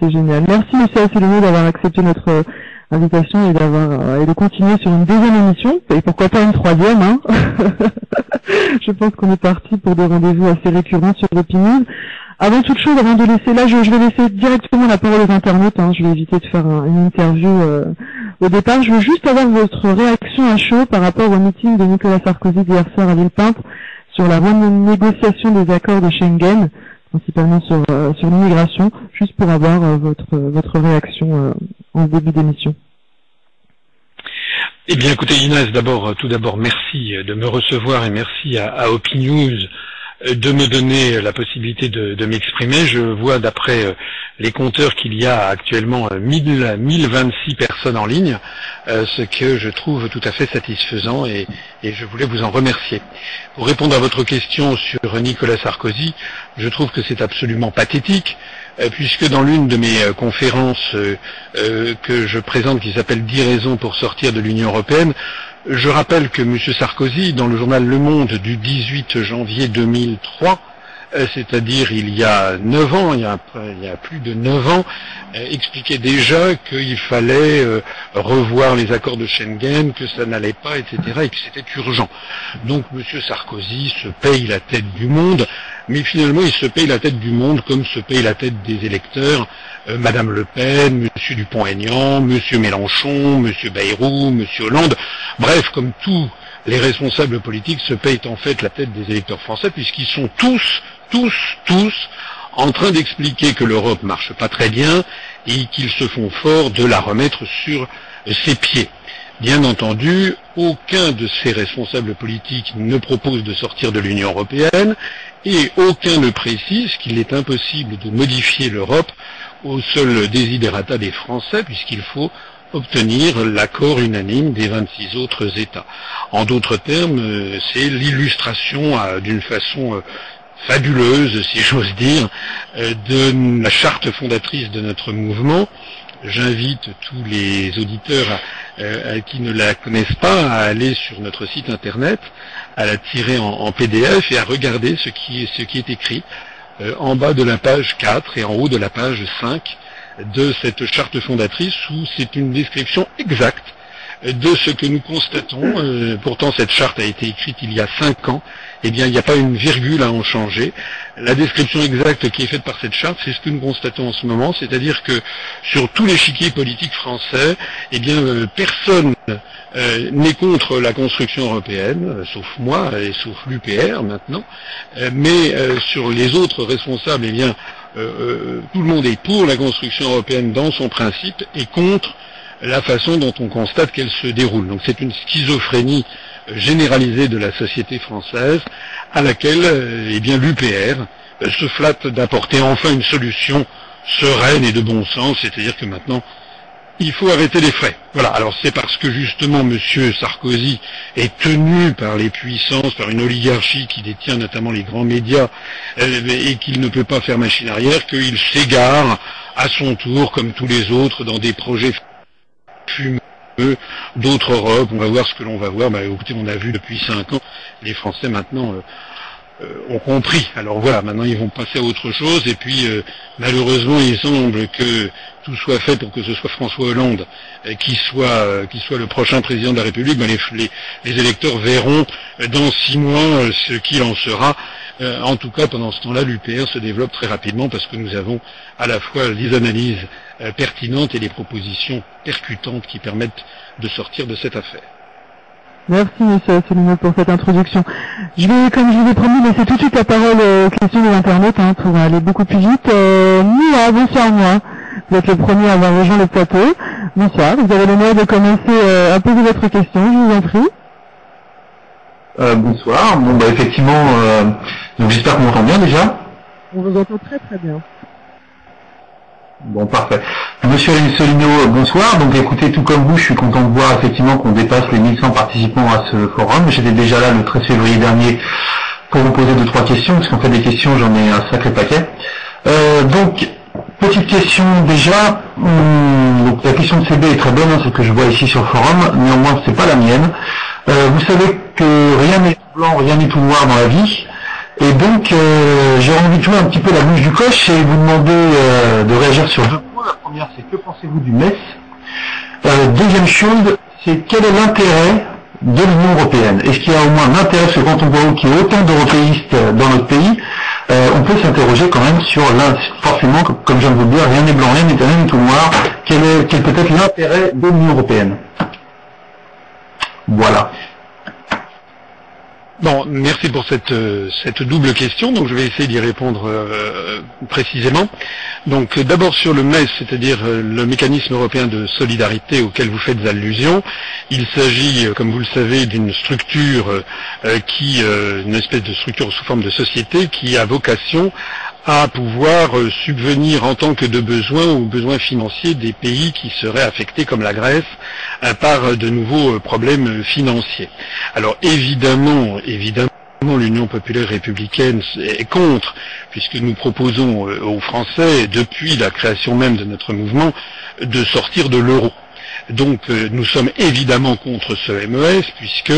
C'est génial. Merci Monsieur Asselineau d'avoir accepté notre euh, invitation et d'avoir euh, et de continuer sur une deuxième émission et pourquoi pas une troisième. Hein je pense qu'on est parti pour des rendez-vous assez récurrents sur Opinion. Avant toute chose, avant de laisser là, je, vais laisser directement la parole aux internautes. Hein. je vais éviter de faire une interview euh, au départ. Je veux juste avoir votre réaction à chaud par rapport au meeting de Nicolas Sarkozy d'hier soir à Villepinte sur la négociation des accords de Schengen principalement sur, euh, sur l'immigration, juste pour avoir euh, votre, votre réaction euh, en début d'émission. Eh bien, écoutez, Inès, d'abord, tout d'abord, merci de me recevoir et merci à, à OpiNews de me donner la possibilité de, m'exprimer. Je vois d'après euh, les compteurs qu'il y a actuellement 1000, 1026 personnes en ligne, euh, ce que je trouve tout à fait satisfaisant et, je voulais vous en remercier. Pour répondre à votre question sur Nicolas Sarkozy, je trouve que c'est absolument pathétique euh, puisque dans l'une de mes conférences que je présente qui s'appelle 10 raisons pour sortir de l'Union européenne, je rappelle que M. Sarkozy, dans le journal Le Monde du 18 janvier 2003, euh, c'est-à-dire il y a neuf ans, il y a, plus de neuf ans, euh, expliquait déjà qu'il fallait euh, revoir les accords de Schengen, que ça n'allait pas, etc., et que c'était urgent. Donc M. Sarkozy se paye la tête du monde, mais finalement il se paye la tête du monde comme se paye la tête des électeurs Madame Le Pen, M. Dupont-Aignan, M. Mélenchon, M. Bayrou, M. Hollande, bref, comme tous les responsables politiques se payent en fait la tête des électeurs français puisqu'ils sont tous tous, tous, en train d'expliquer que l'Europe marche pas très bien et qu'ils se font fort de la remettre sur ses pieds. Bien entendu, aucun de ces responsables politiques ne propose de sortir de l'Union européenne et aucun ne précise qu'il est impossible de modifier l'Europe au seul désiderata des Français puisqu'il faut obtenir l'accord unanime des 26 autres États. En d'autres termes, c'est l'illustration d'une façon euh, fabuleuse, si j'ose dire, euh, de la charte fondatrice de notre mouvement. J'invite tous les auditeurs euh, qui ne la connaissent pas à aller sur notre site internet, à la tirer en, PDF et à regarder ce qui est, écrit euh, en bas de la page 4 et en haut de la page 5 de cette charte fondatrice où c'est une description exacte de ce que nous constatons. pourtant, cette charte a été écrite il y a cinq ans eh bien, il n'y a pas une virgule à en changer. La description exacte qui est faite par cette charte, c'est ce que nous constatons en ce moment, c'est-à-dire que sur tout l'échiquier politique français, eh bien, euh, personne euh, n'est contre la construction européenne, euh, sauf moi et sauf l'UPR maintenant, mais sur les autres responsables, eh bien, tout le monde est pour la construction européenne dans son principe et contre la façon dont on constate qu'elle se déroule. Donc c'est une schizophrénie généralisée de la société française à laquelle euh, eh bien l'UPR euh, se flatte d'apporter enfin une solution sereine et de bon sens, c'est-à-dire que maintenant il faut arrêter les frais. Voilà. Alors c'est parce que justement M. Sarkozy est tenu par les puissances, par une oligarchie qui détient notamment les grands médias euh, et qu'il ne peut pas faire machine arrière, qu'il s'égare à son tour, comme tous les autres, dans des projets fumeux d'autres Europe, on va voir ce que l'on va voir. Bah, écoutez, on a vu depuis cinq ans, les Français maintenant euh, ont compris. Alors voilà, maintenant ils vont passer à autre chose. Et puis euh, malheureusement, il semble que tout soit fait pour que ce soit François Hollande qui soit qui soit le prochain président de la République. Bah, les, électeurs verront dans six mois ce qu'il en sera. en tout cas, pendant ce temps-là, l'UPR se développe très rapidement parce que nous avons à la fois les analyses euh, pertinentes et des propositions percutantes qui permettent de sortir de cette affaire. Merci Monsieur Asselineau pour cette introduction. Je vais, comme je vous ai promis, laisser tout de suite la parole aux questions de l'Internet hein, pour aller beaucoup plus vite. Euh, Mia, bonsoir moi. Vous êtes le premier à avoir rejoint le plateau. Bonsoir, vous avez l'honneur de commencer euh, à poser votre question, je vous en prie. Euh, bonsoir. Bon bah effectivement, euh, j'espère qu'on m'entend bien déjà. On vous entend très très bien. Bon, parfait. Monsieur Solino, bonsoir. Donc écoutez, tout comme vous, je suis content de voir effectivement qu'on dépasse les 1100 participants à ce forum. J'étais déjà là le 13 février dernier pour vous poser deux, trois questions, parce qu'en fait des questions, j'en ai un sacré paquet. Euh, donc, petite question déjà. Hum, donc la question de CB est très bonne, hein, ce que je vois ici sur le forum. Néanmoins, c'est pas la mienne. Euh, vous savez que rien n'est blanc, rien n'est tout noir dans la vie. Et donc, j'ai envie de jouer un petit peu la bouche du coche et vous demander de réagir sur deux points. La première, c'est que pensez-vous du MES Deuxième chose, c'est quel est l'intérêt de l'Union européenne? Est-ce qu'il y a au moins un intérêt, parce que quand on voit qu'il y a autant d'européistes dans notre pays, on peut s'interroger quand même sur forcément, comme je viens de vous dire, rien n'est blanc, rien n'est tout noir. Quel, est, quel peut être l'intérêt de l'Union européenne? Voilà. Bon, merci pour cette, cette double question. Donc, je vais essayer d'y répondre euh, précisément. Donc, d'abord sur le MES, c'est-à-dire le mécanisme européen de solidarité auquel vous faites allusion. Il s'agit, comme vous le savez, d'une structure euh, qui, euh, une espèce de structure sous forme de société qui a vocation à pouvoir subvenir en tant que de besoins aux besoins financiers des pays qui seraient affectés, comme la Grèce, par de nouveaux problèmes financiers. Alors évidemment, évidemment, l'Union populaire républicaine est contre, puisque nous proposons aux Français, depuis la création même de notre mouvement, de sortir de l'euro. Donc nous sommes évidemment contre ce MES, puisque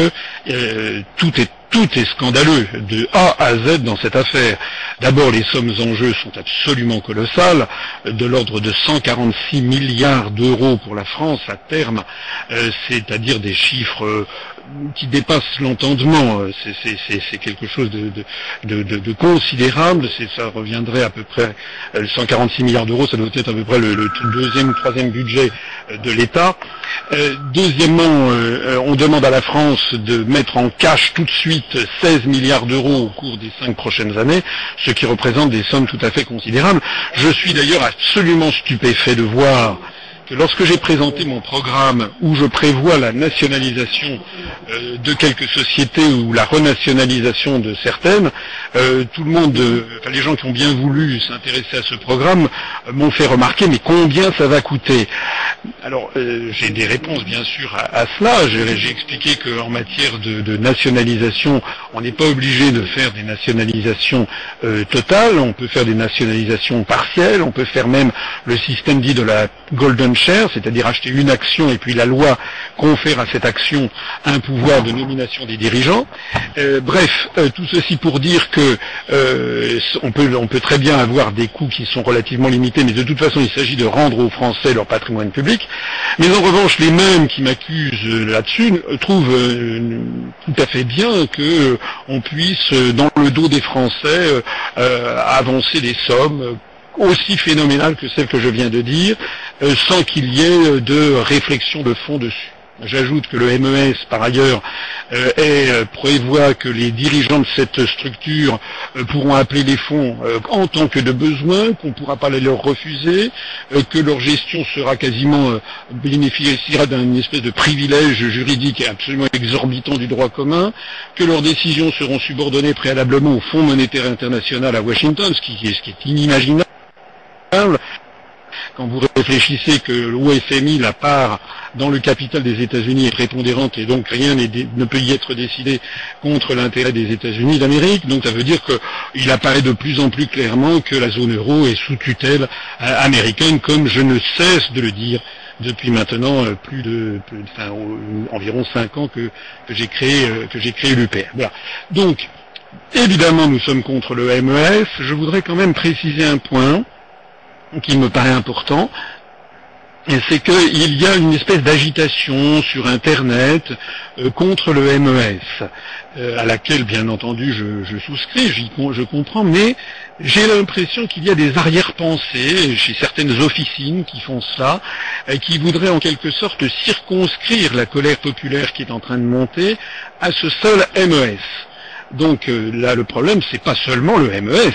euh, tout est tout est scandaleux, de A à Z dans cette affaire. D'abord, les sommes en jeu sont absolument colossales, de l'ordre de 146 milliards d'euros pour la France à terme, euh, c'est-à-dire des chiffres euh, qui dépassent l'entendement. C'est quelque chose de, de, de, de considérable. Ça reviendrait à peu près, 146 milliards d'euros, ça doit être à peu près le, le deuxième ou troisième budget de l'État. Euh, deuxièmement, euh, on demande à la France de mettre en cash tout de suite 16 milliards d'euros au cours des cinq prochaines années, ce qui représente des sommes tout à fait considérables. Je suis d'ailleurs absolument stupéfait de voir que lorsque j'ai présenté mon programme où je prévois la nationalisation euh, de quelques sociétés ou la renationalisation de certaines, euh, tout le monde, euh, les gens qui ont bien voulu s'intéresser à ce programme m'ont fait remarquer mais combien ça va coûter? Alors j'ai des réponses bien sûr à, cela. J'ai expliqué qu'en matière de, nationalisation, on n'est pas obligé de faire des nationalisations totales, on peut faire des nationalisations partielles, on peut faire même le système dit de la golden c'est-à-dire acheter une action et puis la loi confère à cette action un pouvoir de nomination des dirigeants. Euh, bref, euh, tout ceci pour dire que euh, peut, très bien avoir des coûts qui sont relativement limités, mais de toute façon il s'agit de rendre aux Français leur patrimoine public. Mais en revanche, les mêmes qui m'accusent là-dessus trouvent tout à fait bien que on puisse, dans le dos des Français, avancer des sommes aussi phénoménale que celle que je viens de dire, sans qu'il y ait de réflexion de fond dessus. J'ajoute que le MES, par ailleurs, euh, euh, prévoit que les dirigeants de cette structure euh, pourront appeler les fonds euh, en tant que de besoin, qu'on ne pourra pas les leur refuser, euh, que leur gestion sera quasiment bénéficiera d'un espèce de privilège juridique absolument exorbitant du droit commun, que leurs décisions seront subordonnées préalablement au Fonds monétaire international à Washington, ce qui est inimaginable quand vous réfléchissez que l'OFMI, la part dans le capital des États-Unis est prépondérante et donc rien ne peut y être décidé contre l'intérêt des États-Unis d'Amérique. Donc ça veut dire qu'il apparaît de plus en plus clairement que la zone euro est sous tutelle euh, américaine, comme je ne cesse de le dire depuis maintenant euh, plus de environ cinq ans que, j'ai créé euh, que j'ai créé l'UPR. Donc évidemment nous sommes contre le MES. Je voudrais quand même préciser un point qui me paraît important, c'est qu'il y a une espèce d'agitation sur Internet euh, contre le MES, euh, à laquelle, bien entendu, je, souscris, je comprends, mais j'ai l'impression qu'il y a des arrière-pensées chez certaines officines qui font cela, et qui voudraient en quelque sorte circonscrire la colère populaire qui est en train de monter à ce seul MES. Donc euh, là, le problème, c'est pas seulement le MES,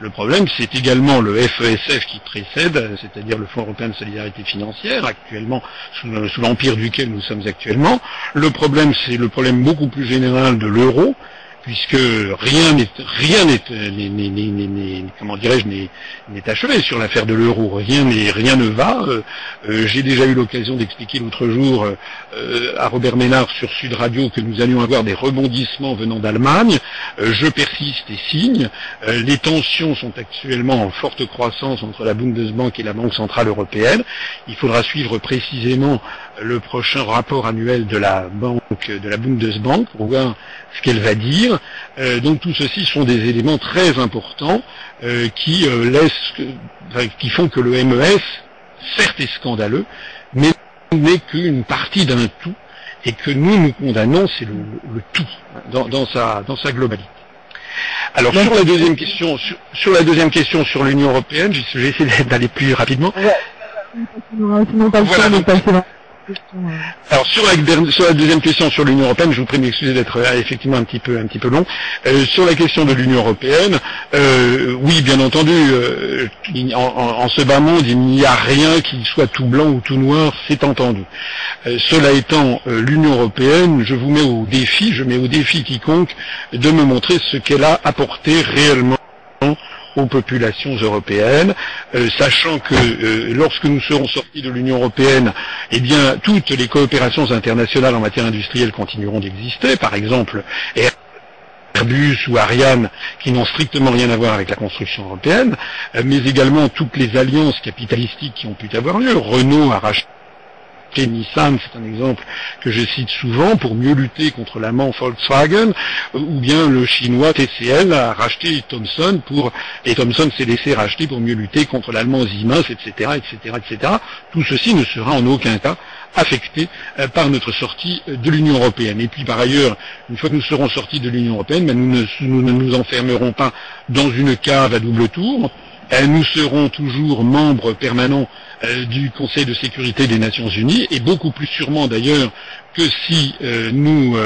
le problème, c'est également le FESF qui précède, c'est-à-dire le Fonds européen de solidarité financière, actuellement sous l'empire duquel nous sommes actuellement. Le problème, c'est le problème beaucoup plus général de l'euro, puisque rien n'est rien n'est comment dirais-je n'est achevé sur l'affaire de l'euro. Rien rien ne va. Euh, euh, J'ai déjà eu l'occasion d'expliquer l'autre jour euh, à Robert Ménard sur Sud Radio que nous allions avoir des rebondissements venant d'Allemagne. Euh, je persiste et signe. Euh, les tensions sont actuellement en forte croissance entre la Bundesbank et la Banque centrale européenne. Il faudra suivre précisément le prochain rapport annuel de la banque, de la Bundesbank, pour voir ce qu'elle va dire. donc tout ceci sont des éléments très importants qui laissent, qui font que le MES, certes est scandaleux, mais n'est qu'une partie d'un tout et que nous nous condamnons, c'est le, tout dans, sa, dans sa globalité. Alors sur la deuxième question, sur, la deuxième question sur l'Union européenne, j'ai essayé d'aller plus rapidement. Alors sur la, deuxième question sur l'Union européenne, je vous prie m'excuser d'être euh, effectivement un petit peu un petit peu long. Euh, sur la question de l'Union européenne, euh, oui, bien entendu, en, en, ce bas monde, il n'y a rien qui soit tout blanc ou tout noir, c'est entendu. cela étant, l'Union européenne, je vous mets au défi, je mets au défi quiconque de me montrer ce qu'elle a apporté réellement aux populations européennes, euh, sachant que euh, lorsque nous serons sortis de l'Union européenne, eh bien toutes les coopérations internationales en matière industrielle continueront d'exister, par exemple Airbus ou Ariane qui n'ont strictement rien à voir avec la construction européenne, euh, mais également toutes les alliances capitalistiques qui ont pu avoir lieu. Renault a racheté Nissan, c'est un exemple que je cite souvent, pour mieux lutter contre l'amant Volkswagen, ou bien le chinois TCL a racheté Thomson pour, et Thomson s'est laissé racheter pour mieux lutter contre l'allemand Siemens, etc., etc., etc. Tout ceci ne sera en aucun cas affecté euh, par notre sortie de l'Union européenne. Et puis par ailleurs, une fois que nous serons sortis de l'Union européenne, ben, nous, ne, nous enfermerons pas dans une cave à double tour. Euh, nous serons toujours membres permanents euh, du Conseil de sécurité des Nations Unies, et beaucoup plus sûrement d'ailleurs que si euh, nous,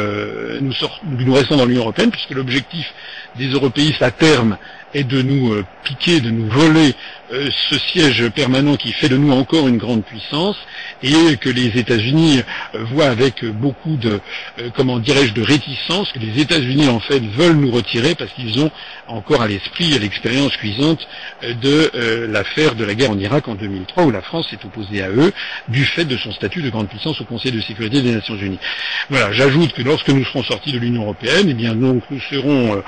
nous, nous, restons dans l'Union européenne, puisque l'objectif des européistes à terme est de nous piquer, de nous voler euh, ce siège permanent qui fait de nous encore une grande puissance et que les États-Unis euh, voient avec beaucoup de, euh, comment dirais-je, de réticence, que les États-Unis en fait veulent nous retirer parce qu'ils ont encore à l'esprit l'expérience cuisante de l'affaire de la guerre en Irak en 2003 où la France s'est opposée à eux du fait de son statut de grande puissance au Conseil de sécurité des Nations Unies. Voilà, j'ajoute que lorsque nous serons sortis de l'Union européenne, eh bien donc nous serons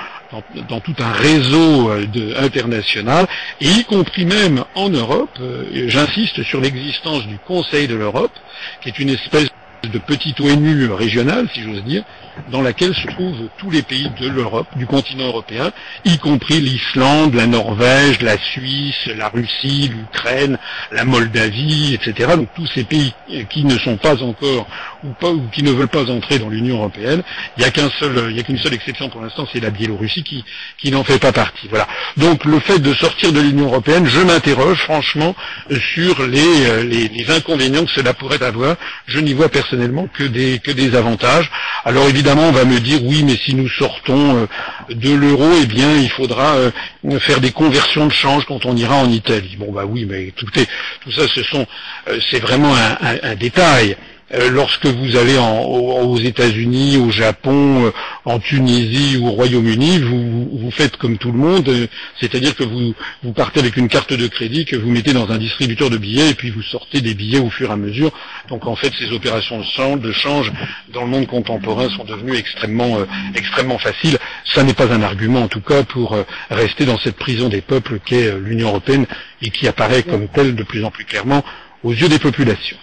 dans, tout un réseau international, et y compris même en Europe, euh, j'insiste sur l'existence du Conseil de l'Europe, qui est une espèce de petite ONU régionale, si j'ose dire, dans laquelle se trouvent tous les pays de l'Europe, du continent européen, y compris l'Islande, la Norvège, la Suisse, la Russie, l'Ukraine, la Moldavie, etc. Donc tous ces pays qui ne sont pas encore ou pas ou qui ne veulent pas entrer dans l'Union européenne. Il n'y a qu'un seul, qu'une seule exception pour l'instant, c'est la Biélorussie qui, qui n'en fait pas partie. Voilà. Donc le fait de sortir de l'Union européenne, je m'interroge franchement sur les, euh, les, les, inconvénients que cela pourrait avoir. Je n'y vois personnellement que des, que des avantages. Alors évidemment, on va me dire oui, mais si nous sortons euh, de l'euro, eh bien, il faudra euh, faire des conversions de change quand on ira en Italie. Bon bah oui, mais écoutez, tout ça, ce sont, c'est vraiment un, un, un détail. Euh, lorsque vous allez aux États-Unis, au Japon, euh, en Tunisie ou au Royaume-Uni, vous, faites comme tout le monde, euh, c'est-à-dire que vous, vous partez avec une carte de crédit que vous mettez dans un distributeur de billets et puis vous sortez des billets au fur et à mesure. Donc en fait, ces opérations de change dans le monde contemporain sont devenues extrêmement, extrêmement faciles. Ça n'est pas un argument en tout cas pour rester dans cette prison des peuples qu'est l'Union européenne et qui apparaît comme telle de plus en plus clairement aux yeux des populations.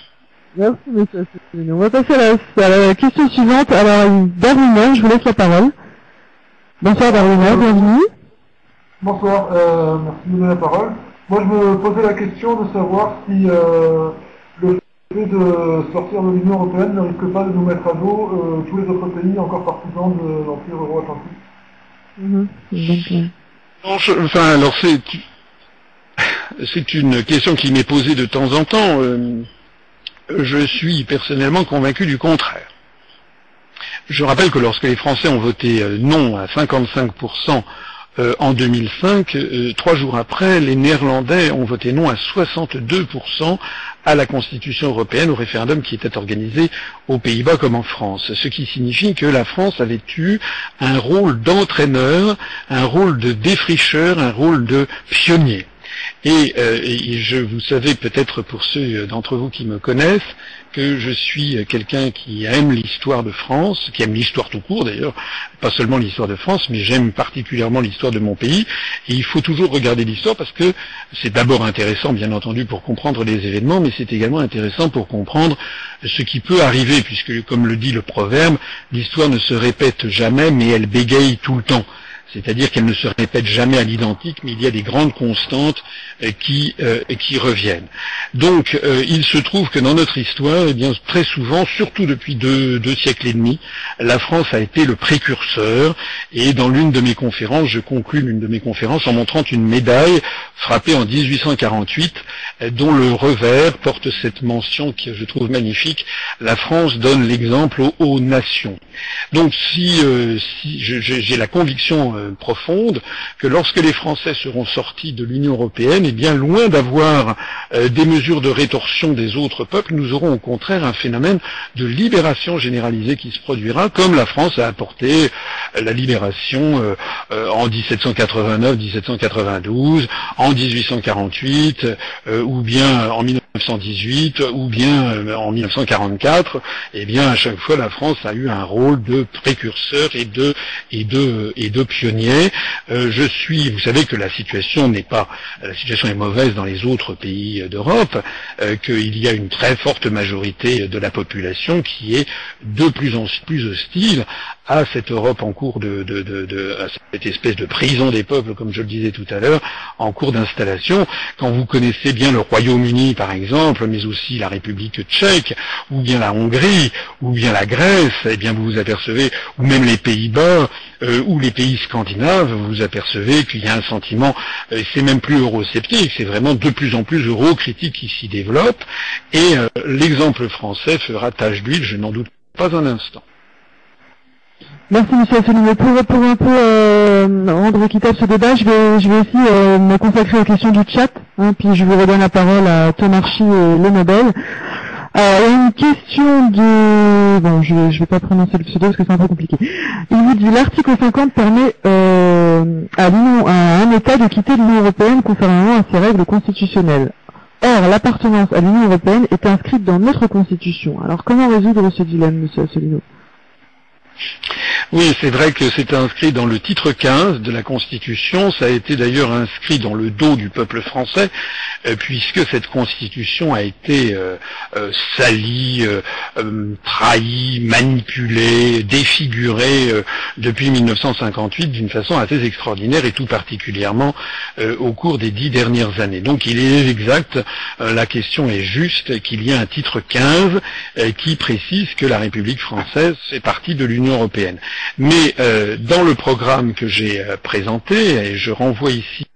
Merci, monsieur On va passer à la, question suivante. Alors, Darwin, je vous laisse la parole. Bonsoir, Darwin, bienvenue. Bonsoir, euh, merci de donner la parole. Moi, je me posais la question de savoir si euh, le fait de sortir de l'Union Européenne ne risque pas de nous mettre à dos euh, tous les autres pays encore partisans de l'Empire euro-atlantique. Mm enfin, alors c'est c'est une question qui m'est posée de temps en temps. Je suis personnellement convaincu du contraire. Je rappelle que lorsque les Français ont voté euh, non à 55% euh, en 2005, euh, trois jours après, les Néerlandais ont voté non à 62% à la Constitution européenne, au référendum qui était organisé aux Pays-Bas comme en France. Ce qui signifie que la France avait eu un rôle d'entraîneur, un rôle de défricheur, un rôle de pionnier. Et, je vous savez peut-être pour ceux d'entre vous qui me connaissent que je suis quelqu'un qui aime l'histoire de France, qui aime l'histoire tout court d'ailleurs, pas seulement l'histoire de France, mais j'aime particulièrement l'histoire de mon pays. Et il faut toujours regarder l'histoire parce que c'est d'abord intéressant, bien entendu, pour comprendre les événements, mais c'est également intéressant pour comprendre ce qui peut arriver, puisque, comme le dit le proverbe, l'histoire ne se répète jamais, mais elle bégaye tout le temps c'est-à-dire qu'elle ne se répète jamais à l'identique, mais il y a des grandes constantes euh, qui, euh, qui reviennent. Donc, euh, il se trouve que dans notre histoire, eh très souvent, surtout depuis deux, deux, siècles et demi, la France a été le précurseur, et dans l'une de mes conférences, je conclus l'une de mes conférences en montrant une médaille frappée en 1848, dont le revers porte cette mention que je trouve magnifique, la France donne l'exemple aux, aux, nations. Donc, si, si j'ai la conviction euh, profonde que lorsque les Français seront sortis de l'Union européenne, eh bien loin d'avoir euh, des mesures de rétorsion des autres peuples, nous aurons au contraire un phénomène de libération généralisée qui se produira, comme la France a apporté euh, la libération en 1789-1792, en 1848, ou bien en 1918, ou bien en 1944. Eh bien à chaque fois la France a eu un rôle de précurseur et de et de et de pionnier euh, je suis, vous savez que la situation n'est pas, la situation est mauvaise dans les autres pays d'Europe, euh, qu'il y a une très forte majorité de la population qui est de plus en plus hostile à cette Europe en cours de, à cette espèce de prison des peuples, comme je le disais tout à l'heure, en cours d'installation. Quand vous connaissez bien le Royaume-Uni, par exemple, mais aussi la République tchèque, ou bien la Hongrie, ou bien la Grèce, eh bien vous vous apercevez, ou même les Pays-Bas, euh, ou les pays scandinaves, vous vous apercevez qu'il y a un sentiment, euh, c'est même plus eurosceptique, c'est vraiment de plus en plus eurocritique qui s'y développe, et euh, l'exemple français fera tâche d'huile, je n'en doute pas un instant. Merci Monsieur Asselineau. Pour, pour un peu euh, rendre équitable ce débat, je vais, je vais aussi euh, me consacrer aux questions du chat, hein, puis je vous redonne la parole à Thomas Archie et Le Nobel. Euh, une question de... Bon, je ne vais pas prononcer le pseudo parce que c'est un peu compliqué. Il vous dit l'article 50 permet euh, à, à un État de quitter l'Union Européenne conformément à ses règles constitutionnelles. Or, l'appartenance à l'Union Européenne est inscrite dans notre Constitution. Alors, comment résoudre ce dilemme, Monsieur Asselineau? Oui, c'est vrai que c'est inscrit dans le titre 15 de la Constitution, ça a été d'ailleurs inscrit dans le dos du peuple français, euh, puisque cette Constitution a été euh, euh, salie, trahie, manipulée, défigurée depuis 1958 d'une façon assez extraordinaire et tout particulièrement au cours des dix dernières années. Donc il est exact, la question est juste qu'il y a un titre 15 qui précise que la République française fait partie de l'Union européenne. Mais euh, dans le programme que j'ai euh, présenté, et je renvoie ici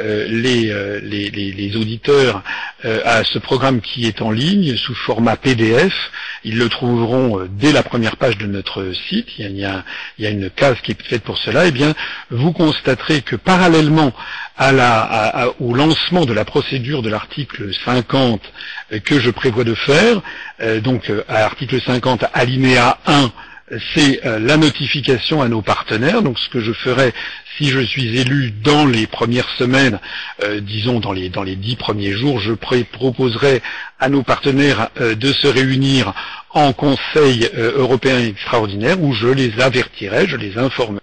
euh, les, auditeurs à ce programme qui est en ligne sous format PDF. Ils le trouveront dès la première page de notre site. Il y, a, une case qui est faite pour cela. Eh bien, vous constaterez que parallèlement au lancement de la procédure de l'article 50 que je prévois de faire, donc à l'article 50 alinéa 1 c'est euh, la notification à nos partenaires. Donc ce que je ferai si je suis élu dans les premières semaines, euh, disons dans les dans les dix premiers jours, je proposerai à nos partenaires euh, de se réunir en Conseil européen extraordinaire où je les avertirai, je les informerai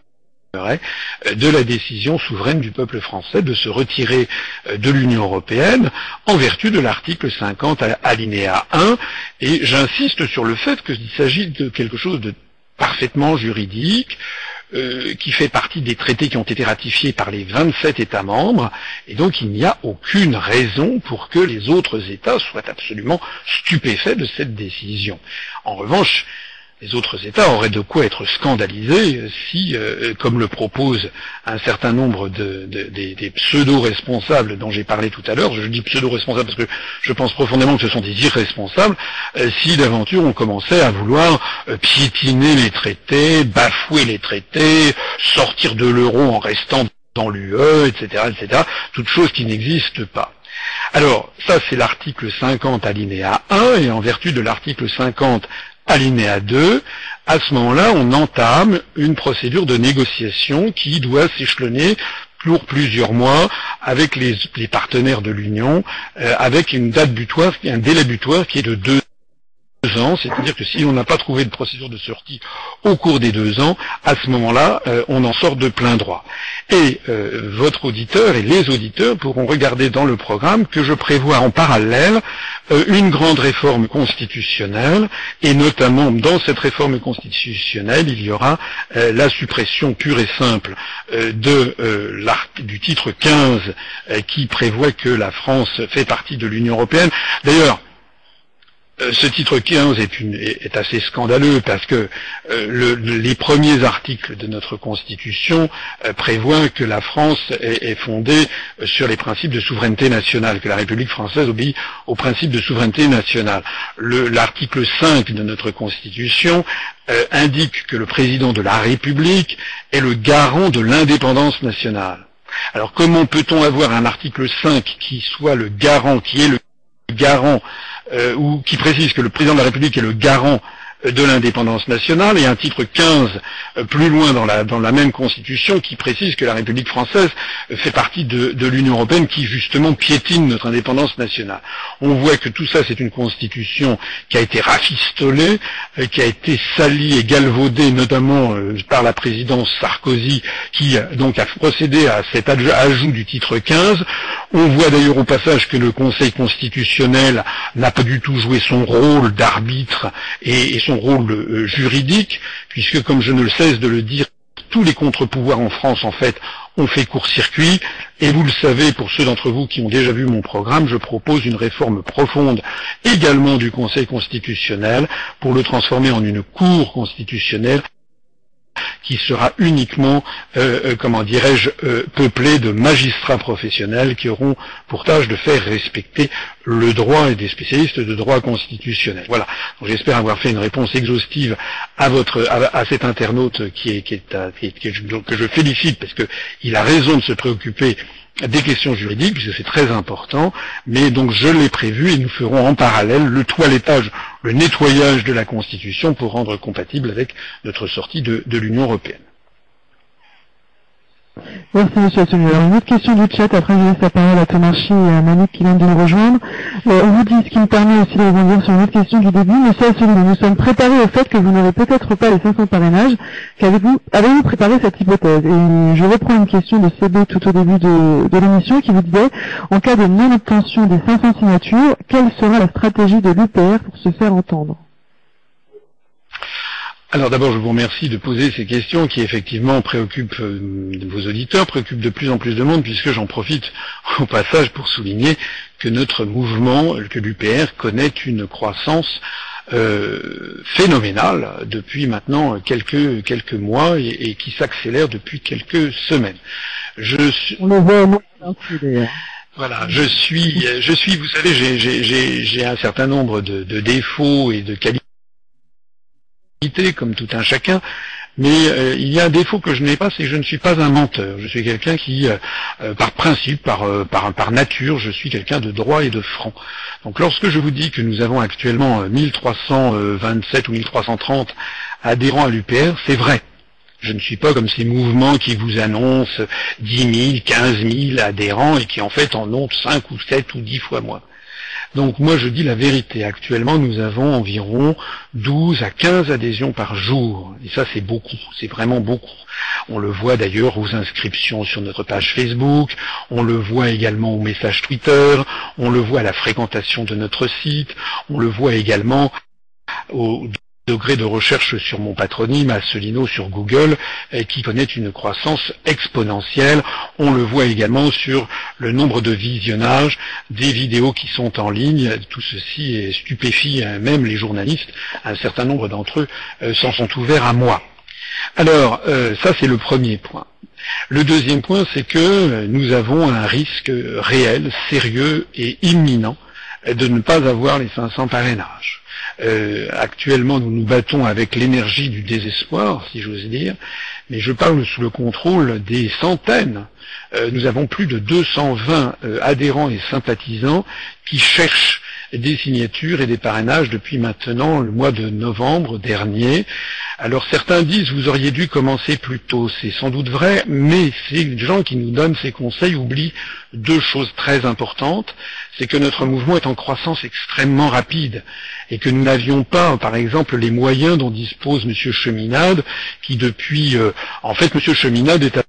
de la décision souveraine du peuple français de se retirer de l'Union européenne en vertu de l'article 50 alinéa 1 et j'insiste sur le fait qu'il s'agit de quelque chose de parfaitement juridique, euh, qui fait partie des traités qui ont été ratifiés par les 27 États membres, et donc il n'y a aucune raison pour que les autres États soient absolument stupéfaits de cette décision. En revanche, les autres États auraient de quoi être scandalisés si, euh, comme le propose un certain nombre de, des pseudo-responsables dont j'ai parlé tout à l'heure, je dis pseudo-responsables parce que je pense profondément que ce sont des irresponsables, euh, si d'aventure on commençait à vouloir euh, piétiner les traités, bafouer les traités, sortir de l'euro en restant dans l'UE, etc., etc., toutes choses qui n'existent pas. Alors, ça c'est l'article 50 alinéa 1, et en vertu de l'article 50 alinéa 2, à ce moment-là, on entame une procédure de négociation qui doit s'échelonner pour plusieurs mois avec les, partenaires de l'Union, avec une date butoir, un délai butoir qui est de deux ans, c'est-à-dire que si on n'a pas trouvé de procédure de sortie au cours des deux ans, à ce moment-là, euh, on en sort de plein droit. Et euh, votre auditeur et les auditeurs pourront regarder dans le programme que je prévois en parallèle euh, une grande réforme constitutionnelle, et notamment dans cette réforme constitutionnelle, il y aura la suppression pure et simple de, du titre 15 qui prévoit que la France fait partie de l'Union européenne. D'ailleurs, ce titre 15 est, assez scandaleux parce que euh, les premiers articles de notre Constitution euh, prévoient que la France est, fondée sur les principes de souveraineté nationale, que la République française obéit aux principes de souveraineté nationale. L'article 5 de notre Constitution indique que le président de la République est le garant de l'indépendance nationale. Alors comment peut-on avoir un article 5 qui soit le garant, qui est le garant euh, ou qui précise que le président de la République est le garant de l'indépendance nationale et un titre 15 euh, plus loin dans la, dans la même constitution qui précise que la République française fait partie de, de l'Union européenne qui justement piétine notre indépendance nationale. On voit que tout ça c'est une constitution qui a été rafistolée, euh, qui a été salie et galvaudée notamment euh, par la présidence Sarkozy qui donc a procédé à cet ajout du titre 15. On voit d'ailleurs au passage que le Conseil constitutionnel n'a pas du tout joué son rôle d'arbitre et, rôle euh, juridique, puisque comme je ne le cesse de le dire, tous les contre-pouvoirs en France, en fait, ont fait court-circuit, et vous le savez, pour ceux d'entre vous qui ont déjà vu mon programme, je propose une réforme profonde également du Conseil constitutionnel pour le transformer en une cour constitutionnelle qui sera uniquement, euh, euh, comment dirais-je, euh, peuplé de magistrats professionnels qui auront pour tâche de faire respecter le droit et des spécialistes de droit constitutionnel. Voilà. J'espère avoir fait une réponse exhaustive à votre à, cet internaute qui est, qui est, que je félicite parce qu'il a raison de se préoccuper des questions juridiques, puisque c'est très important, mais donc je l'ai prévu et nous ferons en parallèle le toilettage, le nettoyage de la Constitution pour rendre compatible avec notre sortie de l'Union européenne. Merci Monsieur Asselineau. Alors une autre question du chat, après je laisse la parole à Thomas et à Monique qui vient de nous rejoindre. Euh, on vous dit ce qui me permet aussi de rebondir sur une autre question du début. Monsieur Asselineau, nous sommes préparés au fait que vous n'aurez peut-être pas les 500 parrainages. Qu'avez-vous avez-vous préparé cette hypothèse? Et je reprends une question de CB tout au début de, de l'émission qui vous disait, en cas de non-obtention des 500 signatures, quelle sera la stratégie de l'UPR pour se faire entendre? Alors d'abord, je vous remercie de poser ces questions qui effectivement préoccupent euh, vos auditeurs, préoccupent de plus en plus de monde, puisque j'en profite au passage pour souligner que notre mouvement, que l'UPR, connaît une croissance euh, phénoménale depuis maintenant quelques quelques mois et, qui s'accélère depuis quelques semaines. Je suis... On le voit voilà, je suis, je suis, vous savez, j'ai un certain nombre de, de défauts et de qualités comme tout un chacun, mais euh, il y a un défaut que je n'ai pas, c'est que je ne suis pas un menteur. Je suis quelqu'un qui, euh, euh, par principe, par, par, par, nature, je suis quelqu'un de droit et de franc. Donc lorsque je vous dis que nous avons actuellement 1327 ou 1330 adhérents à l'UPR, c'est vrai. Je ne suis pas comme ces mouvements qui vous annoncent 10 000, 15 000 adhérents et qui en fait en ont 5 ou 7 ou 10 fois moins. Donc moi je dis la vérité. Actuellement nous avons environ 12 à 15 adhésions par jour. Et ça c'est beaucoup, c'est vraiment beaucoup. On le voit d'ailleurs aux inscriptions sur notre page Facebook, on le voit également aux messages Twitter, on le voit à la fréquentation de notre site, on le voit également au degré de recherche sur mon patronyme, Asselino sur Google, qui connaît une croissance exponentielle. On le voit également sur le nombre de visionnages des vidéos qui sont en ligne. Tout ceci stupéfie même les journalistes. Un certain nombre d'entre eux euh, s'en sont ouverts à moi. Alors, euh, ça c'est le premier point. Le deuxième point, c'est que nous avons un risque réel, sérieux et imminent de ne pas avoir les 500 parrainages. Euh, actuellement, nous nous battons avec l'énergie du désespoir, si j'ose dire, mais je parle sous le contrôle des centaines. Euh, nous avons plus de 220 euh, adhérents et sympathisants qui cherchent des signatures et des parrainages depuis maintenant le mois de novembre dernier. Alors certains disent vous auriez dû commencer plus tôt, c'est sans doute vrai, mais ces gens qui nous donnent ces conseils oublient deux choses très importantes, c'est que notre mouvement est en croissance extrêmement rapide et que nous n'avions pas, par exemple, les moyens dont dispose M. Cheminade, qui depuis, euh, en fait, M. Cheminade est à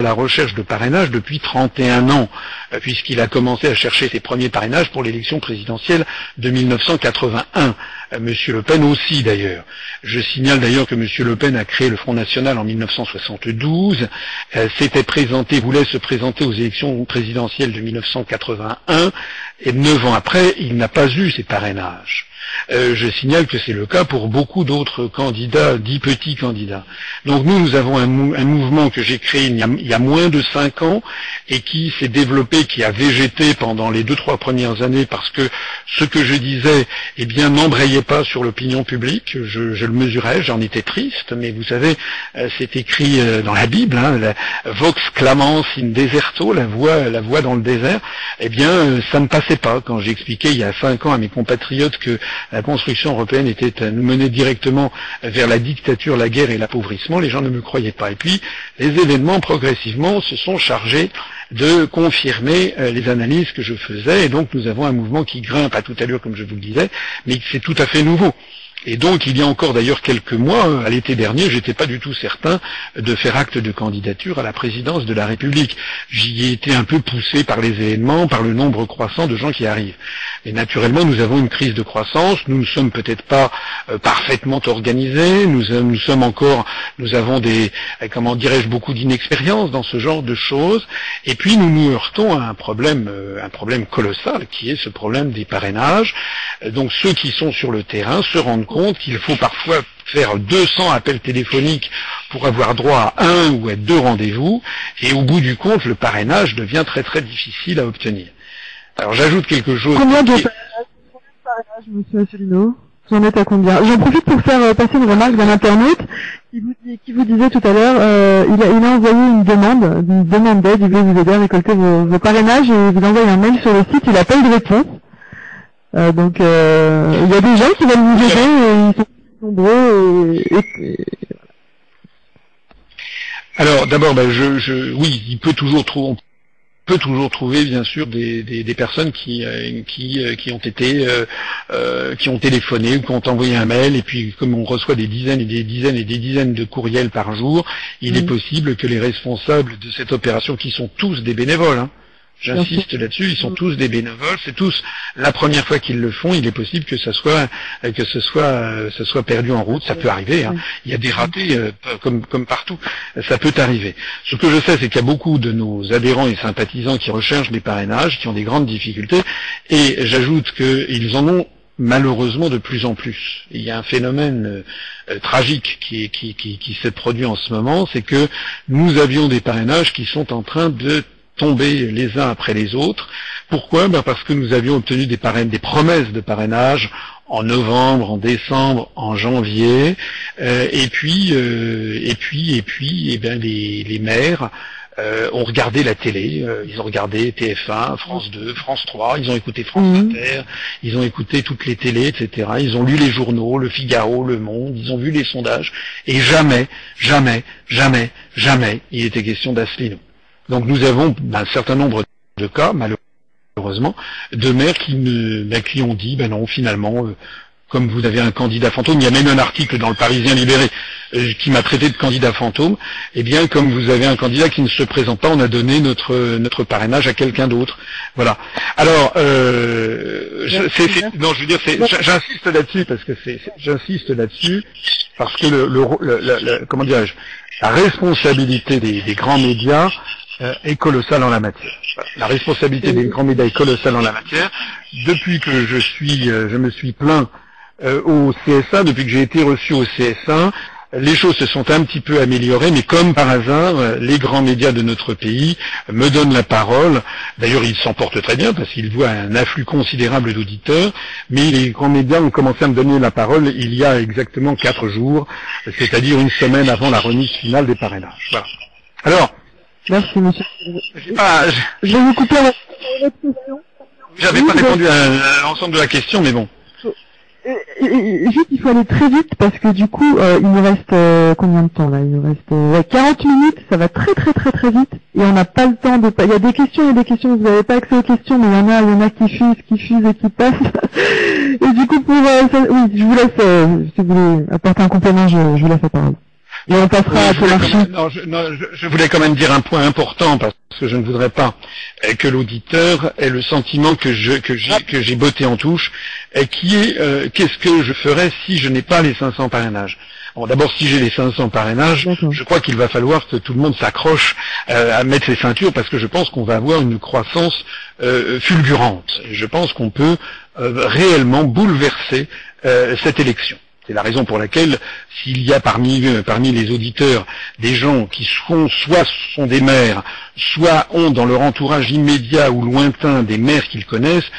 la recherche de parrainage depuis 31 ans, euh, puisqu'il a commencé à chercher ses premiers parrainages pour l'élection présidentielle de 1981. Monsieur Le Pen aussi d'ailleurs. Je signale d'ailleurs que Monsieur Le Pen a créé le Front National en 1972, euh, s'était présenté, voulait se présenter aux élections présidentielles de 1981, et neuf ans après, il n'a pas eu ses parrainages. Euh, je signale que c'est le cas pour beaucoup d'autres candidats, dix petits candidats. Donc nous, nous avons un, mouvement que j'ai créé il y, a, moins de cinq ans et qui s'est développé, qui a végété pendant les deux, trois premières années parce que ce que je disais, eh bien, n'embrayait pas sur l'opinion publique. Je, le mesurais, j'en étais triste, mais vous savez, euh, c'est écrit euh, dans la Bible, hein, Vox clamans in deserto, la voix, la voix dans le désert. Eh bien, ça ne passait pas quand j'expliquais il y a cinq ans à mes compatriotes que la construction européenne était à nous mener directement vers la dictature, la guerre et l'appauvrissement, les gens ne me croyaient pas. Et puis, les événements progressivement se sont chargés de confirmer euh, les analyses que je faisais, et donc nous avons un mouvement qui grimpe à toute allure, comme je vous le disais, mais c'est tout à fait nouveau. Et donc, il y a encore d'ailleurs quelques mois, euh, à l'été dernier, j'étais pas du tout certain de faire acte de candidature à la présidence de la République. J'y ai été un peu poussé par les événements, par le nombre croissant de gens qui arrivent. Et naturellement, nous avons une crise de croissance. Nous ne sommes peut-être pas euh, parfaitement organisés. Nous, euh, nous, sommes encore, nous avons des, comment dirais-je, beaucoup d'inexpérience dans ce genre de choses. Et puis, nous nous heurtons à un problème, un problème colossal, qui est ce problème des parrainages. Donc, ceux qui sont sur le terrain se rendent compte qu'il faut parfois faire 200 appels téléphoniques pour avoir droit à un ou à deux rendez-vous, et au bout du compte, le parrainage devient très très difficile à obtenir. Alors j'ajoute quelque chose. Combien de parrainages, monsieur Asselineau? Vous en êtes à combien? J'en profite pour faire euh, passer une remarque d'un internaute qui vous, qui vous disait tout à l'heure, euh, il, a, il, a, envoyé une demande, une demande d'aide, il veut vous aider à récolter vos, vos parrainages et vous envoie un mail sur le site, il a pas eu de réponse. Euh, donc euh, il y a des gens qui veulent nous aider et ils sont nombreux et, Alors d'abord, ben, je, je, oui, il peut toujours trouver, peut toujours trouver bien sûr des, des, des personnes qui, euh, qui, qui ont été euh, qui ont téléphoné ou qui ont envoyé un mail et puis comme on reçoit des dizaines et des dizaines et des dizaines de courriels par jour, il est possible que les responsables de cette opération, qui sont tous des bénévoles, hein, J'insiste là-dessus, ils sont tous des bénévoles, c'est tous la première fois qu'ils le font, il est possible que ça soit que ce soit perdu en route, ça peut arriver. Hein. Il y a des ratés euh, comme comme partout, ça peut arriver. Ce que je sais, c'est qu'il y a beaucoup de nos adhérents et sympathisants qui recherchent des parrainages, qui ont des grandes difficultés, et j'ajoute qu'ils en ont malheureusement de plus en plus. Il y a un phénomène euh, tragique qui, qui, qui, qui s'est produit en ce moment, c'est que nous avions des parrainages qui sont en train de tomber les uns après les autres. Pourquoi? Ben Parce que nous avions obtenu des, des promesses de parrainage en novembre, en décembre, en janvier, euh, et puis euh, et puis et puis et eh bien les, les maires euh, ont regardé la télé, ils ont regardé TF1, France 2, France 3, ils ont écouté France mmh. Inter, ils ont écouté toutes les télés, etc. Ils ont lu les journaux, Le Figaro, Le Monde, ils ont vu les sondages, et jamais, jamais, jamais, jamais, il était question d'Asselineau. Donc nous avons un certain nombre de cas, malheureusement, de maires qui, ne, ben, qui ont dit, ben non, finalement, euh, comme vous avez un candidat fantôme, il y a même un article dans le Parisien libéré euh, qui m'a traité de candidat fantôme, eh bien comme vous avez un candidat qui ne se présente pas, on a donné notre notre parrainage à quelqu'un d'autre. Voilà. Alors, euh, non, je veux dire, j'insiste là-dessus parce que c'est, j'insiste là-dessus parce que le, le, comment dirais-je, la responsabilité des, des grands médias euh, est colossale en la matière. La responsabilité des grands médias est colossale en la matière. Depuis que je suis, euh, je me suis plaint euh, au CSA, depuis que j'ai été reçu au CSA, les choses se sont un petit peu améliorées, mais comme par hasard, les grands médias de notre pays me donnent la parole. D'ailleurs, ils s'en portent très bien parce qu'ils voient un afflux considérable d'auditeurs, mais les grands médias ont commencé à me donner la parole il y a exactement quatre jours, c'est-à-dire une semaine avant la remise finale des parrainages. Voilà. Alors, Merci, monsieur. Ah, je... vais vous couper question. J'avais pas répondu à l'ensemble de la question, mais bon. Et, juste, il faut aller très vite parce que du coup, euh, il nous reste euh, combien de temps là? Il nous reste euh, 40 minutes, ça va très très très très vite et on n'a pas le temps de. Il y a des questions, il y a des questions, vous n'avez pas accès aux questions, mais il y en a, il y en a qui fusent, qui fusent et qui passent. et du coup, pour euh, ça, oui, je vous laisse, si vous voulez apporter un complément, je, je vous laisse la parole. Et on passera à je, non, je, non, je, voulais quand même dire un point important parce que je ne voudrais pas euh, que l'auditeur ait le sentiment que je que j'ai que j'ai botté en touche, et qui est euh, qu'est-ce que je ferais si je n'ai pas les 500 parrainages? Bon, d'abord, si j'ai les 500 parrainages, je crois qu'il va falloir que tout le monde s'accroche euh, à mettre ses ceintures parce que je pense qu'on va avoir une croissance fulgurante. Je pense qu'on peut réellement bouleverser cette élection. C'est la raison pour laquelle, s'il y a parmi, parmi les auditeurs des gens qui sont, soit sont des maires, soit ont dans leur entourage immédiat ou lointain des maires qu'ils connaissent,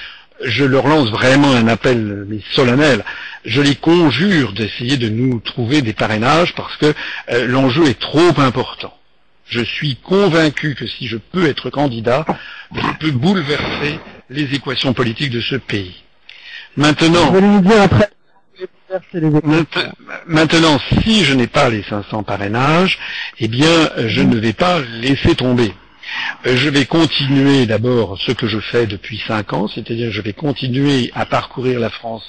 je leur lance vraiment un appel solennel. Je les conjure d'essayer de nous trouver des parrainages parce que euh, l'enjeu est trop important. Je suis convaincu que si je peux être candidat, je peux bouleverser les équations politiques de ce pays. Maintenant. Maintenant, si je n'ai pas les 500 parrainages, eh bien, je ne vais pas laisser tomber. Euh, je vais continuer d'abord ce que je fais depuis cinq ans, c'est-à-dire je vais continuer à parcourir la France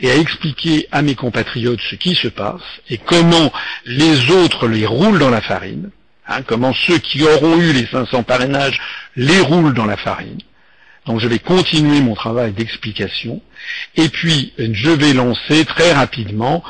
et à expliquer à mes compatriotes ce qui se passe et comment les autres les roulent dans la farine, hein, comment ceux qui auront eu les 500 parrainages les roulent dans la farine. Donc je vais continuer mon travail d'explication et puis je vais lancer très rapidement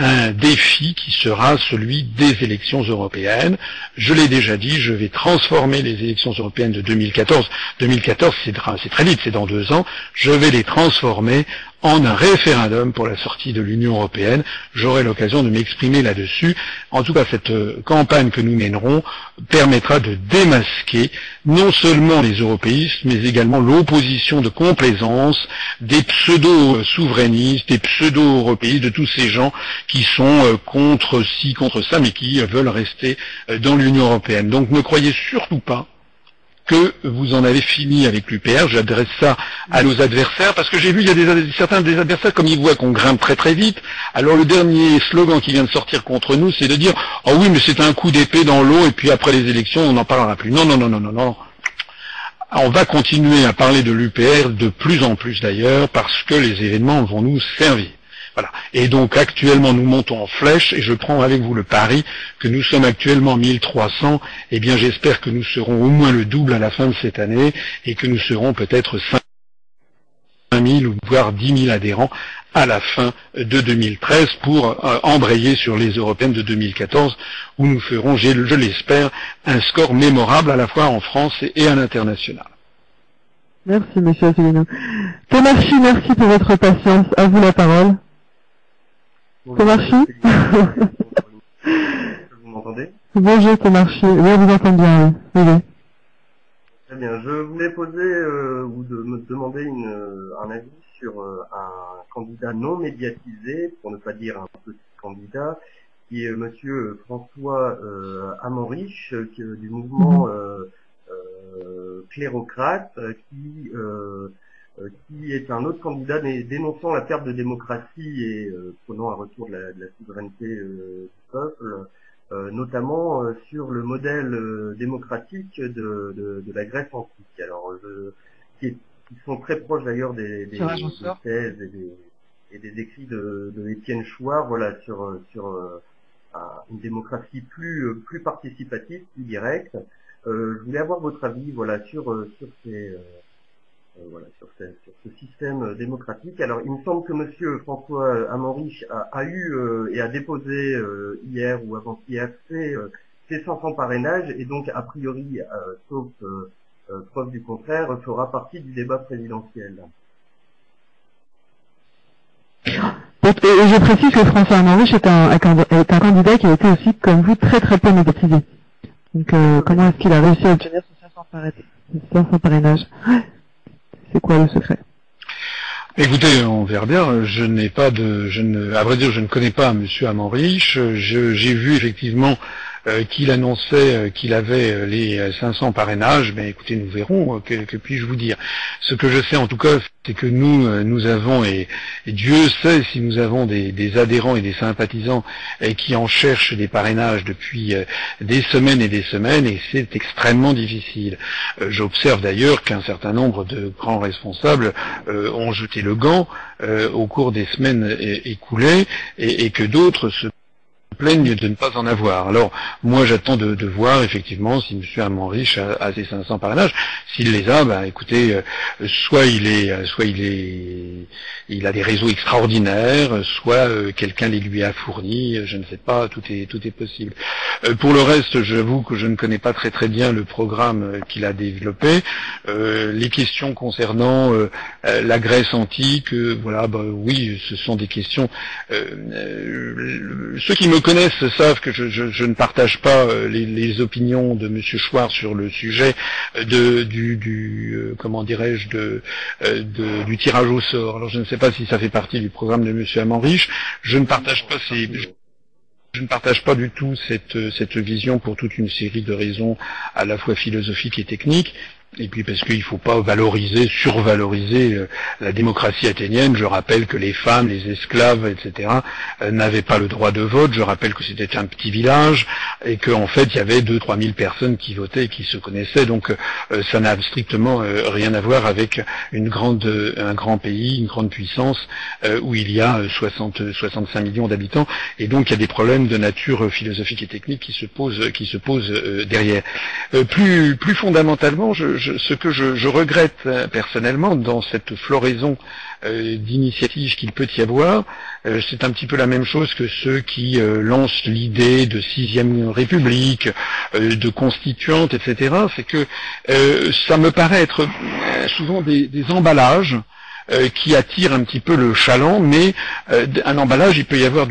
un défi qui sera celui des élections européennes. Je l'ai déjà dit, je vais transformer les élections européennes de 2014. 2014, c'est très vite, c'est dans deux ans. Je vais les transformer en un référendum pour la sortie de l'Union européenne. J'aurai l'occasion de m'exprimer là-dessus. En tout cas, cette euh, campagne que nous mènerons permettra de démasquer non seulement les européistes, mais également l'opposition de complaisance des pseudo-souverainistes, des pseudo-européistes, de tous ces gens qui sont euh, contre ci, contre ça, mais qui veulent rester euh, dans l'Union européenne. Donc ne croyez surtout pas que vous en avez fini avec l'UPR. J'adresse ça à nos adversaires parce que j'ai vu il y a des, certains des adversaires comme ils voient qu'on grimpe très très vite. Alors le dernier slogan qui vient de sortir contre nous, c'est de dire oh oui mais c'est un coup d'épée dans l'eau et puis après les élections on n'en parlera plus. Non non non non non non. On va continuer à parler de l'UPR de plus en plus d'ailleurs parce que les événements vont nous servir. Voilà. Et donc actuellement nous montons en flèche et je prends avec vous le pari que nous sommes actuellement 1300. Eh bien j'espère que nous serons au moins le double à la fin de cette année et que nous serons peut-être 5000 ou voire 10 000 adhérents à la fin de 2013 pour euh, embrayer sur les européennes de 2014 où nous ferons, je l'espère, un score mémorable à la fois en France et à l'international. Merci, monsieur Asselineau. Thomas merci pour votre patience. À vous la parole. Comarchi Vous m'entendez? Bonjour Comarchi, oui, on vous entend bien, oui. Très bien, je voulais poser euh, ou de, me demander une, euh, un avis sur euh, un candidat non médiatisé, pour ne pas dire un petit candidat, qui est monsieur François euh, Amorich, du mouvement mhm. clérocrate, qui qui est un autre candidat dénonçant la perte de démocratie et euh, prenant un retour de la, souveraineté euh, du peuple, notamment sur le modèle démocratique de, la Grèce antique. Alors, qui, sont très proches d'ailleurs des, thèses et des, écrits de, Étienne Chouard, voilà, sur sur une démocratie plus plus participative, plus directe. je voulais avoir votre avis, voilà, sur sur ces euh, voilà, sur, ce, système euh, démocratique. Alors, il me semble que Monsieur François Amorich a, eu euh, et a déposé hier ou avant-hier ses, 500 parrainages et donc, a priori, sauf preuve du contraire, fera partie du débat présidentiel. Je précise que François Amorich est un, candidat qui a été aussi, comme vous, très très peu médiatisé. Donc, comment est-ce qu'il a réussi à obtenir ces 500 parrainages c'est quoi le secret? Écoutez, on verra bien. Je n'ai pas de, je ne, à vrai dire, je ne connais pas Monsieur Amanrich. J'ai vu effectivement qu'il annonçait qu'il avait les 500 parrainages, ben écoutez, nous verrons, que, que puis-je vous dire. Ce que je sais en tout cas, c'est que nous, nous avons, et, Dieu sait si nous avons des, adhérents et des sympathisants qui en cherchent des parrainages depuis des semaines et des semaines, et c'est extrêmement difficile. J'observe d'ailleurs qu'un certain nombre de grands responsables ont jeté le gant au cours des semaines écoulées, et, et que d'autres se plaignent de ne pas en avoir. Alors, moi, j'attends de, de, voir effectivement si M. Amanrich a, a ses 500 parrainages. S'il les a, ben, écoutez, euh, soit il est, euh, soit il est, il a des réseaux extraordinaires, soit euh, quelqu'un les lui a fournis. Je ne sais pas, tout est, tout est possible. pour le reste, j'avoue que je ne connais pas très très bien le programme qu'il a développé. les questions concernant la Grèce antique, voilà, ben, oui, ce sont des questions. ceux qui me connaissent savent que je, ne partage pas euh, les, opinions de M. Chouard sur le sujet euh, du, euh, comment dirais-je du tirage au sort. Alors je ne sais pas si ça fait partie du programme de M. Amanrich. Je ne partage pas je ne partage pas du tout cette vision pour toute une série de raisons à la fois philosophiques et techniques. Et puis parce qu'il ne faut pas valoriser, survaloriser euh, la démocratie athénienne. Je rappelle que les femmes, les esclaves, etc., euh, n'avaient pas le droit de vote. Je rappelle que c'était un petit village et qu'en fait il y avait deux, trois mille personnes qui votaient et qui se connaissaient. Donc euh, ça n'a strictement rien à voir avec une grande, un grand pays, une grande puissance où il y a 60, 65 millions d'habitants. Et donc il y a des problèmes de nature philosophique et technique qui se posent, qui se posent derrière. plus, plus fondamentalement, je, ce que je, regrette euh, personnellement dans cette floraison euh, d'initiatives qu'il peut y avoir, euh, c'est un petit peu la même chose que ceux qui lancent l'idée de sixième république, de constituante, etc. C'est que ça me paraît être souvent des, emballages qui attirent un petit peu le chaland, mais un emballage, il peut y avoir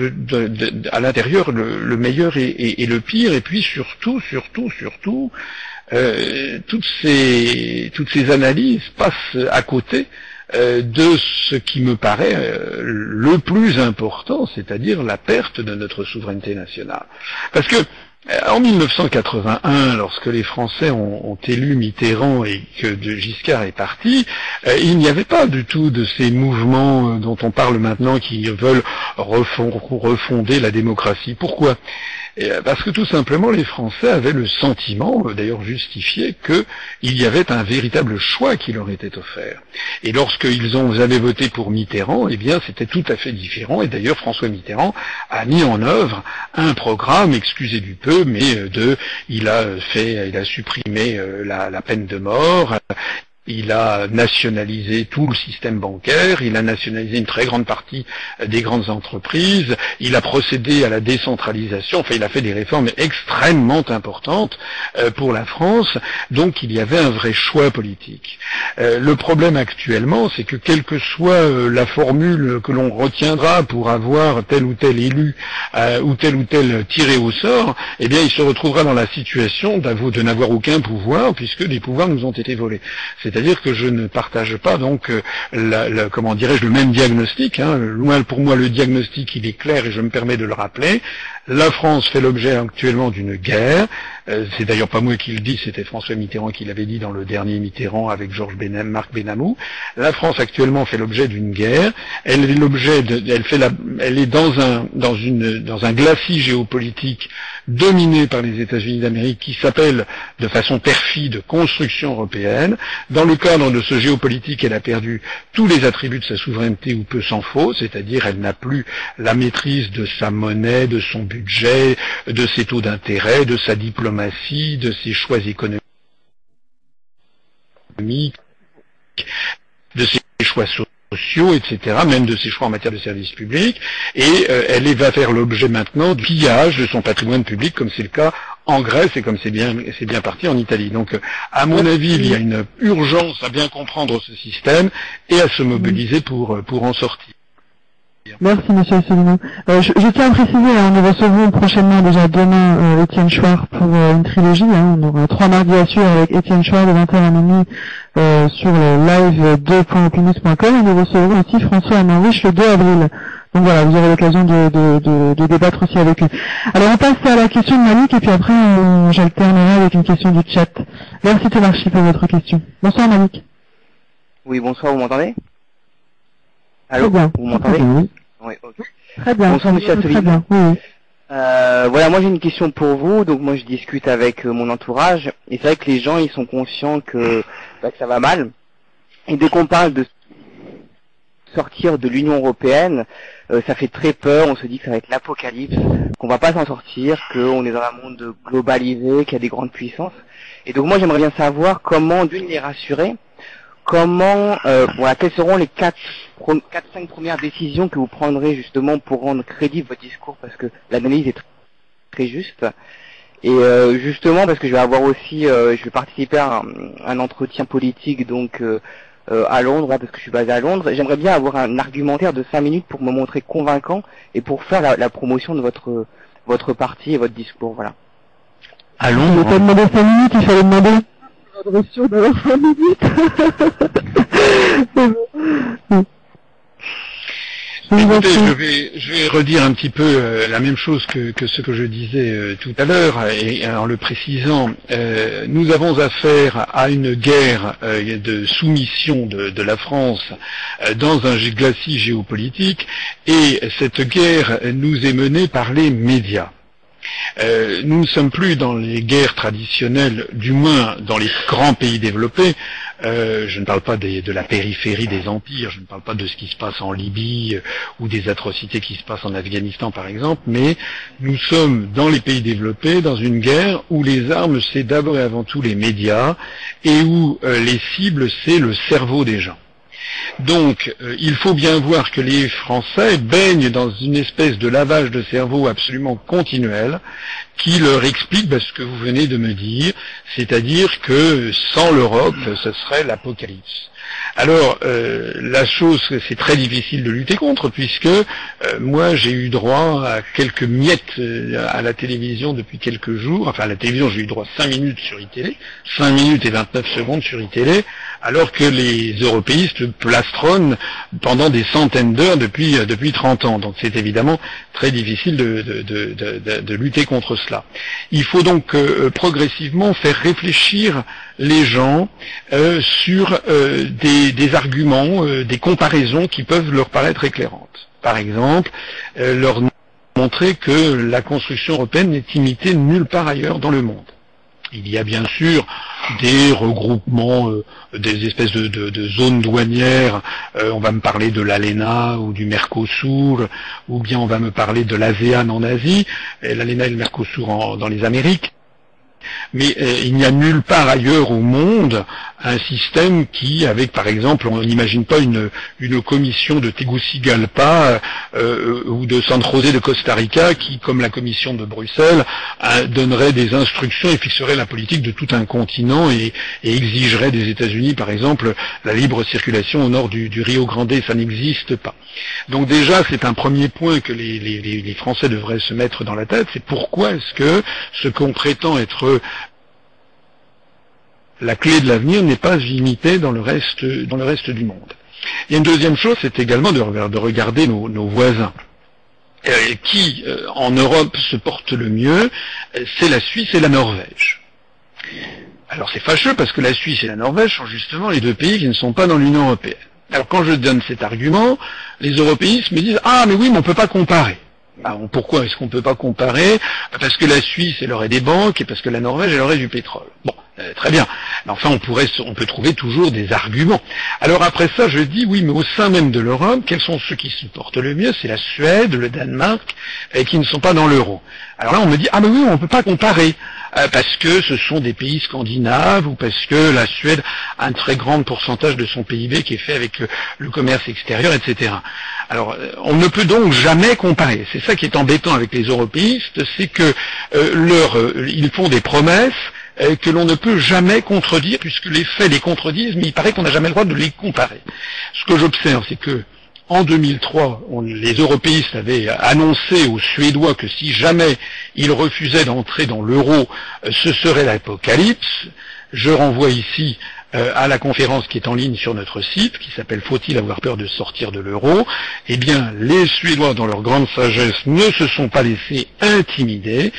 à l'intérieur le, meilleur et, le pire, et puis surtout, surtout, surtout, euh, toutes ces analyses passent à côté euh, de ce qui me paraît euh, le plus important, c'est-à-dire la perte de notre souveraineté nationale. Parce que en 1981, lorsque les Français ont, élu Mitterrand et que Giscard est parti, il n'y avait pas du tout de ces mouvements dont on parle maintenant qui veulent refonder la démocratie. Pourquoi? Euh, parce que tout simplement les Français avaient le sentiment, euh, d'ailleurs justifié, qu'il y avait un véritable choix qui leur était offert. Et lorsqu'ils ont, avez voté pour Mitterrand, eh bien c'était tout à fait différent. Et d'ailleurs François Mitterrand a mis en œuvre un programme, excusez du peu, mais euh, de, il a fait, il a supprimé la peine de mort, il a nationalisé tout le système bancaire, il a nationalisé une très grande partie des grandes entreprises, il a procédé à la décentralisation, enfin il a fait des réformes extrêmement importantes euh, pour la France, donc il y avait un vrai choix politique. Euh, le problème actuellement, c'est que quelle que soit euh, la formule que l'on retiendra pour avoir tel ou tel élu ou tel ou tel tiré au sort, eh bien il se retrouvera dans la situation de n'avoir aucun pouvoir puisque des pouvoirs nous ont été volés. Que je ne partage pas donc euh, comment dirais-je le même diagnostic. Hein. Loin pour moi le diagnostic il est clair et je me permets de le rappeler. La France fait l'objet actuellement d'une guerre. Euh, c'est d'ailleurs pas moi qui le dis, c'était François Mitterrand qui l'avait dit dans le dernier Mitterrand avec Georges Benham, Marc Benamou. La France actuellement fait l'objet d'une guerre. Elle est l'objet elle fait la, elle est dans un, dans une, dans un glacis géopolitique dominé par les États-Unis d'Amérique qui s'appelle de façon perfide construction européenne. Dans le cadre de ce géopolitique, elle a perdu tous les attributs de sa souveraineté ou peu s'en faut, c'est-à-dire elle n'a plus la maîtrise de sa monnaie, de son budget, de ses taux d'intérêt, de sa diplomatie, de ses choix économiques, de ses choix sociaux, etc., même de ses choix en matière de services publics, et euh, elle va faire l'objet maintenant du pillage de son patrimoine public, comme c'est le cas en Grèce et comme c'est bien, c'est bien parti en Italie. Donc, à mon avis, il y a une urgence à bien comprendre ce système et à se mobiliser pour, pour en sortir. Merci Monsieur Asselineau. Euh, je, tiens à préciser, hein, nous recevons prochainement déjà demain euh, Étienne Chouard pour euh, une trilogie. Hein. on aura trois mardis à suivre avec Étienne Chouard de 20h à minuit sur le live 2.opinus.com et nous recevrons aussi François Amanrich le 2 avril. Donc voilà, vous aurez l'occasion de, de, de, débattre aussi avec eux. Alors on passe à la question de Malik et puis après j'alternerai avec une question du chat. Merci Thomas pour votre question. Bonsoir Malik. Oui, bonsoir, vous m'entendez? Allô bien. Vous m'entendez oui. oui. Très bien. Bonsoir Monsieur Très bien, oui. Euh, voilà, moi j'ai une question pour vous. Donc moi je discute avec euh, mon entourage et c'est vrai que les gens ils sont conscients que, bah, que ça va mal. Et dès qu'on parle de sortir de l'Union européenne, euh, ça fait très peur, on se dit que ça va être l'apocalypse, qu'on va pas s'en sortir, qu'on est dans un monde globalisé, qu'il y a des grandes puissances. Et donc moi j'aimerais bien savoir comment d'une les rassurer, comment euh, voilà, quelles seront les quatre quatre cinq premières décisions que vous prendrez justement pour rendre crédible votre discours parce que l'analyse est très, juste. Et euh, justement parce que je vais avoir aussi je vais participer à un, entretien politique donc euh, à Londres, parce que je suis basé à Londres. J'aimerais bien avoir un argumentaire de 5 minutes pour me montrer convaincant et pour faire la, promotion de votre votre parti et votre discours. Voilà. À Londres. Il fallait demander 5 minutes, il fallait demander l'adresse d'avoir 5 minutes. Écoutez, je vais, je vais redire un petit peu euh, la même chose que, que, ce que je disais euh, tout à l'heure, et en le précisant, euh, nous avons affaire à une guerre de soumission de, de la France dans un glacis géopolitique, et cette guerre nous est menée par les médias. Euh, nous ne sommes plus dans les guerres traditionnelles, du moins dans les grands pays développés. Euh, je ne parle pas de la périphérie des empires, je ne parle pas de ce qui se passe en Libye euh, ou des atrocités qui se passent en Afghanistan par exemple, mais nous sommes dans les pays développés dans une guerre où les armes c'est d'abord et avant tout les médias et où les cibles c'est le cerveau des gens. Donc, euh, il faut bien voir que les Français baignent dans une espèce de lavage de cerveau absolument continuel qui leur explique bah, ce que vous venez de me dire, c'est-à-dire que sans l'Europe, ce serait l'apocalypse. Alors, euh, la chose, c'est très difficile de lutter contre, puisque euh, moi, j'ai eu droit à quelques miettes à la télévision depuis quelques jours. Enfin, à la télévision, j'ai eu droit à 5 minutes sur iTélé, 5 minutes et 29 secondes sur iTélé, alors que les européistes plastronnent pendant des centaines d'heures depuis, euh, depuis 30 ans. Donc c'est évidemment très difficile de, de, lutter contre cela. Il faut donc euh, progressivement faire réfléchir les gens euh, sur des, arguments, des comparaisons qui peuvent leur paraître éclairantes. Par exemple, leur montrer que la construction européenne n'est imitée nulle part ailleurs dans le monde. Il y a bien sûr des regroupements, euh, des espèces de, zones douanières. Euh, on va me parler de l'ALENA ou du Mercosur, ou bien on va me parler de l'ASEAN en Asie, l'ALENA et le Mercosur dans les Amériques mais euh, il n'y a nulle part ailleurs au monde un système qui, avec par exemple, on n'imagine pas une, une commission de Tegucigalpa euh, ou de San José de Costa Rica qui, comme la commission de Bruxelles, donnerait des instructions et fixerait la politique de tout un continent et, exigerait des États-Unis, par exemple, la libre circulation au nord du, Rio Grande. Ça n'existe pas. Donc déjà, c'est un premier point que les Français devraient se mettre dans la tête. C'est pourquoi est-ce que ce qu'on prétend être la clé de l'avenir n'est pas limitée dans le reste, du monde. Il y a une deuxième chose, c'est également de, regarder nos, voisins. Euh, qui, euh, en Europe, se portent le mieux, c'est la Suisse et la Norvège. Alors c'est fâcheux parce que la Suisse et la Norvège sont justement les deux pays qui ne sont pas dans l'Union européenne. Alors quand je donne cet argument, les européistes me disent Ah mais oui, mais on ne peut pas comparer. Ah, pourquoi est-ce qu'on ne peut pas comparer Parce que la Suisse, elle aurait des banques, et parce que la Norvège, elle aurait du pétrole. Bon, euh, très bien. Enfin, on pourrait, on peut trouver toujours des arguments. Alors après ça, je dis oui, mais au sein même de l'Europe, quels sont ceux qui se portent le mieux? C'est la Suède, le Danemark, et qui ne sont pas dans l'euro. Alors là, on me dit ah mais oui, on ne peut pas comparer. Euh, parce que ce sont des pays scandinaves ou parce que la Suède a un très grand pourcentage de son PIB qui est fait avec le commerce extérieur, etc. Alors, euh, on ne peut donc jamais comparer. C'est ça qui est embêtant avec les européistes, c'est que euh, leur, ils font des promesses que l'on ne peut jamais contredire, puisque les faits les contredisent, mais il paraît qu'on n'a jamais le droit de les comparer. Ce que j'observe, c'est que en 2003, les européistes avaient annoncé aux Suédois que si jamais ils refusaient d'entrer dans l'euro, ce serait l'apocalypse. Je renvoie ici euh, à la conférence qui est en ligne sur notre site, qui s'appelle Faut-il avoir peur de sortir de l'euro? Eh bien, les Suédois, dans leur grande sagesse, ne se sont pas laissés intimider,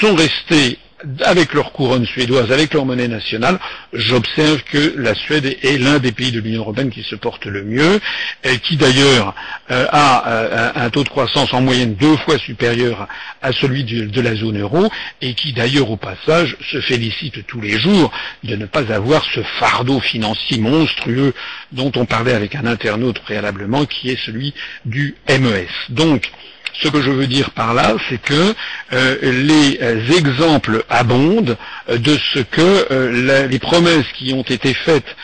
sont restés avec leur couronne suédoise, avec leur monnaie nationale, j'observe que la Suède est l'un des pays de l'Union européenne qui se porte le mieux, et qui d'ailleurs euh, a euh, un taux de croissance en moyenne deux fois supérieur à celui de, la zone euro, et qui d'ailleurs au passage se félicite tous les jours de ne pas avoir ce fardeau financier monstrueux dont on parlait avec un internaute préalablement, qui est celui du MES. Donc, ce que je veux dire par là, c'est que euh, les euh, exemples abondent euh, de ce que les promesses qui ont été faites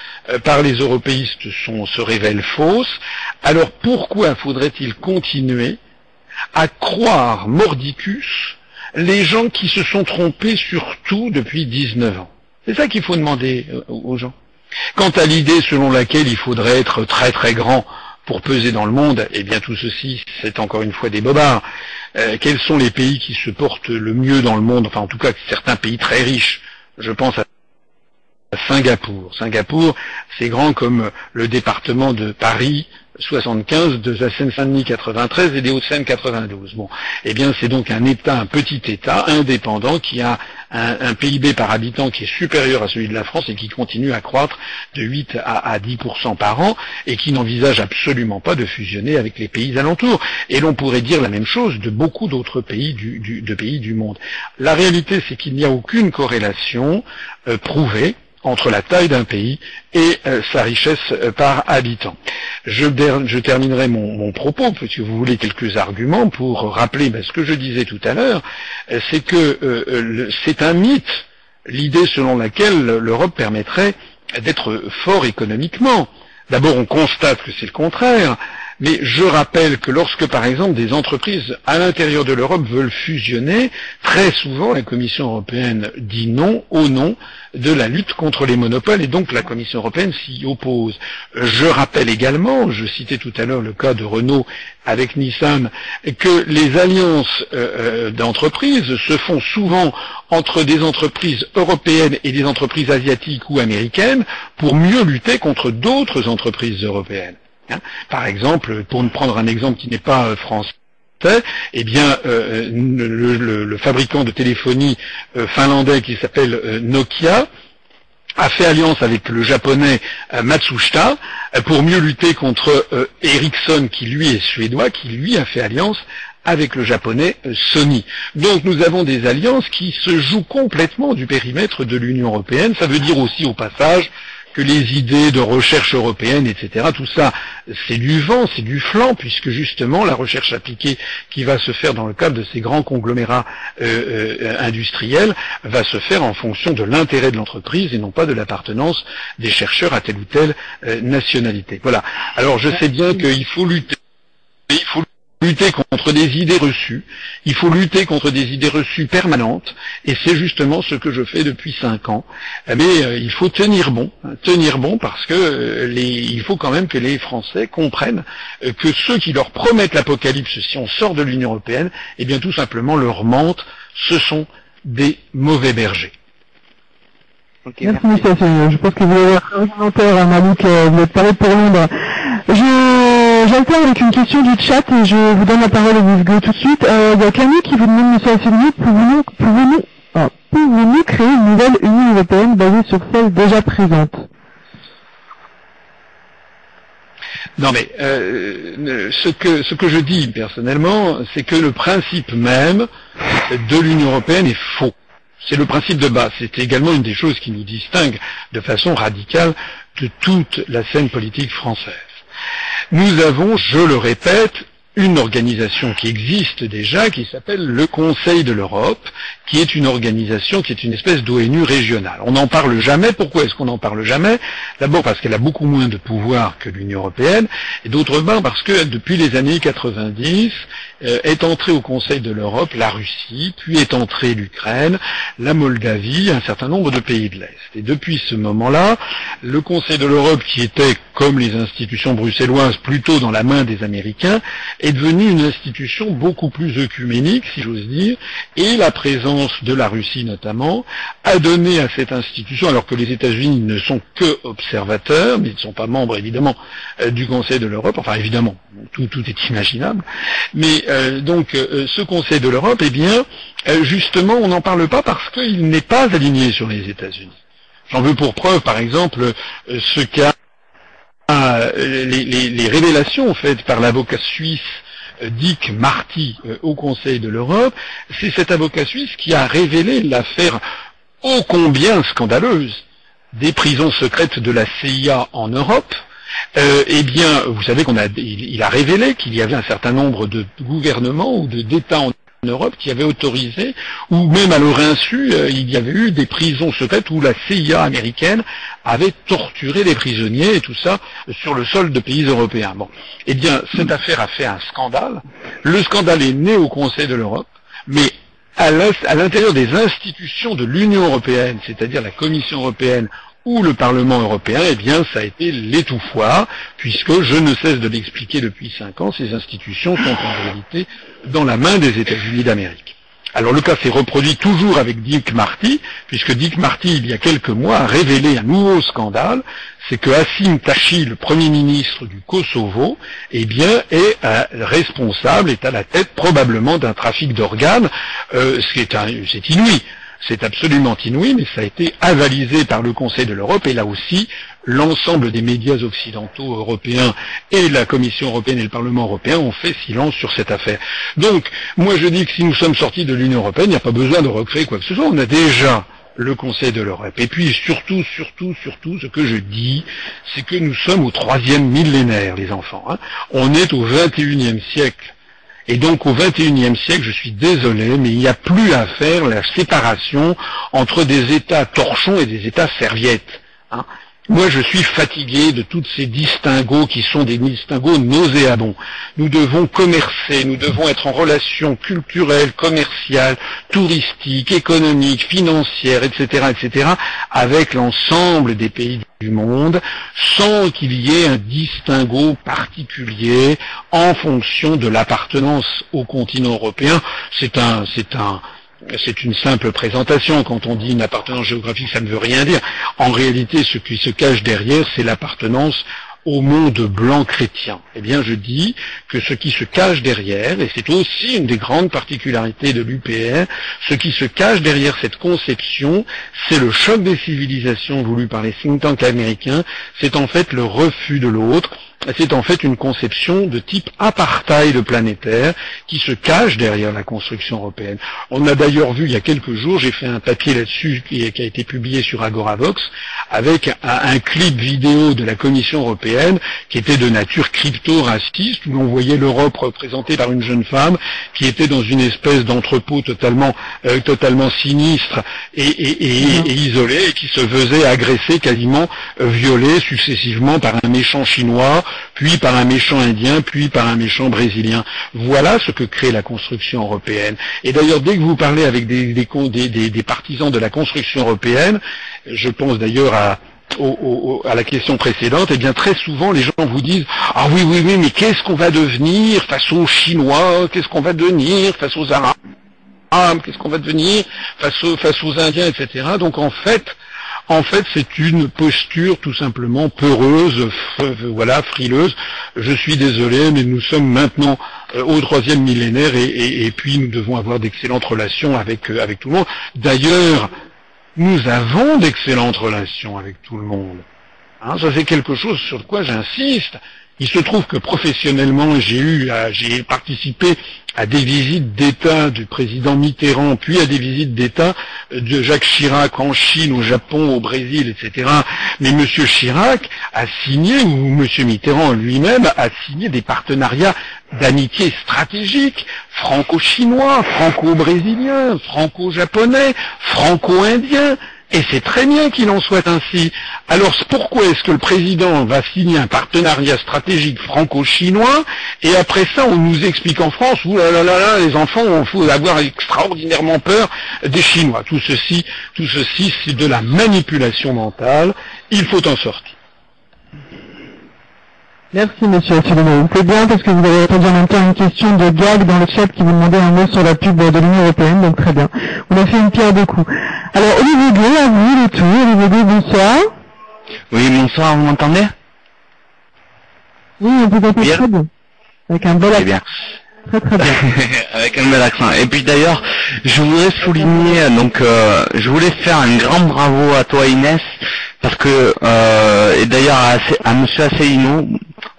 par les européistes se révèlent fausses. Alors pourquoi faudrait-il continuer à croire mordicus les gens qui se sont trompés sur tout depuis 19 ans? C'est ça qu'il faut demander aux gens. Quant à l'idée selon laquelle il faudrait être très très grand pour peser dans le monde, eh bien tout ceci, c'est encore une fois des bobards. Euh, quels sont les pays qui se portent le mieux dans le monde Enfin, en tout cas, certains pays très riches? Je pense à Singapour. Singapour, c'est grand comme le département de Paris, 75, de la Seine-Saint-Denis 93 et des Hauts-de-Seine 92. Bon, eh bien c'est donc un État, un petit État indépendant qui a un, PIB par habitant qui est supérieur à celui de la France et qui continue à croître de 8 à, 10% par an et qui n'envisage absolument pas de fusionner avec les pays alentours. Et l'on pourrait dire la même chose de beaucoup d'autres pays du, de pays du monde. La réalité, c'est qu'il n'y a aucune corrélation euh, prouvée entre la taille d'un pays et euh, sa richesse euh, par habitant. Je, terminerai mon, propos, si vous voulez quelques arguments pour rappeler ben, ce que je disais tout à l'heure, euh, c'est que c'est un mythe, l'idée selon laquelle l'Europe permettrait d'être fort économiquement. D'abord, on constate que c'est le contraire. Mais je rappelle que lorsque, par exemple, des entreprises à l'intérieur de l'Europe veulent fusionner, très souvent la Commission européenne dit non au nom de la lutte contre les monopoles et donc la Commission européenne s'y oppose. Je rappelle également, je citais tout à l'heure le cas de Renault avec Nissan, que les alliances euh, euh, d'entreprises se font souvent entre des entreprises européennes et des entreprises asiatiques ou américaines pour mieux lutter contre d'autres entreprises européennes. Hein. Par exemple, pour ne prendre un exemple qui n'est pas euh, français, eh bien, euh, le, fabricant de téléphonie euh, finlandais qui s'appelle Nokia a fait alliance avec le japonais Matsushita pour mieux lutter contre Ericsson, qui lui est suédois, qui lui a fait alliance avec le japonais Sony. Donc nous avons des alliances qui se jouent complètement du périmètre de l'Union européenne. Ça veut dire aussi au passage que les idées de recherche européenne, etc., tout ça, c'est du vent, c'est du flanc, puisque justement la recherche appliquée qui va se faire dans le cadre de ces grands conglomérats euh, euh, industriels va se faire en fonction de l'intérêt de l'entreprise et non pas de l'appartenance des chercheurs à telle ou telle euh, nationalité. Voilà. Alors je sais bien qu'il faut lutter. Il faut lutter contre des idées reçues, il faut lutter contre des idées reçues permanentes, et c'est justement ce que je fais depuis cinq ans. Mais euh, il faut tenir bon, hein, tenir bon parce que euh, il faut quand même que les Français comprennent euh, que ceux qui leur promettent l'apocalypse si on sort de l'Union européenne, eh bien tout simplement leur mentent, ce sont des mauvais bergers. merci, monsieur. Je pense que vous avez un commentaire à Malik, vous êtes parlé pour Londres. Je j'alterne avec une question du chat et je vous donne la parole à vous tout de suite. Euh, il y a Camille qui vous demande, Monsieur Asselineau, pouvez-nous pouvez ah, pouvez créer une nouvelle Union européenne basée sur celle déjà présente? Non mais euh, ce, que, ce que je dis personnellement, c'est que le principe même de l'Union européenne est faux. C'est le principe de base. C'est également une des choses qui nous distingue de façon radicale de toute la scène politique française. Nous avons, je le répète, une organisation qui existe déjà, qui s'appelle le Conseil de l'Europe, qui est une organisation qui est une espèce d'ONU régionale. On n'en parle jamais. Pourquoi est-ce qu'on n'en parle jamais? D'abord parce qu'elle a beaucoup moins de pouvoir que l'Union européenne, et d'autre part parce que depuis les années 90 euh, est entrée au Conseil de l'Europe la Russie, puis est entrée l'Ukraine, la Moldavie, un certain nombre de pays de l'Est. Et depuis ce moment-là, le Conseil de l'Europe, qui était, comme les institutions bruxelloises, plutôt dans la main des Américains, est devenu une institution beaucoup plus œcuménique, si j'ose dire, et la présence de la Russie notamment a donné à cette institution, alors que les États-Unis ne sont que observateurs, mais ils ne sont pas membres évidemment euh, du Conseil de l'Europe, enfin évidemment, tout, tout est imaginable, mais euh, donc euh, ce Conseil de l'Europe, eh bien, justement, on n'en parle pas parce qu'il n'est pas aligné sur les États-Unis. J'en veux pour preuve, par exemple, ce qu'a les, les, révélations faites par l'avocat suisse Dick Marty au Conseil de l'Europe, c'est cet avocat suisse qui a révélé l'affaire ô combien scandaleuse des prisons secrètes de la CIA en Europe, euh, eh bien, vous savez qu'on a, il, a révélé qu'il y avait un certain nombre de gouvernements ou d'États en Europe qui avaient autorisé, ou même à leur insu, euh, il y avait eu des prisons secrètes où la CIA américaine avait torturé les prisonniers et tout ça sur le sol de pays européens. Bon, eh bien, cette affaire a fait un scandale. Le scandale est né au Conseil de l'Europe, mais à l'intérieur des institutions de l'Union européenne, c'est-à-dire la Commission européenne ou le Parlement européen, eh bien, ça a été l'étouffoir, puisque je ne cesse de l'expliquer depuis cinq ans, ces institutions sont en réalité dans la main des États-Unis d'Amérique. Alors le cas s'est reproduit toujours avec Dick Marty, puisque Dick Marty, il y a quelques mois, a révélé un nouveau scandale, c'est que Hassim Tachi, le Premier ministre du Kosovo, eh bien, est euh, responsable, est à la tête probablement d'un trafic d'organes, euh, ce qui est, c'est inouï. C'est absolument inouï, mais ça a été avalisé par le Conseil de l'Europe, et là aussi, l'ensemble des médias occidentaux européens et la Commission européenne et le Parlement européen ont fait silence sur cette affaire. Donc, moi je dis que si nous sommes sortis de l'Union européenne, il n'y a pas besoin de recréer quoi que ce soit. On a déjà le Conseil de l'Europe. Et puis surtout, surtout, surtout, ce que je dis, c'est que nous sommes au troisième millénaire, les enfants. Hein. On est au unième siècle. Et donc au XXIe siècle, je suis désolé, mais il n'y a plus à faire la séparation entre des États torchons et des États serviettes. Hein. Moi, je suis fatigué de tous ces distinguos qui sont des distinguos nauséabonds. Nous devons commercer, nous devons être en relation culturelle, commerciale, touristique, économique, financière, etc., etc., avec l'ensemble des pays du monde, sans qu'il y ait un distinguo particulier en fonction de l'appartenance au continent européen. C'est un, c'est un, c'est une simple présentation. Quand on dit une appartenance géographique, ça ne veut rien dire. En réalité, ce qui se cache derrière, c'est l'appartenance au monde blanc chrétien. Eh bien, je dis que ce qui se cache derrière, et c'est aussi une des grandes particularités de l'UPR, ce qui se cache derrière cette conception, c'est le choc des civilisations voulu par les think tanks américains, c'est en fait le refus de l'autre, c'est en fait une conception de type apartheid planétaire qui se cache derrière la construction européenne. On a d'ailleurs vu il y a quelques jours, j'ai fait un papier là-dessus qui, a été publié sur Agoravox, avec un, clip vidéo de la Commission européenne qui était de nature crypto-raciste, où l'on voyait l'Europe représentée par une jeune femme qui était dans une espèce d'entrepôt totalement, euh, totalement sinistre et, et, et, isolé, et qui se faisait agresser, quasiment euh, violer successivement par un méchant chinois, puis par un méchant indien, puis par un méchant brésilien. Voilà ce que crée la construction européenne. Et d'ailleurs, dès que vous parlez avec des, partisans de la construction européenne, je pense d'ailleurs à, la question précédente, eh bien très souvent les gens vous disent ah oui oui oui mais qu'est-ce qu'on va devenir face aux Chinois, qu'est-ce qu'on va devenir face aux Arabes, qu'est-ce qu'on va devenir face aux Indiens, etc. Donc en fait en fait, c'est une posture tout simplement peureuse, voilà, frileuse. Je suis désolé, mais nous sommes maintenant euh, au troisième millénaire et, puis nous devons avoir d'excellentes relations avec, euh, avec tout le monde. D'ailleurs, nous avons d'excellentes relations avec tout le monde. Hein, ça c'est quelque chose sur quoi j'insiste. Il se trouve que professionnellement, j'ai participé à des visites d'État du président Mitterrand, puis à des visites d'État de Jacques Chirac en Chine, au Japon, au Brésil, etc. Mais M. Chirac a signé, ou M. Mitterrand lui-même a signé des partenariats d'amitié stratégique, franco-chinois, franco-brésilien, franco-japonais, franco-indien, et c'est très bien qu'il en soit ainsi. Alors pourquoi est-ce que le président va signer un partenariat stratégique franco-chinois et après ça on nous explique en France, ouh là là là, les enfants il faut avoir extraordinairement peur des Chinois. Tout ceci, tout ceci c'est de la manipulation mentale. Il faut en sortir. Merci Monsieur Asselineau. C'est bien parce que vous avez répondu en même temps à une question de Gag dans le chat qui vous demandait un mot sur la pub de l'Union Européenne, donc très bien. On a fait une pierre de coups. Alors Olivier Gay, à vous le tour. Olivier Gay, bonsoir. Oui, bonsoir, vous m'entendez? Oui, on vous entend très bien. Avec un bel accent. bien. Très très bien. Avec un bel accent. Et puis d'ailleurs, je voudrais souligner, donc euh, je voulais faire un grand bravo à toi Inès, parce que, euh, et d'ailleurs à, à Monsieur Asselineau,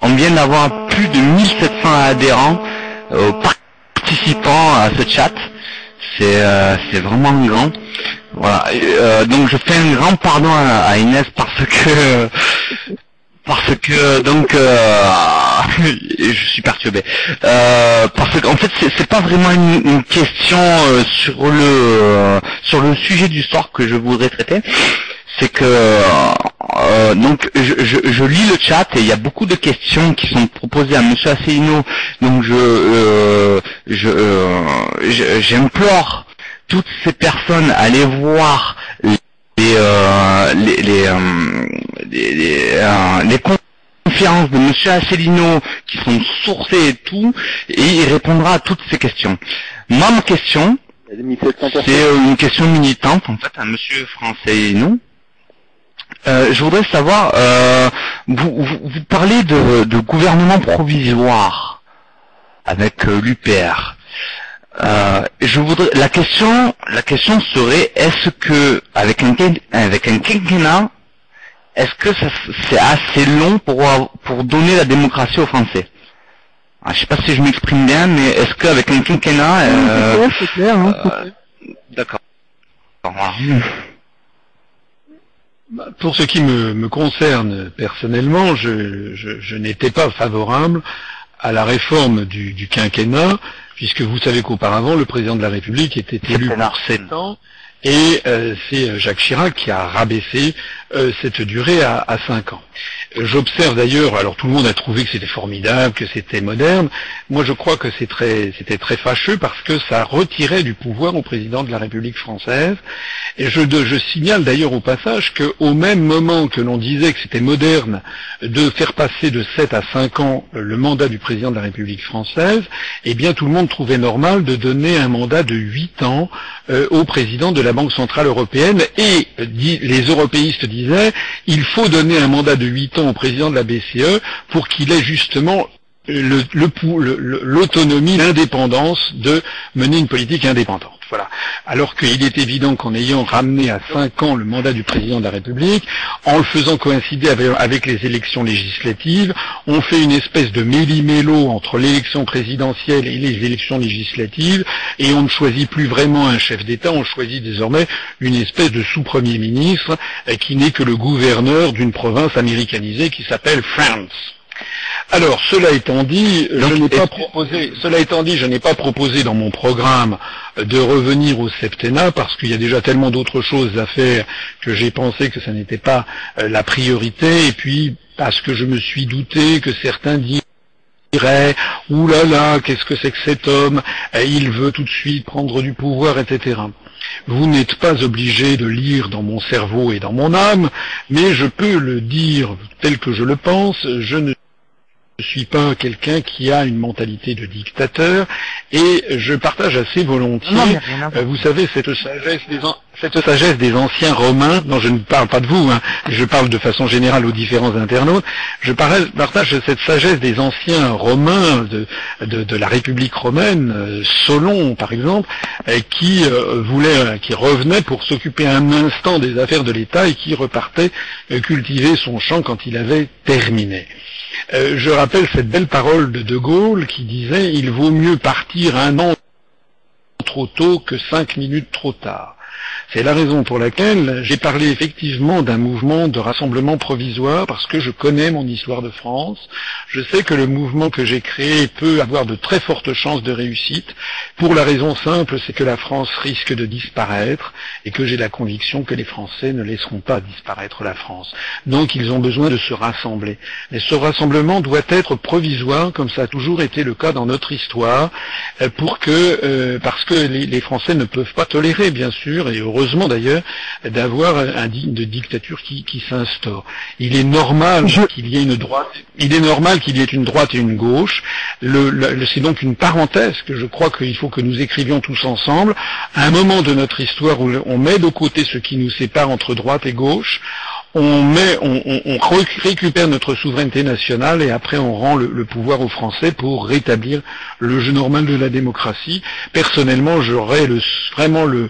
on vient d'avoir plus de 1700 adhérents euh, participants à ce chat. C'est euh, vraiment grand. Voilà. Euh, donc je fais un grand pardon à, Inès parce que parce que donc je suis perturbé parce qu'en fait c'est pas vraiment une, question sur le sur le sujet du soir que je voudrais traiter c'est que euh, donc je, lis le chat et il y a beaucoup de questions qui sont proposées à Monsieur Asselineau. Donc je euh, euh, j'implore toutes ces personnes à aller voir les les les, conférences de Monsieur Asselineau qui sont sourcées et tout, et il répondra à toutes ces questions. Moi, ma question, c'est une question militante en fait à Monsieur Français nous. Euh, je voudrais savoir, euh, vous, vous, parlez de, de, gouvernement provisoire avec euh, l'UPR. je voudrais, la question, la question serait, est-ce que avec un avec un quinquennat, est-ce que c'est assez long pour pour donner la démocratie aux Français? Ah, Je sais pas si je m'exprime bien, mais est-ce qu'avec un quinquennat, c'est clair, hein, d'accord. Bah, pour ce qui me, concerne personnellement, je, n'étais pas favorable à la réforme du, quinquennat, puisque vous savez qu'auparavant, le président de la République était élu pour sept ans, et euh, c'est Jacques Chirac qui a rabaissé euh, cette durée à, à 5 ans. J'observe d'ailleurs, alors tout le monde a trouvé que c'était formidable, que c'était moderne. Moi, je crois que c'est très, c'était très fâcheux parce que ça retirait du pouvoir au président de la République française. Et je, je signale d'ailleurs au passage qu'au même moment que l'on disait que c'était moderne de faire passer de 7 à 5 ans le mandat du président de la République française, eh bien tout le monde trouvait normal de donner un mandat de 8 ans euh, au président de la Banque centrale européenne. Et les européistes disaient il faut donner un mandat de 8 ans au président de la BCE pour qu'il ait justement l'autonomie, l'indépendance de mener une politique indépendante. Voilà. Alors qu'il est évident qu'en ayant ramené à cinq ans le mandat du président de la République, en le faisant coïncider avec, les élections législatives, on fait une espèce de méli-mélo entre l'élection présidentielle et les élections législatives, et on ne choisit plus vraiment un chef d'État, on choisit désormais une espèce de sous-premier ministre euh, qui n'est que le gouverneur d'une province américanisée qui s'appelle France. Alors, cela étant dit, je n'ai pas proposé, cela étant dit, je n'ai pas proposé dans mon programme de revenir au septennat parce qu'il y a déjà tellement d'autres choses à faire que j'ai pensé que ça n'était pas euh, la priorité et puis parce que je me suis douté que certains diraient Ouh là là, qu'est-ce que c'est que cet homme Il veut tout de suite prendre du pouvoir, etc. Vous n'êtes pas obligé de lire dans mon cerveau et dans mon âme, mais je peux le dire tel que je le pense, je ne je suis pas quelqu'un qui a une mentalité de dictateur et je partage assez volontiers, euh, vous savez, cette sagesse des cette sagesse des anciens romains, dont je ne parle pas de vous, hein, je parle de façon générale aux différents internautes, je partage cette sagesse des anciens romains de, de, la République romaine, euh, Solon par exemple, euh, qui euh, voulait, qui revenait pour s'occuper un instant des affaires de l'État et qui repartait cultiver son champ quand il avait terminé. je rappelle cette belle parole de De Gaulle qui disait il vaut mieux partir un an trop tôt que cinq minutes trop tard. C'est la raison pour laquelle j'ai parlé effectivement d'un mouvement de rassemblement provisoire parce que je connais mon histoire de France. Je sais que le mouvement que j'ai créé peut avoir de très fortes chances de réussite pour la raison simple, c'est que la France risque de disparaître et que j'ai la conviction que les Français ne laisseront pas disparaître la France. Donc ils ont besoin de se rassembler. Mais ce rassemblement doit être provisoire comme ça a toujours été le cas dans notre histoire euh, pour que, euh, parce que les, Français ne peuvent pas tolérer bien sûr heureusement heureusement d'ailleurs, d'avoir un de dictature qui, s'instaure. Il est normal qu'il y ait une droite, il est normal qu'il y ait une droite et une gauche. c'est donc une parenthèse que je crois qu'il faut que nous écrivions tous ensemble. À un moment de notre histoire où on met de côté ce qui nous sépare entre droite et gauche, on met, on, récupère notre souveraineté nationale et après on rend le, pouvoir aux Français pour rétablir le jeu normal de la démocratie. Personnellement, j'aurais vraiment le,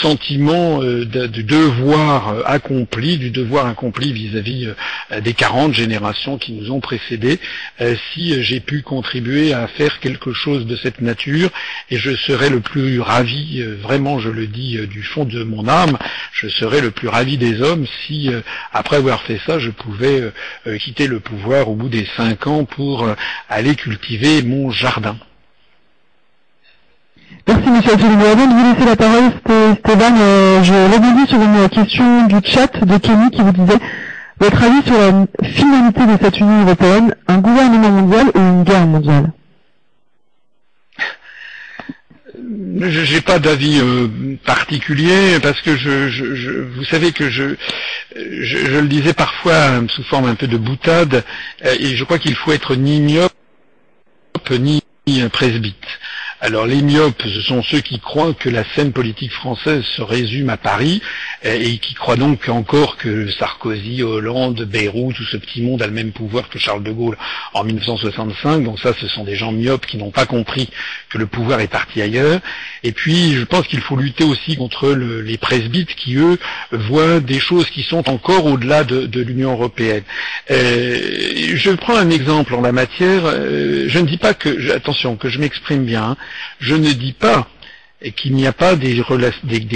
sentiment euh, du devoir euh, accompli, du devoir accompli vis-à-vis euh, des 40 générations qui nous ont précédés, si j'ai pu contribuer à faire quelque chose de cette nature, et je serais le plus ravi, vraiment je le dis du fond de mon âme, je serais le plus ravi des hommes si après avoir fait ça, je pouvais euh, euh, quitter le pouvoir au bout des cinq ans pour euh, aller cultiver mon jardin. Merci Monsieur Asselineau. Avant de vous laisser la parole, Stéphane, je rebondis sur une question du chat de Kenny qui vous disait votre avis sur la finalité de cette Union européenne, un gouvernement mondial ou une guerre mondiale? J'ai pas d'avis euh, particulier parce que je, je, vous savez que je, je, le disais parfois sous forme un peu de boutade euh, et je crois qu'il faut être ni myope ni presbyte. Alors les myopes, ce sont ceux qui croient que la scène politique française se résume à Paris et qui croient donc encore que Sarkozy, Hollande, Bayrou, tout ce petit monde a le même pouvoir que Charles de Gaulle en 1965. Donc ça, ce sont des gens myopes qui n'ont pas compris que le pouvoir est parti ailleurs. Et puis, je pense qu'il faut lutter aussi contre les presbytes qui, eux, voient des choses qui sont encore au-delà de, l'Union européenne. Euh, je prends un exemple en la matière. Euh, je ne dis pas que, attention, que je m'exprime bien. Hein. Je ne dis pas qu'il n'y a pas des,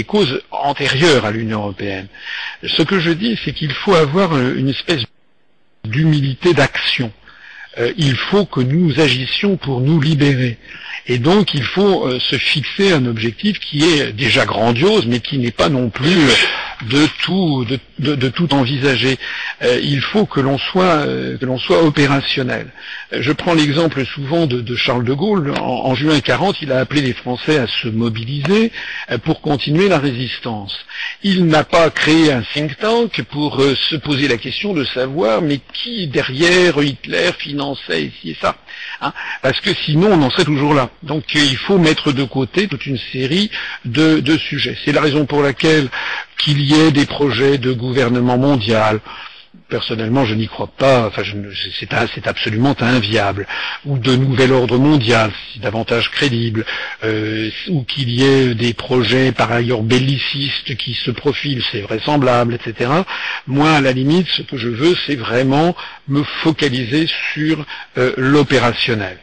causes antérieures à l'Union européenne. Ce que je dis, c'est qu'il faut avoir une espèce d'humilité d'action. Euh, il faut que nous agissions pour nous libérer. Et donc il faut euh, se fixer un objectif qui est déjà grandiose, mais qui n'est pas non plus de tout, de, envisager. Euh, il faut que l'on soit, euh, soit opérationnel. Euh, je prends l'exemple souvent de, Charles de Gaulle. En, juin 40, il a appelé les Français à se mobiliser pour continuer la résistance. Il n'a pas créé un think tank pour se poser la question de savoir mais qui derrière Hitler finançait ici et ça? Hein Parce que sinon on en serait toujours là. Donc il faut mettre de côté toute une série de, de sujets. C'est la raison pour laquelle qu'il y ait des projets de gouvernement mondial. Personnellement, je n'y crois pas. Enfin, c'est absolument inviable. Ou de nouvel ordre mondial, c'est davantage crédible. Euh, ou qu'il y ait des projets par ailleurs bellicistes qui se profilent, c'est vraisemblable, etc. Moi, à la limite, ce que je veux, c'est vraiment me focaliser sur euh, l'opérationnel.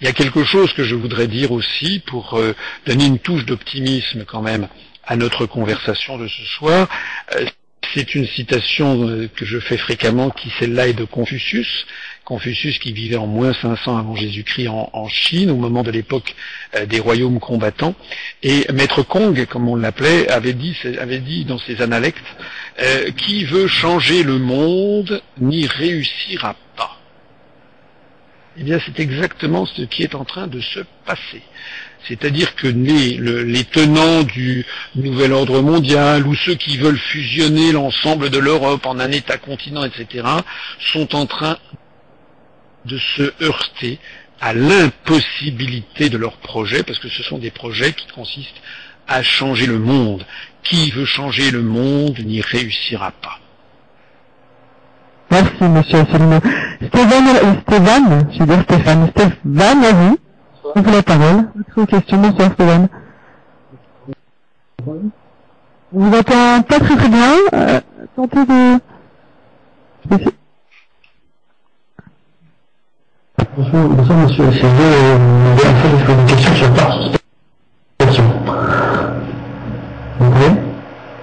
Il y a quelque chose que je voudrais dire aussi pour euh, donner une touche d'optimisme quand même à notre conversation de ce soir. Euh, c'est une citation euh, que je fais fréquemment, qui celle-là est de Confucius. Confucius qui vivait en moins 500 avant Jésus-Christ en, Chine, au moment de l'époque euh, des royaumes combattants. Et Maître Kong, comme on l'appelait, avait dit, avait dit dans ses analectes, qui veut changer le monde n'y réussira pas. Eh bien, c'est exactement ce qui est en train de se passer. C'est-à-dire que les, tenants du nouvel ordre mondial ou ceux qui veulent fusionner l'ensemble de l'Europe en un État-continent, etc., sont en train de se heurter à l'impossibilité de leurs projets, parce que ce sont des projets qui consistent à changer le monde, qui veut changer le monde n'y réussira pas. Merci, monsieur Asselineau. Stéphane, Stéphane, je vais dire Stéphane, Stéphane, à vous. Vous la parole. Votre question, bonsoir Stéphane. On vous entend pas très très bien. Euh, tentez de... Essayer. Bonsoir, bonsoir monsieur Asselineau. Euh, en fait, je une question sur la participation. Vous voyez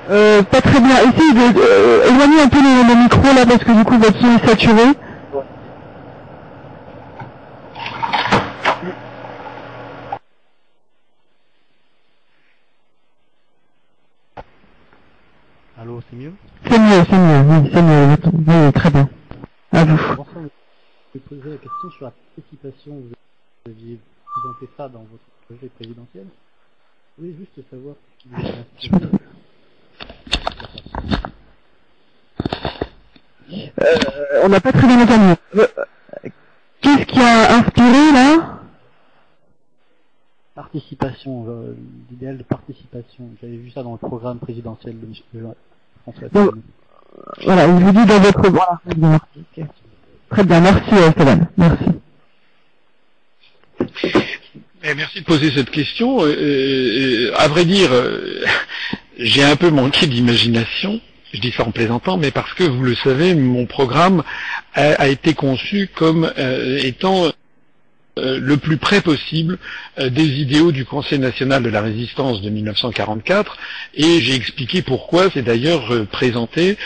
Euh, pas très bien. Essayez de, de- euh, éloigner un peu le, le micro là parce que du coup votre son est saturé. Allô, c'est mieux C'est mieux, oui, c'est mieux. Oui, très bien. À vous. Je vais poser la question sur la participation. Vous aviez présenté ça dans votre projet présidentiel. Je voulais juste savoir ce qui vous a Je me inspiré. Euh, on n'a pas très bien entendu. Euh, Qu'est-ce qui a inspiré là? Participation, euh, l'idéal de participation. J'avais vu ça dans le programme présidentiel de M. Donc. Voilà, il vous dit dans votre... Voilà, très bien. Très bien, merci euh, Stéphane, merci. Eh, merci de poser cette question. Euh, euh, à vrai dire, euh, j'ai un peu manqué d'imagination. Je dis ça en plaisantant, mais parce que vous le savez, mon programme a, a été conçu comme euh, étant euh, le plus près possible euh, des idéaux du Conseil national de la résistance de 1944, et j'ai expliqué pourquoi. C'est d'ailleurs euh, présenté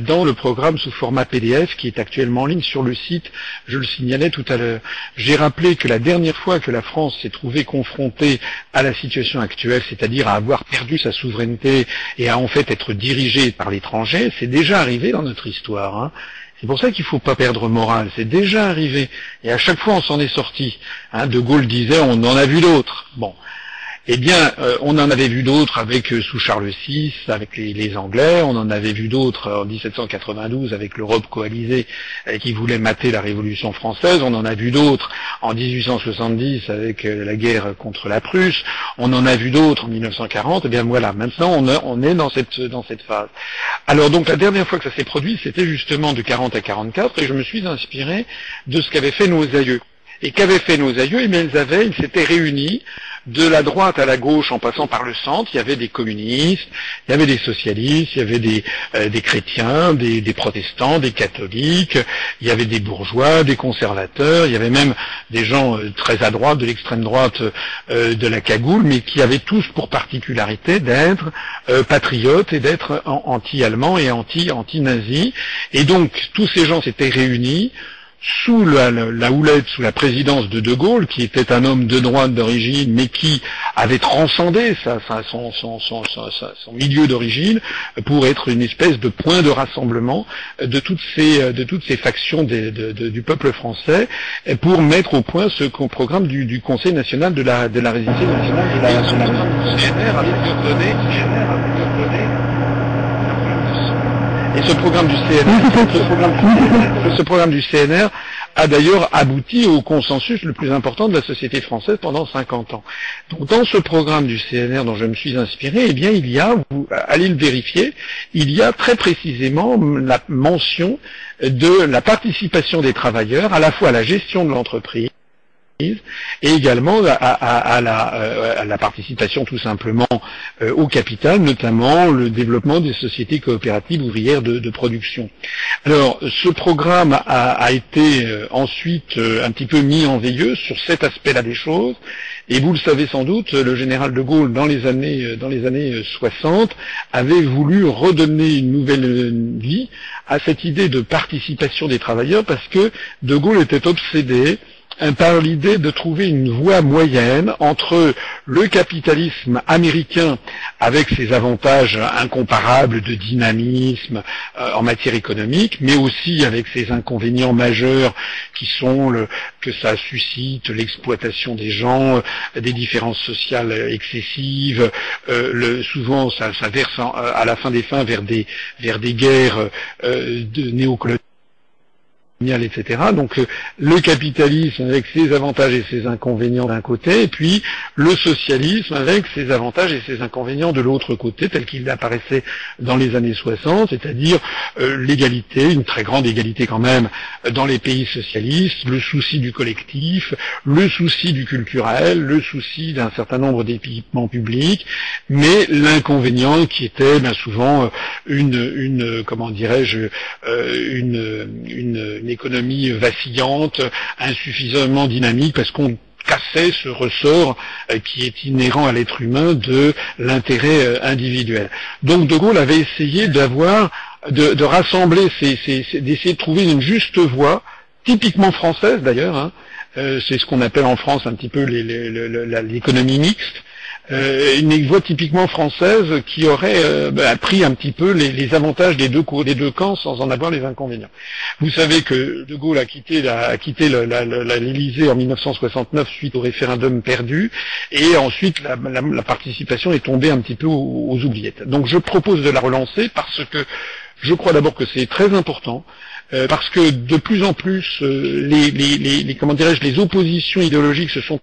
dans le programme sous format PDF qui est actuellement en ligne sur le site. Je le signalais tout à l'heure. J'ai rappelé que la dernière fois que la France s'est trouvée confrontée à la situation actuelle, c'est-à-dire à avoir perdu sa souveraineté et à en fait être dirigée par l'étranger, c'est déjà arrivé dans notre histoire. hein. C'est pour ça qu'il ne faut pas perdre moral. C'est déjà arrivé. Et à chaque fois, on s'en est sorti. Hein, de Gaulle disait, on en a vu d'autres. Bon. Eh bien, euh, on en avait vu d'autres avec euh, sous Charles VI, avec les, Anglais. On en avait vu d'autres euh, en 1792 avec l'Europe coalisée qui voulait mater la Révolution française. On en a vu d'autres en 1870 avec la guerre contre la Prusse. On en a vu d'autres en 1940. Eh bien voilà, maintenant on est dans cette dans cette phase. Alors donc la dernière fois que ça s'est produit, c'était justement de 40 à 44, et je me suis inspiré de ce qu'avaient fait nos aïeux. Et qu'avaient fait nos aïeux? Eh bien, ils avaient, ils s'étaient réunis de la droite à la gauche en passant par le centre. Il y avait des communistes, il y avait des socialistes, il y avait des, euh, chrétiens, des, protestants, des catholiques, il y avait des bourgeois, des conservateurs, il y avait même des gens euh, très à droite, de l'extrême droite euh, de la cagoule, mais qui avaient tous pour particularité d'être patriotes et d'être an- anti-allemands et anti- anti-nazis. et donc tous ces gens s'étaient réunis sous la, la- la houlette, sous la présidence de De Gaulle, qui était un homme de droite d'origine, mais qui avait transcendé sa- sa- son, son- son- son- milieu d'origine pour être une espèce de point de rassemblement de toutes ces, de toutes ces factions de- de- du peuple français, pour mettre au point ce programme du, du Conseil national de la, de la résistance nationale de la, de la avait donné, CNR avait donné et ce programme du CNR, ce programme, ce programme du CNR a d'ailleurs abouti au consensus le plus important de la société française pendant 50 ans. Donc dans ce programme du CNR dont je me suis inspiré, eh bien il y a, vous allez le vérifier, il y a très précisément la mention de la participation des travailleurs à la fois à la gestion de l'entreprise et également à, à- à la, euh, à la participation tout simplement euh, au capital, notamment le développement des sociétés coopératives ouvrières de, de production. Alors, ce programme a, a été euh, ensuite euh, un petit peu mis en veilleuse sur cet aspect-là des choses, et vous le savez sans doute, le général de Gaulle, dans les années, dans les années euh, 60, avait voulu redonner une nouvelle vie à cette idée de participation des travailleurs, parce que de Gaulle était obsédé par l'idée de trouver une voie moyenne entre le capitalisme américain avec ses avantages incomparables de dynamisme euh, en matière économique, mais aussi avec ses inconvénients majeurs qui sont le, que ça suscite l'exploitation des gens, euh, des différences sociales excessives, euh, souvent ça, verse à la fin des fins vers des, vers des guerres de néocolonialisme etc. Donc euh, le capitalisme avec ses avantages et ses inconvénients d'un côté, et puis le socialisme avec ses avantages et ses inconvénients de l'autre côté, tel qu'il apparaissait dans les années 60, c'est-à-dire euh, l'égalité, une très grande égalité quand même dans les pays socialistes, le souci du collectif, le souci du culturel, le souci d'un certain nombre d'équipements publics, mais l'inconvénient qui était bien souvent euh, une, une comment dirais-je, une une économie vacillante, insuffisamment dynamique, parce qu'on cassait ce ressort euh, qui est inhérent à l'être humain de l'intérêt euh, individuel. Donc De Gaulle avait essayé d'avoir, de, rassembler, d'essayer de trouver une juste voie, typiquement française d'ailleurs, hein. euh, c'est ce qu'on appelle en France un petit peu l'économie mixte, euh, une voie typiquement française qui aurait euh, bah, pris un petit peu les, avantages des deux, des deux camps sans en avoir les inconvénients. Vous savez que De Gaulle a quitté, l'Élysée en 1969 suite au référendum perdu, et ensuite la, participation est tombée un petit peu aux, oubliettes. Donc je propose de la relancer parce que je crois d'abord que c'est très important. Euh, parce que de plus en plus, les, les comment dirais-je, les oppositions idéologiques se sont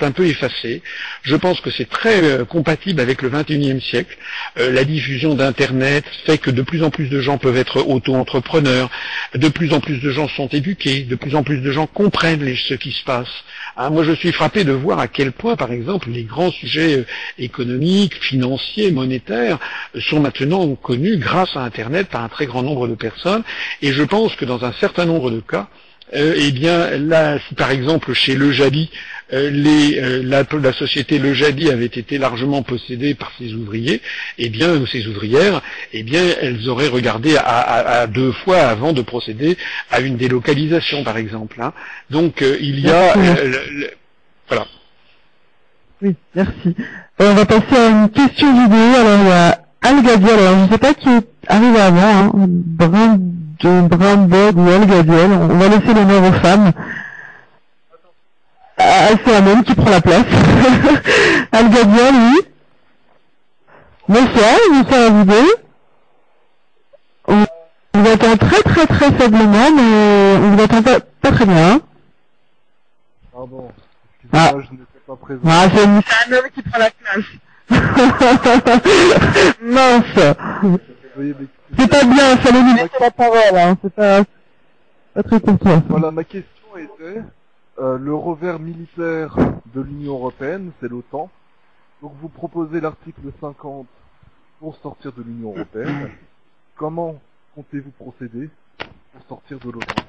un peu effacé. Je pense que c'est très euh, compatible avec le XXIe siècle. Euh, la diffusion d'Internet fait que de plus en plus de gens peuvent être auto-entrepreneurs, de plus en plus de gens sont éduqués, de plus en plus de gens comprennent ce qui se passe. Hein, moi, je suis frappé de voir à quel point, par exemple, les grands sujets euh, économiques, financiers, monétaires sont maintenant connus grâce à Internet par un très grand nombre de personnes. Et je pense que dans un certain nombre de cas, eh bien, là, si par exemple chez Le Jali, euh, les, euh, la, la, société Le Jadi avait été largement possédée par ses ouvriers, eh bien, ou ses ouvrières, eh bien, elles auraient regardé à, deux fois avant de procéder à une délocalisation, par exemple. Hein. Donc, euh, il y a... voilà. Oui, merci. on va passer à une question vidéo. Alors, il y a Al Alors, je ne sais pas qui est arrivé avant, hein. De ou Al On va laisser l'honneur aux femmes. Ah, c'est un homme qui prend la place. Al-Gadiel, oui. Bonsoir, bonsoir à vous deux. On vous attend très très très faiblement, mais on vous attend pas, pas très bien. Pardon. Ah. Je n'étais pas présent. Ah, c'est un homme qui prend la place. Mince. C'est pas bien, ça nous laisser la parole, hein. C'est pas, pas très toi. Voilà, ma question était, euh, le revers militaire de l'Union Européenne, c'est l'OTAN. Donc vous proposez l'article 50 pour sortir de l'Union Européenne. Comment comptez-vous procéder pour sortir de l'OTAN?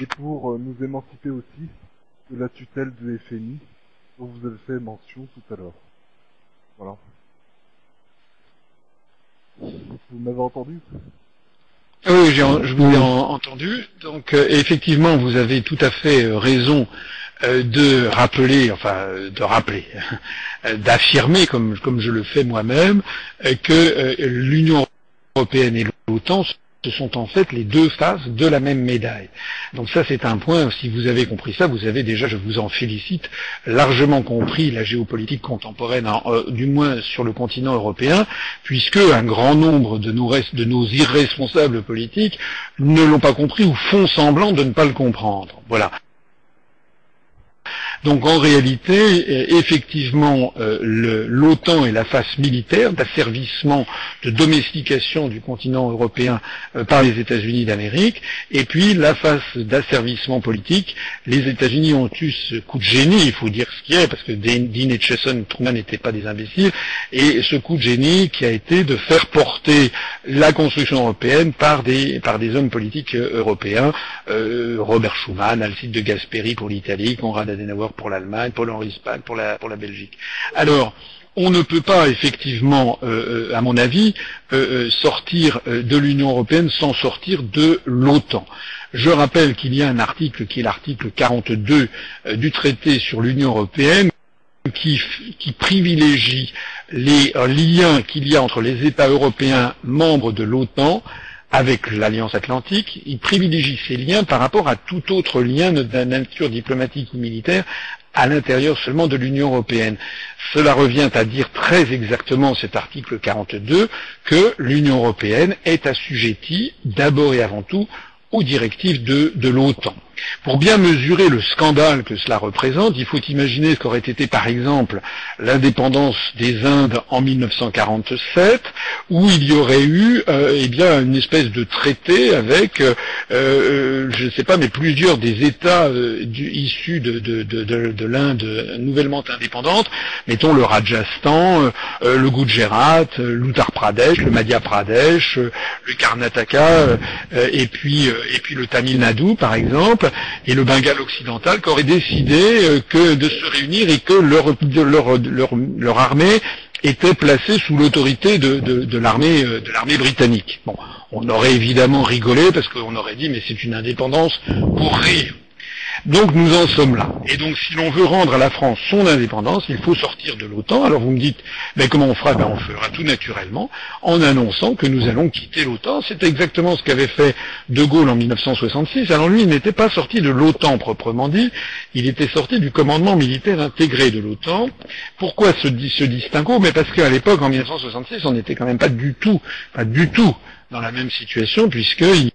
Et pour euh, nous émanciper aussi de la tutelle du FMI dont vous avez fait mention tout à l'heure. Voilà. Vous m'avez entendu oui, je vous ai entendu. Donc euh, effectivement, vous avez tout à fait euh, raison euh, de rappeler, enfin de rappeler, d'affirmer, comme, comme je le fais moi-même, que l'Union européenne et l'OTAN ce sont en fait les deux faces de la même médaille. Donc ça c'est un point, si vous avez compris ça, vous avez déjà, je vous en félicite, largement compris la géopolitique contemporaine, euh, du moins sur le continent européen, puisque un grand nombre de nos, de nos irresponsables politiques ne l'ont pas compris ou font semblant de ne pas le comprendre. Voilà. Donc en réalité, euh, effectivement, euh, l'OTAN est la face militaire d'asservissement, de domestication du continent européen euh, par les États-Unis d'Amérique, et puis la face d'asservissement politique. Les États-Unis ont eu ce coup de génie, il faut dire ce qui est, parce que Dean et Chesson, Truman n'étaient pas des imbéciles, et ce coup de génie qui a été de faire porter la construction européenne par des, hommes politiques européens, Robert Schuman, Alcide de Gasperi pour l'Italie, Konrad Adenauer pour l'Allemagne, pour la, pour la Belgique. Alors, on ne peut pas effectivement, euh, euh, à mon avis, euh, sortir de l'Union européenne sans sortir de l'OTAN. Je rappelle qu'il y a un article qui est l'article 42 du traité sur l'Union européenne qui, privilégie les liens qu'il y a entre les États européens membres de l'OTAN avec l'Alliance Atlantique, il privilégie ces liens par rapport à tout autre lien de nature diplomatique ou militaire à l'intérieur seulement de l'Union européenne. Cela revient à dire très exactement cet article 42 que l'Union européenne est assujettie d'abord et avant tout aux directives de, de l'OTAN. Pour bien mesurer le scandale que cela représente, il faut imaginer ce qu'aurait été par exemple l'indépendance des Indes en 1947, où il y aurait eu euh, eh bien une espèce de traité avec, euh, euh, je ne sais pas, mais plusieurs des États issus de, de, de, de l'Inde nouvellement indépendante, mettons le Rajasthan, le Gujarat, l'Uttar Pradesh, le Madhya Pradesh, le Karnataka, et puis le Tamil Nadu par exemple et le Bengale occidental qui auraient décidé euh, que de se réunir et que leur, armée était placée sous l'autorité de, euh, de l'armée britannique. Bon, on aurait évidemment rigolé parce qu'on aurait dit mais c'est une indépendance pour rire. Donc nous en sommes là. Et donc si l'on veut rendre à la France son indépendance, il faut sortir de l'OTAN. Alors vous me dites, ben comment on fera? Ben, On fera tout naturellement en annonçant que nous allons quitter l'OTAN. C'est exactement ce qu'avait fait De Gaulle en 1966. Alors lui, il n'était pas sorti de l'OTAN proprement dit, il était sorti du commandement militaire intégré de l'OTAN. Pourquoi ce, ce distinguo? Mais parce qu'à l'époque, en 1966, on n'était quand même pas du tout, pas du tout dans la même situation, puisqu'il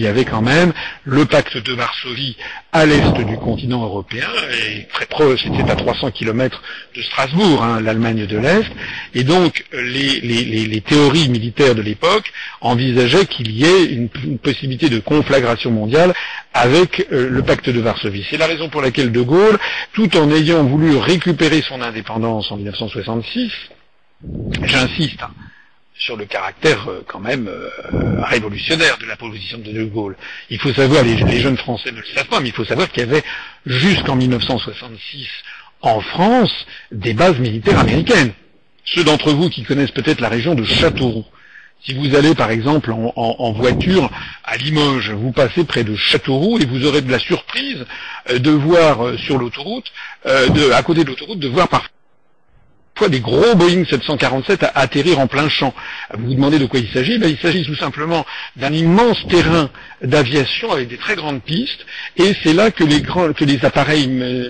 il y avait quand même le pacte de Varsovie à l'est du continent européen, et très proche, c'était à 300 km de Strasbourg, hein, l'Allemagne de l'Est, et donc les, théories militaires de l'époque envisageaient qu'il y ait une, une, possibilité de conflagration mondiale avec euh, le pacte de Varsovie. C'est la raison pour laquelle De Gaulle, tout en ayant voulu récupérer son indépendance en 1966, j'insiste, hein, sur le caractère euh, quand même euh, révolutionnaire de la position de De Gaulle. Il faut savoir, les, jeunes Français ne le savent pas, mais il faut savoir qu'il y avait jusqu'en 1966 en France des bases militaires américaines. Ceux d'entre vous qui connaissent peut-être la région de Châteauroux, si vous allez par exemple en, voiture à Limoges, vous passez près de Châteauroux et vous aurez de la surprise euh, de voir sur l'autoroute, euh, à côté de l'autoroute, de voir parfois des gros Boeing 747 à atterrir en plein champ. Vous vous demandez de quoi il s'agit? Ben, Il s'agit tout simplement d'un immense terrain d'aviation avec des très grandes pistes, et c'est là que les, grands, que les appareils,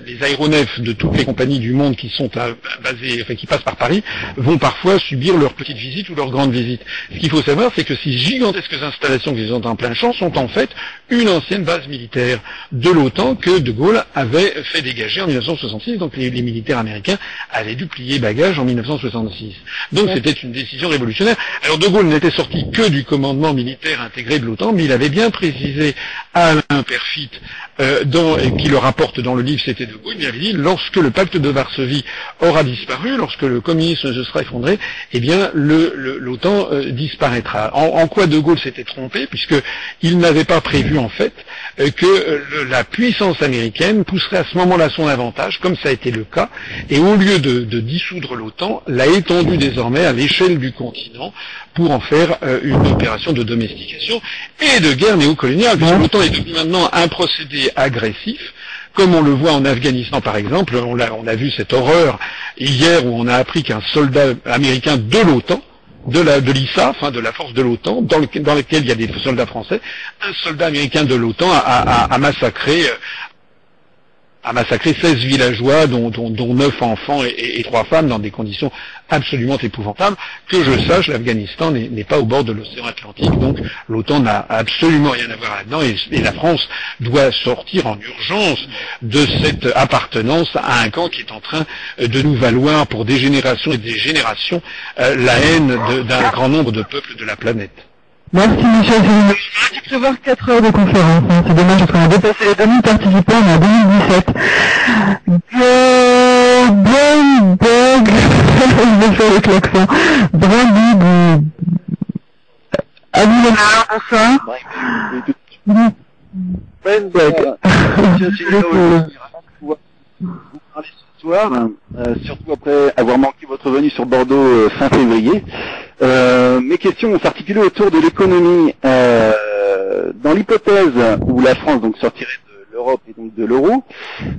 les aéronefs de toutes les compagnies du monde qui sont à, enfin qui passent par Paris, vont parfois subir leur petite visite ou leur grande visite. Ce qu'il faut savoir, c'est que ces gigantesques installations qui sont en plein champ sont en fait une ancienne base militaire de l'OTAN que De Gaulle avait fait dégager en 1966, donc les, militaires américains avaient dû plier en 1966. Donc ouais. c'était une décision révolutionnaire. Alors De Gaulle n'était sorti que du commandement militaire intégré de l'OTAN, mais il avait bien précisé à Alain Perfit, euh, dans, et qui le rapporte dans le livre C'était De Gaulle, il avait dit, lorsque le pacte de Varsovie aura disparu, lorsque le communisme se sera effondré, eh bien l'OTAN euh, disparaîtra. En, en, quoi De Gaulle s'était trompé, puisqu'il n'avait pas prévu en fait euh, que le, la puissance américaine pousserait à ce moment-là son avantage, comme ça a été le cas, et au lieu de, de dissoudre l'OTAN, l'a étendu désormais à l'échelle du continent pour en faire euh, une opération de domestication et de guerre néocoloniale, puisque l'OTAN est devenu maintenant un procédé agressif, comme on le voit en Afghanistan par exemple, on a, on a vu cette horreur hier où on a appris qu'un soldat américain de l'OTAN, de de l'ISAF, hein, de la force de l'OTAN, dans, le, dans lequel il y a des soldats français, un soldat américain de l'OTAN a, a, a, massacré a massacré 16 villageois, dont, dont, dont 9 enfants et, 3 femmes, dans des conditions absolument épouvantables. Que je sache, l'Afghanistan n'est pas au bord de l'océan Atlantique, donc l'OTAN n'a absolument rien à voir là-dedans, et, et, la France doit sortir en urgence de cette appartenance à un camp qui est en train de nous valoir pour des générations et des générations euh, la haine d'un grand nombre de peuples de la planète. Merci Michel. J'ai prévoir 4 heures de conférence. Hein. C'est dommage parce qu'on a dépassé les 2000 participants en 2017. Brandbog, je vais faire le klaxon. Bonsoir. Soir, euh, surtout après avoir manqué votre venue sur Bordeaux euh, fin février. Euh, mes questions vont s'articuler autour de l'économie. Euh, dans l'hypothèse où la France donc sortirait de l'Europe et donc de l'euro,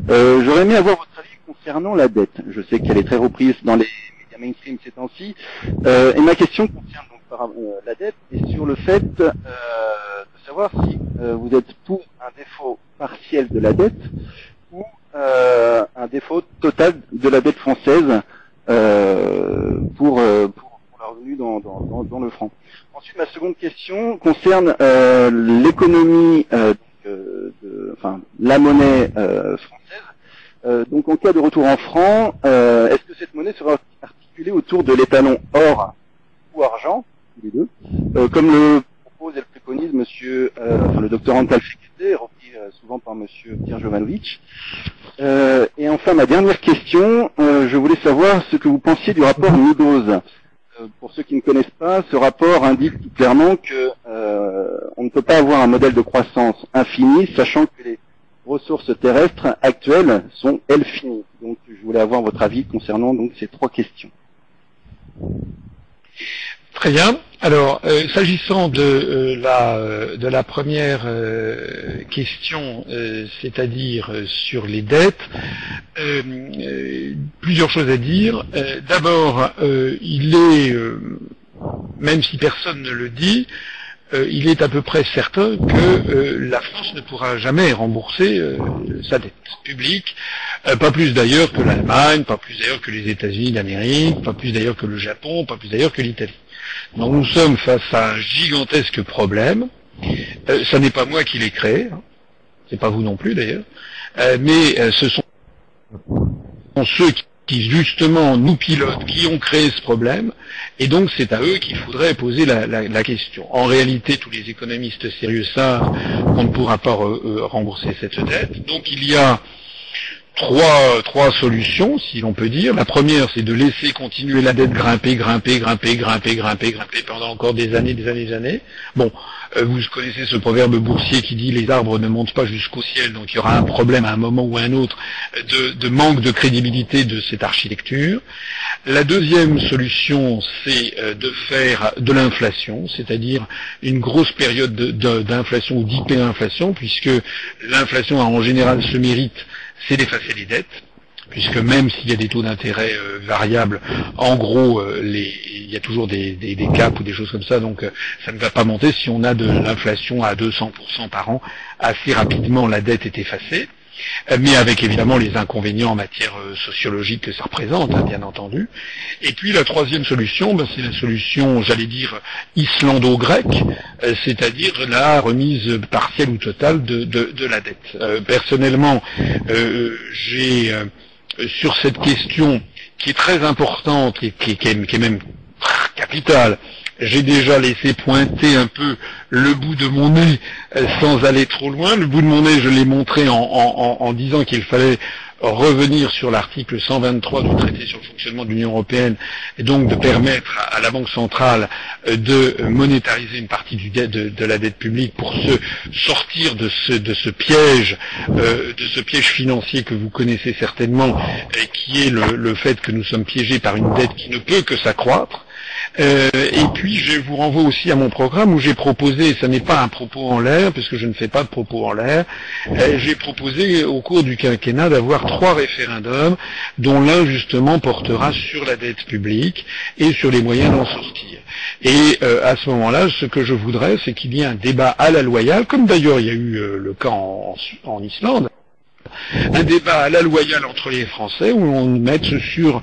euh, j'aurais aimé avoir votre avis concernant la dette. Je sais qu'elle est très reprise dans les médias mainstream ces temps-ci. et ma question concerne donc par, la dette et sur le fait euh, de savoir si euh, vous êtes pour un défaut partiel de la dette ou euh, un défaut total de la dette française euh, pour, euh, pour, dans, le franc. Ensuite, ma seconde question concerne euh, l'économie, euh, enfin la monnaie euh, française. Donc, en cas de retour en franc, est-ce que cette monnaie sera articulée autour de l'étalon or ou argent, les deux, comme le propose et le préconise Monsieur, le docteur Antal repris souvent par Monsieur Pierre Jovanovic. Et enfin, ma dernière question, je voulais savoir ce que vous pensiez du rapport Meadows. Euh, pour ceux qui ne connaissent pas, ce rapport indique tout clairement que euh, on ne peut pas avoir un modèle de croissance infini, sachant que les ressources terrestres actuelles sont elles finies. Donc, je voulais avoir votre avis concernant donc ces trois questions. Très bien. Alors, euh, s'agissant de euh, la euh, de la première question, c'est-à-dire sur les dettes, plusieurs choses à dire. D'abord, il est, même si personne ne le dit, euh, il est à peu près certain que euh, la France ne pourra jamais rembourser euh, sa dette publique, pas plus d'ailleurs que l'Allemagne, pas plus d'ailleurs que les États-Unis d'Amérique, pas plus d'ailleurs que le Japon, pas plus d'ailleurs que l'Italie. Donc nous sommes face à un gigantesque problème. Ça n'est pas moi qui l'ai créé, hein. c'est pas vous non plus d'ailleurs, mais ce sont ceux qui qui justement nous pilotent, qui ont créé ce problème, et donc c'est à eux qu'il faudrait poser la, question. En réalité, tous les économistes sérieux savent qu'on ne pourra pas re- euh, rembourser cette dette. Donc il y a trois, trois solutions, si l'on peut dire. La première, c'est de laisser continuer la dette grimper, grimper, grimper, grimper, grimper, grimper pendant encore des années, des années, des années. Bon, euh, vous connaissez ce proverbe boursier qui dit les arbres ne montent pas jusqu'au ciel, donc il y aura un problème à un moment ou à un autre de, de manque de crédibilité de cette architecture. La deuxième solution, c'est euh, de faire de l'inflation, c'est-à-dire une grosse période de- de- d'inflation ou d'hyperinflation, puisque l'inflation a en général ce mérite, c'est d'effacer les dettes puisque même s'il y a des taux d'intérêt euh, variables, en gros, euh, il y a toujours des, caps ou des choses comme ça, donc euh, ça ne va pas monter si on a de l'inflation à 200% par an. Assez rapidement, la dette est effacée, mais avec évidemment les inconvénients en matière euh, sociologique que ça représente, hein, bien entendu. Et puis la troisième solution, ben, c'est la solution, j'allais dire, islando-grecque, euh, c'est-à-dire la remise partielle ou totale de, la dette. Euh, personnellement, j'ai sur cette question qui est très importante et qui est même capitale, j'ai déjà laissé pointer un peu le bout de mon nez euh, sans aller trop loin. Le bout de mon nez, je l'ai montré en, disant qu'il fallait revenir sur l'article 123 du traité sur le fonctionnement de l'Union européenne et donc de permettre à, la Banque centrale euh, de monétariser une partie du de, de la dette publique pour se sortir de ce, piège euh, de ce piège financier que vous connaissez certainement et qui est le fait que nous sommes piégés par une dette qui ne peut que s'accroître. Euh, et puis je vous renvoie aussi à mon programme où j'ai proposé, ce n'est pas un propos en l'air, puisque je ne fais pas de propos en l'air, euh, j'ai proposé au cours du quinquennat d'avoir trois référendums, dont l'un justement portera sur la dette publique et sur les moyens d'en sortir. Et euh, à ce moment-là, ce que je voudrais, c'est qu'il y ait un débat à la loyale, comme d'ailleurs il y a eu euh, le cas en Islande, un débat à la loyale entre les Français où on mette sur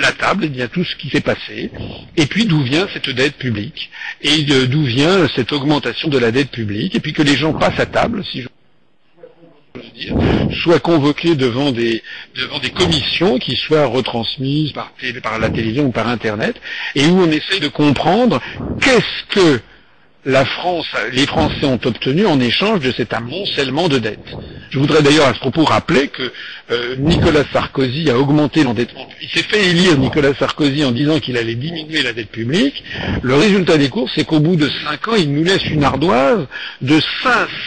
la table eh bien, tout ce qui s'est passé, et puis d'où vient cette dette publique, et d'où vient cette augmentation de la dette publique, et puis que les gens passent à table, si je dire, soient convoqués devant des, devant des commissions qui soient retransmises par la télévision ou par Internet, et où on essaye de comprendre qu'est-ce que la France, les Français ont obtenu en échange de cet amoncellement de dettes. Je voudrais d'ailleurs à ce propos rappeler que euh, Nicolas Sarkozy a augmenté l'endettement. Il s'est fait élire Nicolas Sarkozy en disant qu'il allait diminuer la dette publique. Le résultat des courses, c'est qu'au bout de cinq ans, il nous laisse une ardoise de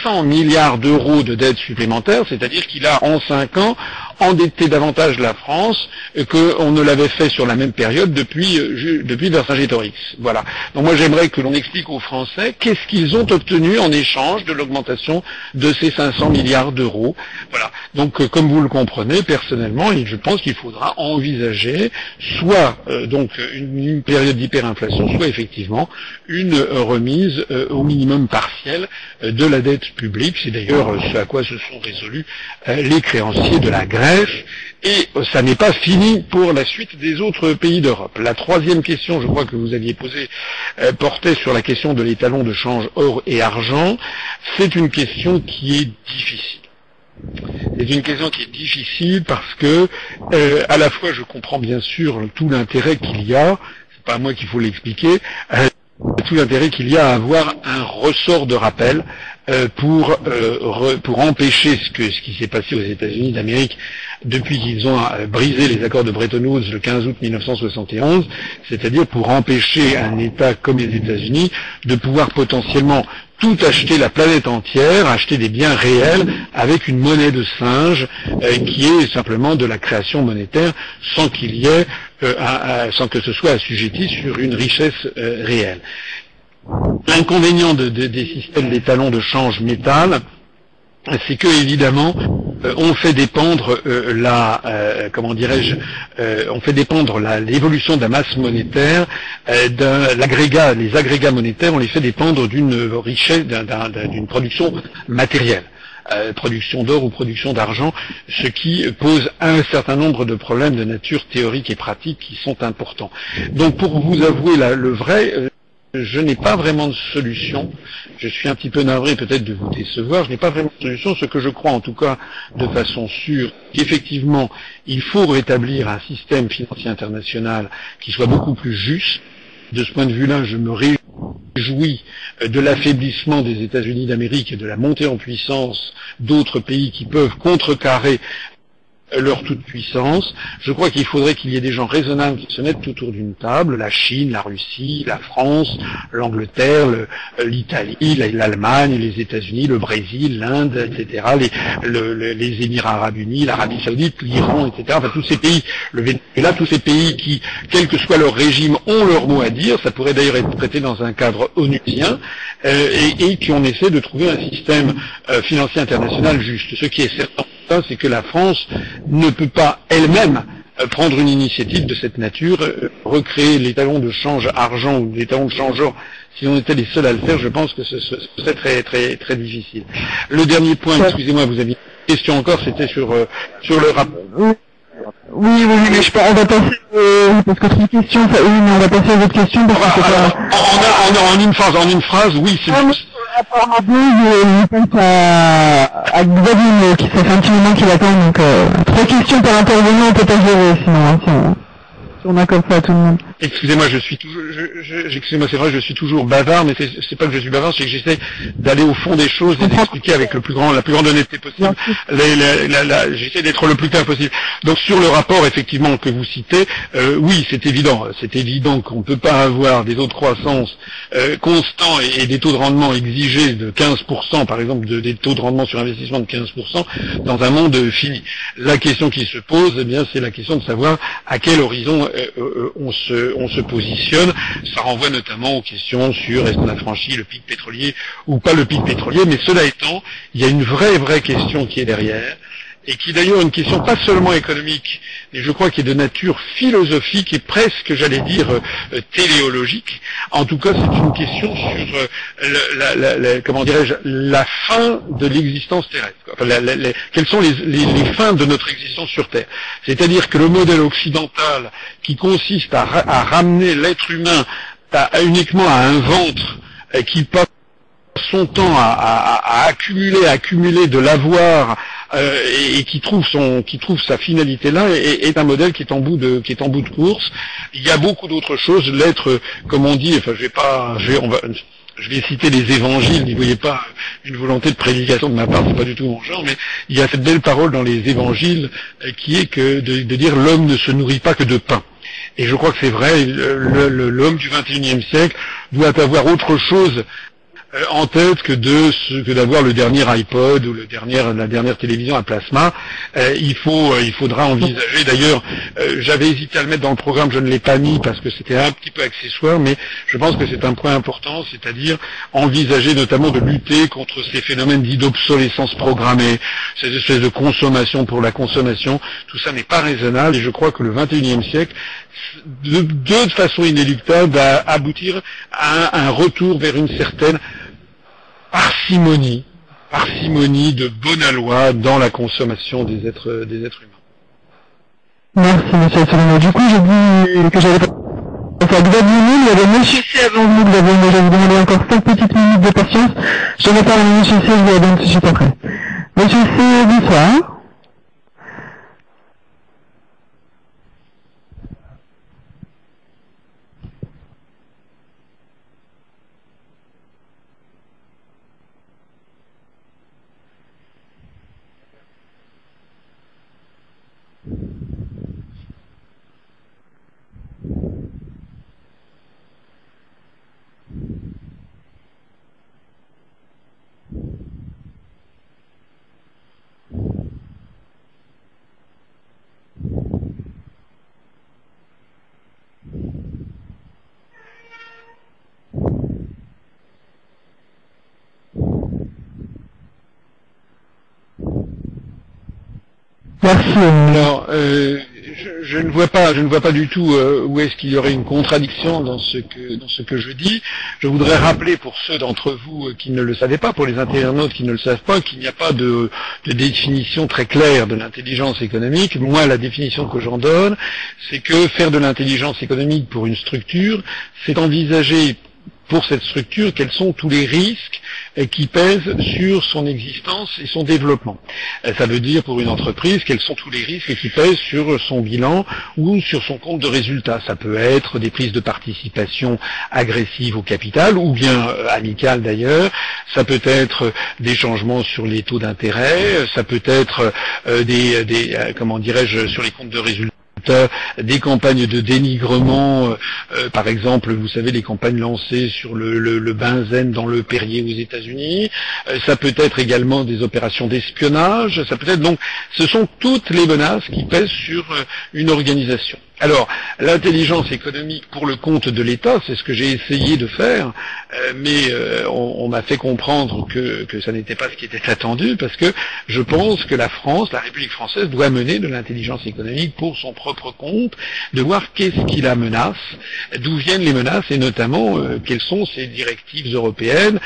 500 milliards d'euros de dettes supplémentaires, c'est-à-dire qu'il a en cinq ans endetter davantage la France qu'on ne l'avait fait sur la même période depuis, depuis Vercingétorix. Voilà. Donc moi j'aimerais que l'on explique aux Français qu'est-ce qu'ils ont obtenu en échange de l'augmentation de ces 500 milliards d'euros. Voilà. Donc comme vous le comprenez, personnellement, je pense qu'il faudra envisager soit donc une, une période d'hyperinflation, soit effectivement une remise au minimum partiel de la dette publique. C'est d'ailleurs ce à quoi se sont résolus les créanciers de la Grèce. Et ça n'est pas fini pour la suite des autres pays d'Europe. La troisième question, je crois que vous aviez posée, portait sur la question de l'étalon de change or et argent. C'est une question qui est difficile. C'est une question qui est difficile parce que, euh, à la fois, je comprends bien sûr tout l'intérêt qu'il y a, c'est pas à moi qu'il faut l'expliquer, euh, tout l'intérêt qu'il y a à avoir un ressort de rappel euh, pour re, pour empêcher ce qui s'est passé aux États-Unis d'Amérique depuis qu'ils ont brisé les accords de Bretton Woods le 15 août 1971, c'est-à-dire pour empêcher un État comme les États-Unis de pouvoir potentiellement tout acheter la planète entière, acheter des biens réels avec une monnaie de singe euh, qui est simplement de la création monétaire sans qu'il y ait, euh, sans que ce soit assujetti sur une richesse euh, réelle. L'inconvénient de, de, des systèmes d'étalons de change métal, c'est que évidemment euh, on fait dépendre euh, la euh, comment dirais-je on fait dépendre l'évolution de la masse monétaire l'agrégat les agrégats monétaires on les fait dépendre d'une richesse d'une production matérielle euh, production d'or ou production d'argent, ce qui pose un certain nombre de problèmes de nature théorique et pratique qui sont importants. Donc pour vous avouer le vrai, euh, je n'ai pas vraiment de solution. Je suis un petit peu navré peut-être de vous décevoir. Je n'ai pas vraiment de solution. Ce que je crois en tout cas de façon sûre, qu'effectivement, il faut rétablir un système financier international qui soit beaucoup plus juste. De ce point de vue-là, je me réjouis de l'affaiblissement des États-Unis d'Amérique et de la montée en puissance d'autres pays qui peuvent contrecarrer leur toute puissance. Je crois qu'il faudrait qu'il y ait des gens raisonnables qui se mettent autour d'une table, la Chine, la Russie, la France, l'Angleterre, l'Italie, l'Allemagne, les États-Unis, le Brésil, l'Inde, etc., les, le, les Émirats arabes unis, l'Arabie saoudite, l'Iran, etc., enfin tous ces pays, le Venezuela, tous ces pays qui, quel que soit leur régime, ont leur mot à dire, ça pourrait d'ailleurs être traité dans un cadre onusien, euh, et, et qui ont essayé de trouver un système euh, financier international juste. Ce qui est certain, c'est que la France ne peut pas elle-même prendre une initiative de cette nature, recréer les talons de change argent ou les talons de change or. Si on était les seuls à le faire, je pense que ce serait très très très difficile. Le dernier point, excusez-moi, vous aviez une question encore, c'était sur euh, sur le rapport. Oui, oui, oui, mais je peux, on va passer, euh, parce que c'est une question, ça, oui, mais on va passer à votre question, parce que alors, pas... en, en, en, une phrase, en une phrase, oui, c'est ah, je pense à, à Xavier, qui fait un petit moment qu'il attend, donc euh, trois questions par intervenant, on peut pas gérer, sinon, hein, si, on, si on accorde ça à tout le monde. Excusez-moi, je suis toujours, je, je, excusez-moi, c'est vrai, je suis toujours bavard, mais c'est pas que je suis bavard, c'est que j'essaie d'aller au fond des choses et d'expliquer avec le plus grand, la plus grande honnêteté possible. J'essaie d'être le plus clair possible. Donc sur le rapport, effectivement, que vous citez, euh, oui, c'est évident, c'est évident qu'on ne peut pas avoir des taux de croissance euh, constants et, et, des taux de rendement exigés de 15%, par exemple, de, des taux de rendement sur investissement de 15% dans un monde fini. La question qui se pose, eh bien, c'est la question de savoir à quel horizon euh, on se on se positionne. Ça renvoie notamment aux questions sur est-ce qu'on a franchi le pic pétrolier ou pas le pic pétrolier. Mais cela étant, il y a une vraie, vraie question qui est derrière et qui d'ailleurs une question pas seulement économique, mais je crois qui est de nature philosophique et presque, j'allais dire, euh, téléologique. En tout cas, c'est une question sur euh, la, la, la, comment dirais-je, la fin de l'existence terrestre. Quelles sont les, les, les, fins de notre existence sur Terre C'est-à-dire que le modèle occidental qui consiste à, à ramener l'être humain à, à, uniquement à un ventre euh, qui passe son temps à, à, à, accumuler, à accumuler de l'avoir euh, et, et, qui trouve son, qui trouve sa finalité là, est, est, un modèle qui est en bout de, qui est en bout de course. Il y a beaucoup d'autres choses. L'être, comme on dit, enfin, je vais pas, je vais, on va, je vais citer les évangiles, n'y voyez pas une volonté de prédication de ma part, c'est pas du tout mon genre, mais il y a cette belle parole dans les évangiles euh, qui est que de, de dire l'homme ne se nourrit pas que de pain. Et je crois que c'est vrai, l'homme du XXIe siècle doit avoir autre chose en tête que de que d'avoir le dernier iPod ou le dernier, la dernière télévision à plasma. Euh, il faut, euh, il faudra envisager. D'ailleurs, j'avais hésité à le mettre dans le programme, je ne l'ai pas mis parce que c'était un petit peu accessoire, mais je pense que c'est un point important, c'est-à-dire envisager notamment de lutter contre ces phénomènes dits d'obsolescence programmée, ces espèces de consommation pour la consommation. Tout ça n'est pas raisonnable et je crois que le 21e siècle de, de façon inéluctable va aboutir à un retour vers une certaine parcimonie, parcimonie de bonne loi dans la consommation des êtres, des êtres humains. Merci, monsieur Asselineau. Du coup, j'ai dit que j'avais pas à Xavier il y avait monsieur C avant vous, Xavier, je vais vous demander encore 5 petites minutes de patience. Je vais parler à monsieur C, je vous tout de suite après. Monsieur C, bonsoir. Merci. Alors, euh, je, ne vois pas, je ne vois pas du tout euh, où est-ce qu'il y aurait une contradiction dans ce que dans ce que je dis. Je voudrais rappeler pour ceux d'entre vous euh, qui ne le savaient pas, pour les internautes qui ne le savent pas, qu'il n'y a pas de, de définition très claire de l'intelligence économique. Moi, la définition que j'en donne, c'est que faire de l'intelligence économique pour une structure, c'est envisager pour cette structure quels sont tous les risques euh, qui pèsent sur son existence et son développement. Euh, ça veut dire pour une entreprise quels sont tous les risques qui pèsent sur son bilan ou sur son compte de résultat. Ça peut être des prises de participation agressives au capital ou bien euh, amicales d'ailleurs. Ça peut être des changements sur les taux d'intérêt. Ça peut être des, des comment dirais-je sur les comptes de résultat des campagnes de dénigrement, euh, euh, par exemple, vous savez, les campagnes lancées sur le, benzène dans le Perrier aux États-Unis. Euh, ça peut être également des opérations d'espionnage. Ça peut être donc, ce sont toutes les menaces qui pèsent sur une organisation. Alors, l'intelligence économique pour le compte de l'État, c'est ce que j'ai essayé de faire, euh, mais euh, on, m'a fait comprendre que, ça n'était pas ce qui était attendu, parce que je pense que la France, la République française, doit mener de l'intelligence économique pour son propre compte, de voir qu'est-ce qui la menace, d'où viennent les menaces, et notamment euh, quelles sont ces directives européennes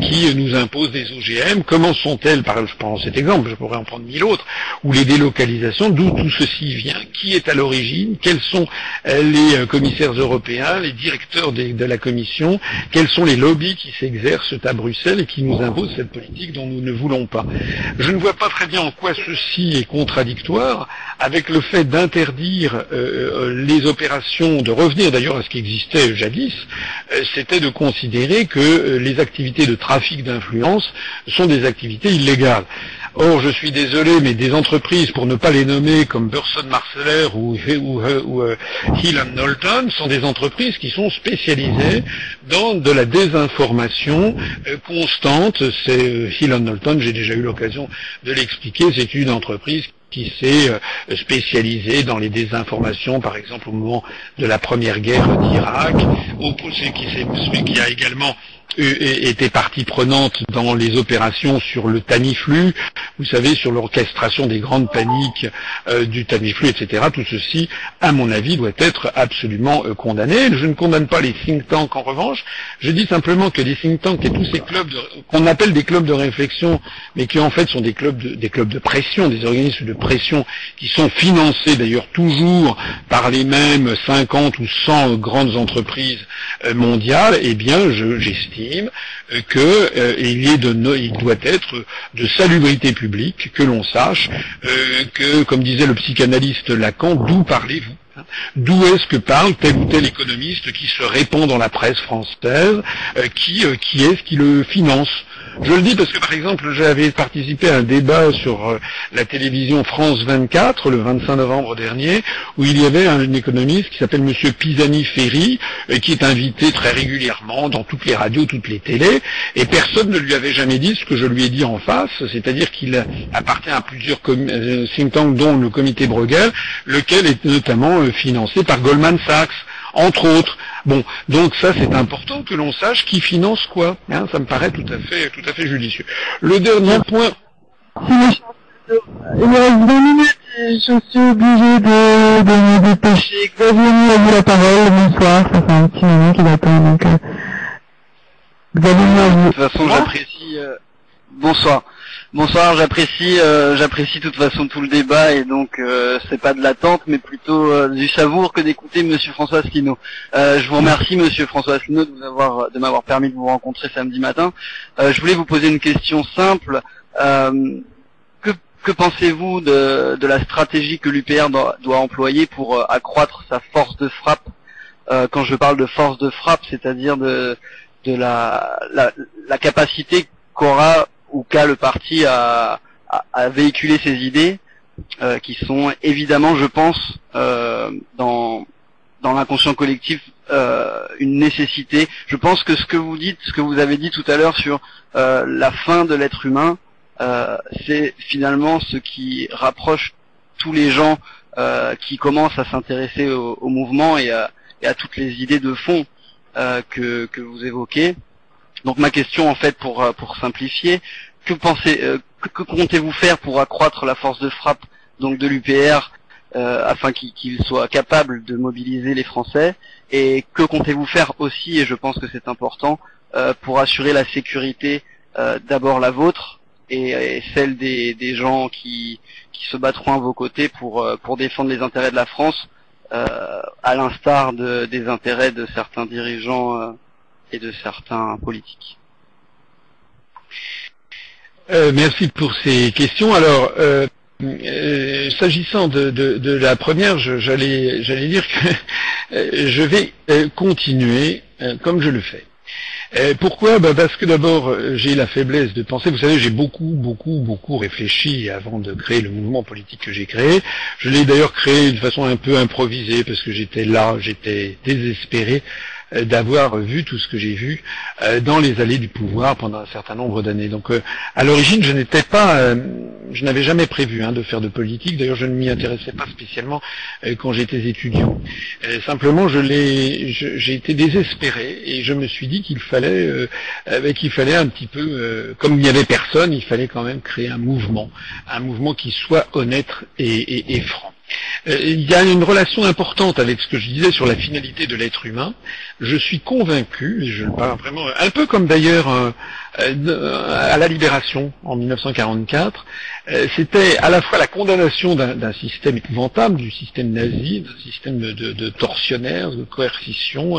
qui nous imposent des OGM, comment sont-elles, par je prends cet exemple, je pourrais en prendre mille autres, ou les délocalisations, d'où tout ceci vient, qui est à l'origine, quels sont euh, les euh, commissaires européens, les directeurs de la Commission, quels sont les lobbies qui s'exercent à Bruxelles et qui nous imposent cette politique dont nous ne voulons pas. Je ne vois pas très bien en quoi ceci est contradictoire avec le fait d'interdire euh, les opérations, de revenir d'ailleurs à ce qui existait jadis, c'était de considérer que les activités de trafic d'influence sont des activités illégales. Or, je suis désolé, mais des entreprises, pour ne pas les nommer comme Burson Marceller ou, ou, ou euh, Hill Knowlton, sont des entreprises qui sont spécialisées dans de la désinformation euh, constante. C'est euh, Hill Knowlton, j'ai déjà eu l'occasion de l'expliquer, c'est une entreprise qui s'est spécialisée dans les désinformations, par exemple au moment de la première guerre d'Irak, qui, qui a également était partie prenante dans les opérations sur le Taniflu, vous savez, sur l'orchestration des grandes paniques euh, du Taniflu, etc. Tout ceci, à mon avis, doit être absolument euh, condamné. Je ne condamne pas les think tanks en revanche. Je dis simplement que les think tanks et tous ces clubs qu'on appelle des clubs de réflexion, mais qui en fait sont des clubs de, des clubs de pression, des organismes de pression qui sont financés d'ailleurs toujours par les mêmes 50 ou 100 grandes entreprises euh, mondiales, eh bien, j'estime qu'il euh, il doit être de salubrité publique que l'on sache euh, que, comme disait le psychanalyste Lacan, d'où parlez-vous hein? D'où est-ce que parle tel ou tel économiste qui se répand dans la presse française euh, Qui, qui est-ce qui le finance? Je le dis parce que par exemple, j'avais participé à un débat sur euh, la télévision France 24 le 25 novembre dernier, où il y avait un économiste qui s'appelle Monsieur Pisani-Ferry, et qui est invité très régulièrement dans toutes les radios, toutes les télés, et personne ne lui avait jamais dit ce que je lui ai dit en face, c'est-à-dire qu'il appartient à plusieurs euh, think tanks, dont le comité Bruegel, lequel est notamment euh, financé par Goldman Sachs entre autres. Bon, donc ça c'est important que l'on sache qui finance quoi. Hein, ça me paraît tout à fait, tout à fait judicieux. Le dernier point. Il me reste 20 minutes et je suis obligé de, de me dépêcher. Xavier a vu la parole, bonsoir, ça fait un petit moment qu'il attend, donc... Euh... Xavier, De toute façon, j'apprécie... Euh... Bonsoir. Bonsoir, j'apprécie, euh, j'apprécie de toute façon tout le débat et donc euh, c'est pas de l'attente mais plutôt euh, du savour que d'écouter Monsieur François Asselineau. Euh, je vous remercie Monsieur François Asselineau de vous avoir, de m'avoir permis de vous rencontrer samedi matin. je voulais vous poser une question simple. que, que pensez-vous de, de, la stratégie que l'UPR doit, doit, employer pour accroître sa force de frappe? Quand je parle de force de frappe, c'est-à-dire de, de la, la, la capacité qu'aura ou qu'a le parti à, à, véhiculer ses idées, euh, qui sont évidemment, je pense, euh, dans dans l'inconscient collectif, euh, une nécessité. Je pense que ce que vous dites, ce que vous avez dit tout à l'heure sur la fin de l'être humain, c'est finalement ce qui rapproche tous les gens qui commencent à s'intéresser au, au, mouvement et à, et à, toutes les idées de fond que, que vous évoquez. Donc ma question en fait pour euh, pour simplifier, que pensez euh, que, comptez-vous faire pour accroître la force de frappe donc de l'UPR euh, afin qu'il soit capable de mobiliser les Français? Et que comptez-vous faire aussi et je pense que c'est important pour assurer la sécurité d'abord la vôtre et, celle des, des gens qui qui se battront à vos côtés pour pour défendre les intérêts de la France à l'instar de, des intérêts de certains dirigeants et de certains politiques. Euh, merci pour ces questions. Alors, euh, euh, s'agissant de, de, la première, j'allais dire que je vais continuer comme je le fais. pourquoi? Bah, Parce que d'abord, j'ai la faiblesse de penser, vous savez, j'ai beaucoup, beaucoup, beaucoup réfléchi avant de créer le mouvement politique que j'ai créé. Je l'ai d'ailleurs créé de façon un peu improvisée, parce que j'étais là, j'étais désespéré euh, d'avoir vu tout ce que j'ai vu euh, dans les allées du pouvoir pendant un certain nombre d'années. Donc euh, à l'origine, je n'étais pas, je n'avais jamais prévu hein, de faire de politique. D'ailleurs, je ne m'y intéressais pas spécialement quand j'étais étudiant. simplement, j'ai été désespéré et je me suis dit qu'il fallait, qu'il fallait un petit peu, comme il n'y avait personne, il fallait quand même créer un mouvement, un mouvement qui soit honnête et, et franc. Euh, il y a une relation importante avec ce que je disais sur la finalité de l'être humain. Je suis convaincu, je le parle vraiment, un peu comme d'ailleurs euh, à la Libération en 1944, c'était à la fois la condamnation d'un système épouvantable, du système nazi, d'un système de, tortionnaires, de coercition,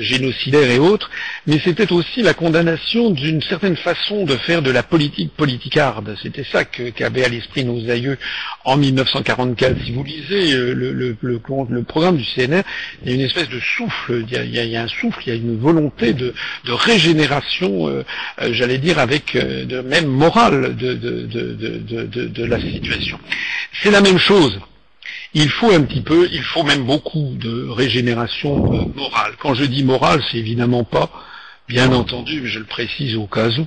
génocidaire et autres, mais c'était aussi la condamnation d'une certaine façon de faire de la politique politicarde. C'était ça qu'avaient à l'esprit nos aïeux en 1944 si vous lisez euh, le, le, le, le, programme du CNR, il y a une espèce de souffle, il y a, il y a, un souffle, il y a une volonté de, de régénération, euh, euh, j'allais dire avec de même morale de, de, de, de la situation. C'est la même chose. Il faut un petit peu, il faut même beaucoup de régénération morale. Quand je dis morale, c'est évidemment pas Bien entendu, mais je le précise au cas où,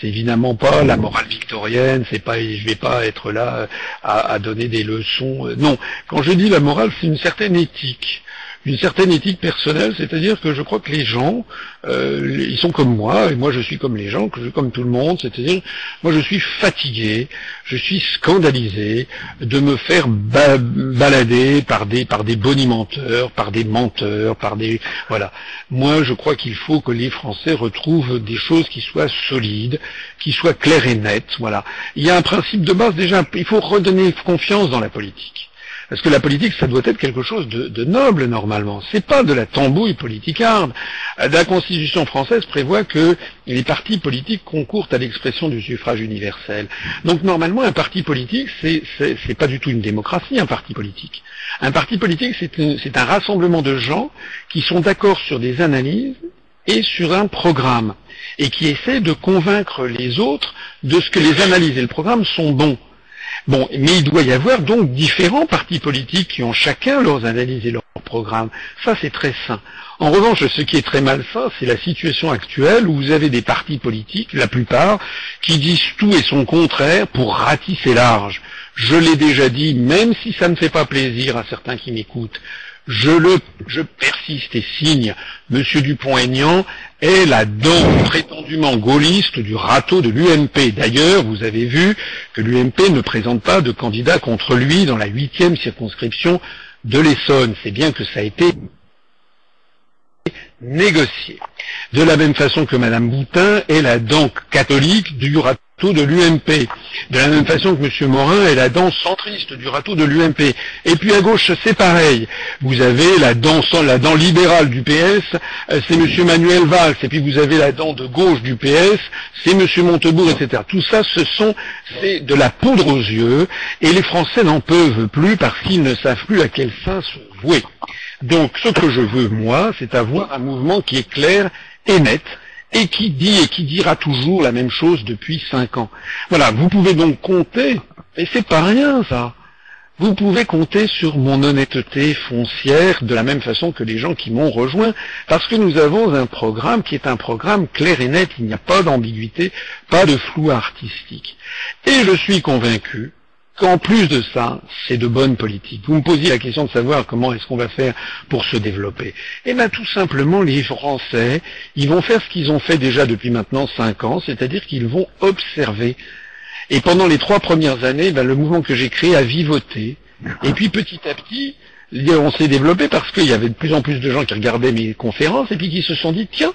c'est évidemment pas la morale victorienne, c'est pas, je vais pas être là à, à donner des leçons. Non, quand je dis la morale, c'est une certaine éthique une certaine éthique personnelle, c'est-à-dire que je crois que les gens, euh, ils sont comme moi, et moi je suis comme les gens, que je comme tout le monde, c'est-à-dire, moi je suis fatigué, je suis scandalisé de me faire balader par des, par des bonimenteurs, par des menteurs, par des... Voilà. Moi je crois qu'il faut que les Français retrouvent des choses qui soient solides, qui soient claires et nettes, voilà. Il y a un principe de base déjà, il faut redonner confiance dans la politique. Parce que la politique, ça doit être quelque chose de, noble normalement. C'est pas de la tambouille politicarde. La Constitution française prévoit que les partis politiques concourent à l'expression du suffrage universel. Donc normalement, un parti politique, c'est c'est pas du tout une démocratie, un parti politique. Un parti politique, c'est un rassemblement de gens qui sont d'accord sur des analyses et sur un programme, et qui essaie de convaincre les autres de ce que les analyses et le programme sont bons. Bon, mais il doit y avoir donc différents partis politiques qui ont chacun leurs analyses et leurs programmes. Ça, c'est très sain. En revanche, ce qui est très malsain, c'est la situation actuelle où vous avez des partis politiques, la plupart, qui disent tout et son contraire pour ratisser large. Je l'ai déjà dit, même si ça ne fait pas plaisir à certains qui m'écoutent, je le, je persiste et signe, Monsieur Dupont-Aignan est la dent prétendument gaulliste du râteau de l'UMP. D'ailleurs, vous avez vu que l'UMP ne présente pas de candidat contre lui dans la huitième circonscription de l'Essonne. C'est bien que ça a été négocié. De la même façon que Madame Boutin est la dent catholique du râteau de l'UMP. De la même façon que M. Morin est la dent centriste du râteau de l'UMP. Et puis à gauche, c'est pareil. Vous avez la dent, la dent libérale du PS, euh, c'est M. Manuel Valls. Et puis vous avez la dent de gauche du PS, c'est M. Montebourg, etc. Tout ça, ce sont, c'est de la poudre aux yeux. Et les Français n'en peuvent plus parce qu'ils ne savent plus à quel fin se vouer. Donc ce que je veux, moi, c'est avoir un mouvement qui est clair et net, et qui dit et qui dira toujours la même chose depuis cinq ans. Voilà, vous pouvez donc compter, et c'est pas rien ça. Vous pouvez compter sur mon honnêteté foncière de la même façon que les gens qui m'ont rejoint, parce que nous avons un programme qui est un programme clair et net, il n'y a pas d'ambiguïté, pas de flou artistique. Et je suis convaincu qu'en plus de ça, c'est de bonne politique. Vous me posiez la question de savoir comment est-ce qu'on va faire pour se développer. Eh bien, tout simplement, les Français, ils vont faire ce qu'ils ont fait déjà depuis maintenant cinq ans, c'est-à-dire qu'ils vont observer. Et pendant les trois premières années, ben, le mouvement que j'ai créé a vivoté. Et puis, petit à petit, on s'est développé parce qu'il y avait de plus en plus de gens qui regardaient mes conférences et puis qui se sont dit, tiens,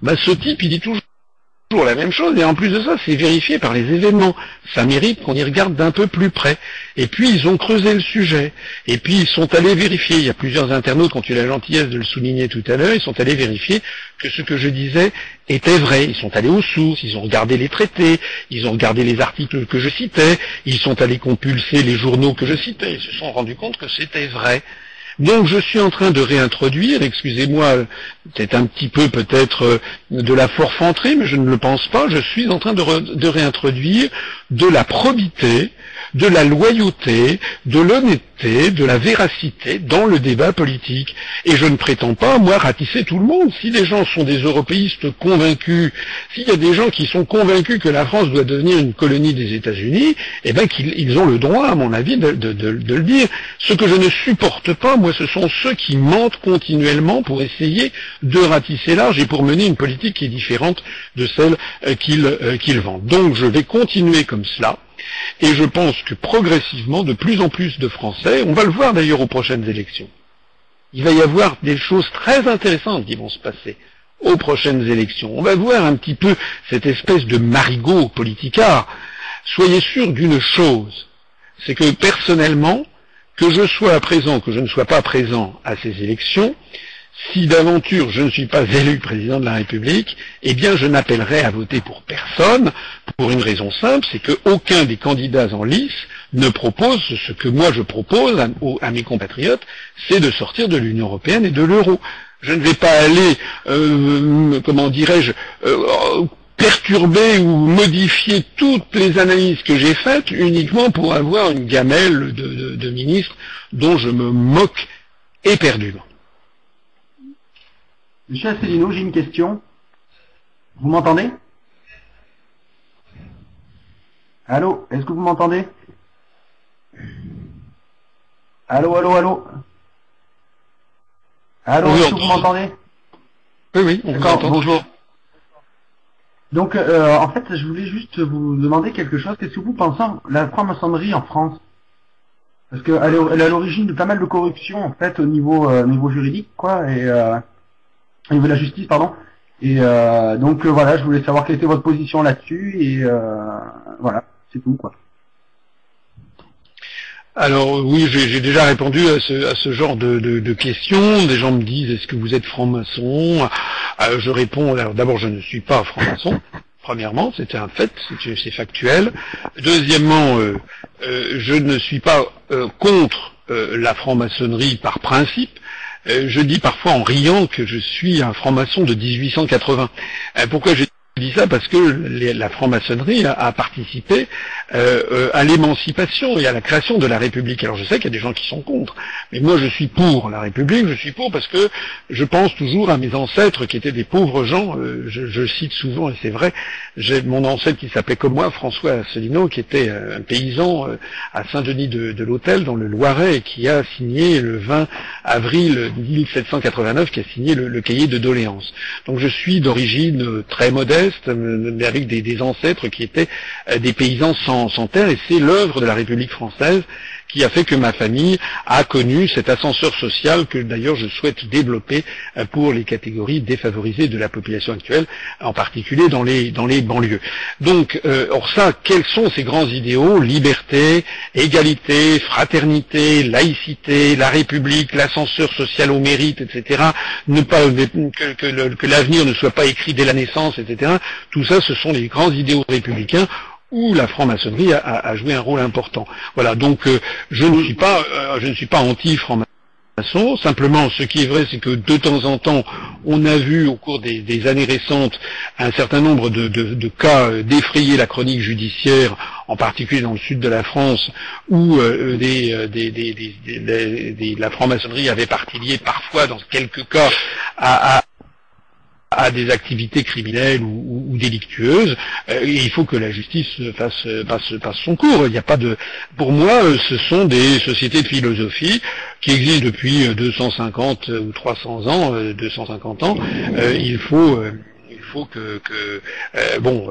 ben, ce type, il dit toujours toujours la même chose, et en plus de ça, c'est vérifié par les événements. Ça mérite qu'on y regarde d'un peu plus près. Et puis, ils ont creusé le sujet. Et puis, ils sont allés vérifier. Il y a plusieurs internautes qui ont eu la gentillesse de le souligner tout à l'heure. Ils sont allés vérifier que ce que je disais était vrai. Ils sont allés aux sources, ils ont regardé les traités, ils ont regardé les articles que je citais, ils sont allés compulser les journaux que je citais. Ils se sont rendus compte que c'était vrai. Donc je suis en train de réintroduire, excusez-moi, c'est un petit peu peut-être euh, de la forfanterie, mais je ne le pense pas, je suis en train de, de réintroduire de la probité, de la loyauté, de l'honnêteté, de la véracité dans le débat politique. Et je ne prétends pas, moi, ratisser tout le monde. Si les gens sont des européistes convaincus, s'il y a des gens qui sont convaincus que la France doit devenir une colonie des États-Unis, eh bien qu'ils ont le droit, à mon avis, de, le dire. Ce que je ne supporte pas, moi, ce sont ceux qui mentent continuellement pour essayer de ratisser large et pour mener une politique qui est différente de celle euh, qu'ils euh, qu'ils vendent. Donc je vais continuer comme cela. Et je pense que progressivement, de plus en plus de Français, on va le voir d'ailleurs aux prochaines élections, il va y avoir des choses très intéressantes qui vont se passer aux prochaines élections. On va voir un petit peu cette espèce de marigot politicard. Soyez sûr d'une chose, c'est que personnellement, que je sois présent, que je ne sois pas présent à ces élections, si d'aventure je ne suis pas élu président de la République, eh bien je n'appellerai à voter pour personne, pour une raison simple, c'est qu'aucun des candidats en lice ne propose ce que moi je propose à, mes compatriotes, c'est de sortir de l'Union européenne et de l'euro. Je ne vais pas aller, euh, comment dirais-je, euh, perturber ou modifier toutes les analyses que j'ai faites uniquement pour avoir une gamelle de, de ministres dont je me moque éperdument. Monsieur Asselineau, j'ai une question. Vous m'entendez? Allô Est-ce que vous m'entendez? Allô, allô, allô? Allô, est-ce que vous m'entendez? Oui, oui, D'accord, bonjour. Donc, euh, en fait, je voulais juste vous demander quelque chose. Qu'est-ce que vous pensez de la franc-maçonnerie en France? Parce qu'elle est, à l'origine de pas mal de corruptions, en fait, au niveau, euh, niveau juridique, quoi, et... Euh, au niveau de la justice, pardon. Et euh, donc euh, voilà, je voulais savoir quelle était votre position là-dessus et euh, voilà, c'est tout quoi. Alors oui, j'ai déjà répondu à ce, genre de, questions. Des gens me disent est-ce que vous êtes franc-maçon? Je réponds alors d'abord je ne suis pas franc-maçon. Premièrement, c'était un fait, c'est factuel. Deuxièmement, je ne suis pas contre la franc-maçonnerie par principe. Je dis parfois en riant que je suis un franc-maçon de 1880. pourquoi je je dis ça parce que la franc-maçonnerie a, participé euh, euh, à l'émancipation et à la création de la République. Alors je sais qu'il y a des gens qui sont contre, mais moi je suis pour la République, je suis pour parce que je pense toujours à mes ancêtres qui étaient des pauvres gens. Euh, je, cite souvent, et c'est vrai, j'ai mon ancêtre qui s'appelait comme moi, François Asselineau, qui était un paysan à Saint-Denis de, l'Hôtel, dans le Loiret, et qui a signé le 20 avril 1789, qui a signé le, le cahier de doléances. Donc je suis d'origine très modeste, mais avec des, ancêtres qui étaient euh, des paysans sans, sans terre, et c'est l'œuvre de la République française qui a fait que ma famille a connu cet ascenseur social que d'ailleurs je souhaite développer euh, pour les catégories défavorisées de la population actuelle, en particulier dans les, dans les banlieues. Donc, euh, or ça, quels sont ces grands idéaux? Liberté, égalité, fraternité, laïcité, la République, l'ascenseur social au mérite, etc. Ne pas que, que, que l'avenir ne soit pas écrit dès la naissance, etc. Tout ça, ce sont les grands idéaux républicains où la franc-maçonnerie a, joué un rôle important. Voilà, donc euh, je ne suis pas, euh, pas anti-franc-maçon. Simplement, ce qui est vrai, c'est que de temps en temps, on a vu au cours des, années récentes un certain nombre de, cas euh, d'effrayer la chronique judiciaire, en particulier dans le sud de la France, où la franc-maçonnerie avait partie parfois, dans quelques cas, à des activités criminelles ou, délictueuses. Euh, il faut que la justice fasse, passe, passe, son cours. Il n'y a pas de. Pour moi, euh, ce sont des sociétés de philosophie qui existent depuis 250 ou 300 ans, 250 euh, ans. il faut il faut que, bon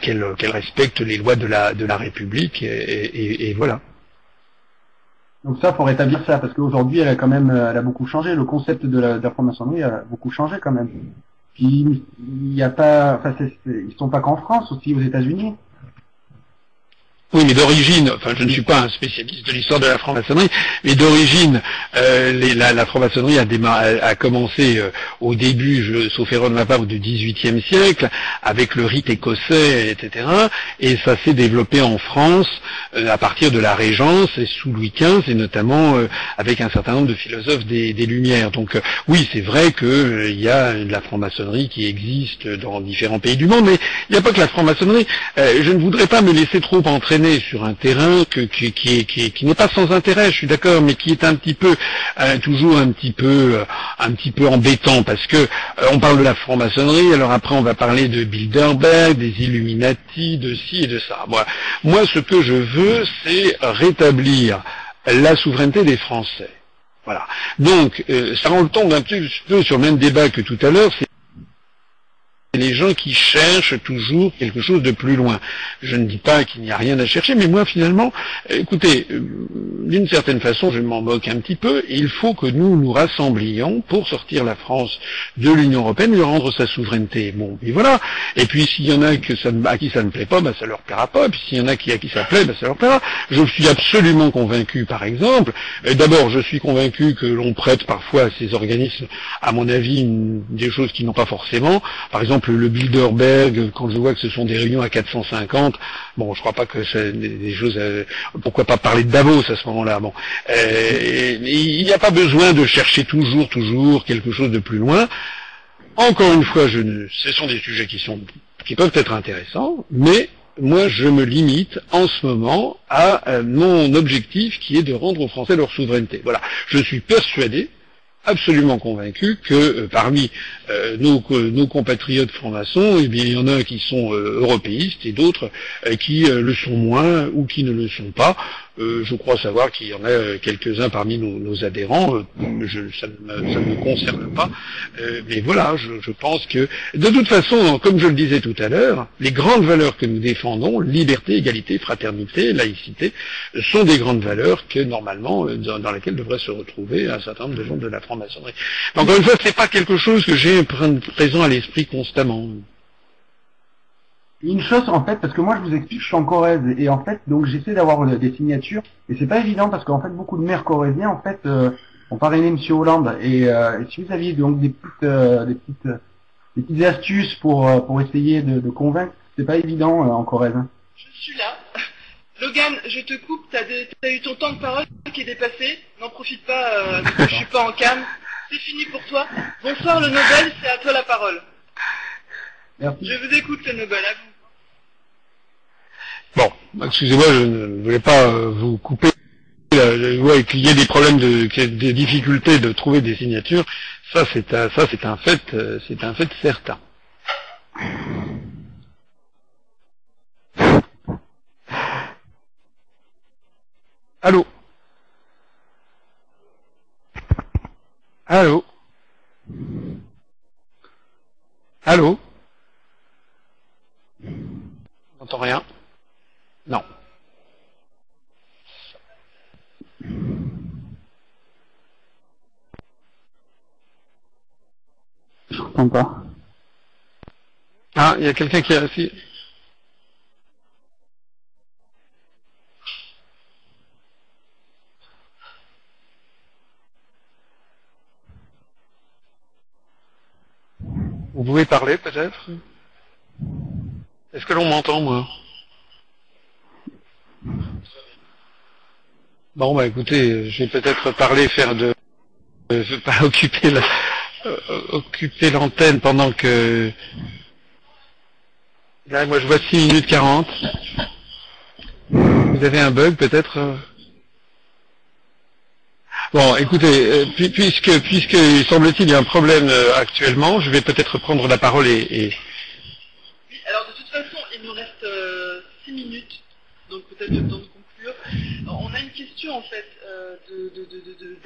qu'elle qu'elle respecte les lois de la de la République et voilà. Donc ça, faut rétablir ça, parce qu'aujourd'hui, elle a quand même, elle a beaucoup changé. Le concept de la, de franc-maçonnerie a beaucoup changé quand même. Puis il n'y a pas, enfin, ils sont pas qu'en France, aussi aux États-Unis. Oui, mais d'origine, enfin je ne suis pas un spécialiste de l'histoire de la franc-maçonnerie, mais d'origine, euh, la, franc-maçonnerie a, a, commencé euh, au début, je, sauf erreur de ma part, du XVIIIe siècle, avec le rite écossais, etc. Et ça s'est développé en France euh, à partir de la Régence et sous Louis XV, et notamment avec un certain nombre de philosophes des, Lumières. Donc oui, c'est vrai qu'il y a de la franc-maçonnerie qui existe dans différents pays du monde, mais il n'y a pas que la franc-maçonnerie. je ne voudrais pas me laisser trop entrer sur un terrain qui, n'est pas sans intérêt, je suis d'accord, mais qui est un petit peu euh, toujours un petit peu euh, un petit peu embêtant parce que euh, on parle de la franc-maçonnerie, alors après on va parler de Bilderberg, des Illuminati, de ci et de ça. Moi, moi ce que je veux, c'est rétablir la souveraineté des Français. Voilà. Donc, ça temps d'un petit peu sur le même débat que tout à l'heure, les gens qui cherchent toujours quelque chose de plus loin. Je ne dis pas qu'il n'y a rien à chercher, mais moi finalement, écoutez, euh, d'une certaine façon, je m'en moque un petit peu, il faut que nous nous rassemblions pour sortir la France de l'Union Européenne et rendre sa souveraineté. Bon, et voilà. Et puis s'il y en a à qui ça ne plaît pas, bah, ça leur plaira pas. Et puis s'il y en a qui, à qui ça plaît, bah, ça leur plaira. Je suis absolument convaincu, par exemple, d'abord je suis convaincu que l'on prête parfois à ces organismes, à mon avis, des choses qui n'ont pas forcément. Par exemple, le Bilderberg, quand je vois que ce sont des réunions à 450, bon, je crois pas que c'est des, choses. Euh, pourquoi pas parler de Davos à ce moment-là Bon, euh, il n'y a pas besoin de chercher toujours, toujours quelque chose de plus loin. Encore une fois, je ce sont des sujets qui sont qui peuvent être intéressants, mais moi, je me limite en ce moment à euh, mon objectif qui est de rendre aux Français leur souveraineté. Voilà. Je suis persuadé absolument convaincu que euh, parmi euh, nos, nos, compatriotes francs-maçons, eh il y en a qui sont euh, européistes et d'autres qui le sont moins ou qui ne le sont pas. Euh, je crois savoir qu'il y en a euh, quelques-uns parmi nos, adhérents. Euh, ça, ne, me concerne pas. mais voilà, je, pense que, de toute façon, comme je le disais tout à l'heure, les grandes valeurs que nous défendons, liberté, égalité, fraternité, laïcité, sont des grandes valeurs que, normalement, dans, lesquelles devraient se retrouver un certain nombre de gens de la franc-maçonnerie. Encore une fois, ce n'est pas quelque chose que j'ai présent à l'esprit constamment. Une chose en fait, parce que moi je vous explique, je suis en Corrèze et en fait donc j'essaie d'avoir euh, des signatures et c'est pas évident parce qu'en fait beaucoup de maires corréziens en fait euh, ont parrainé M. Hollande et, euh, si vous aviez donc des petites des petites des petites astuces pour pour essayer de, convaincre, c'est pas évident en Corrèze. Je suis là. Le Morgane, je te coupe, t'as as eu ton temps de parole qui est dépassé. N'en profite pas, euh, je suis pas en cam. C'est fini pour toi. Bonsoir le Nobel, c'est à toi la parole. Merci. Je vous écoute le Nobel, à vous. Bon, excusez-moi, je ne voulais pas euh, vous couper. Euh, ouais, qu'il y ait des problèmes de, des difficultés de trouver des signatures, ça c'est un, ça c'est un fait, euh, c'est un fait certain. Allô? Allô? Allô? Rien Non. Je comprends pas. Ah, il y a quelqu'un qui a aussi. Vous pouvez parler peut-être? Est-ce que l'on m'entend moi? Bon bah écoutez, je vais peut-être parler, faire de, euh, pas occuper la, euh, occuper l'antenne pendant que là moi je vois 6 minutes 40. Vous avez un bug peut-être euh? Bon, écoutez, euh, pu- puisque puisque il semble-t-il il y a un problème actuellement, je vais peut-être prendre la parole et- Oui, alors de toute façon, il nous reste 6 minutes, de conclure. On a une question en fait euh, de, de,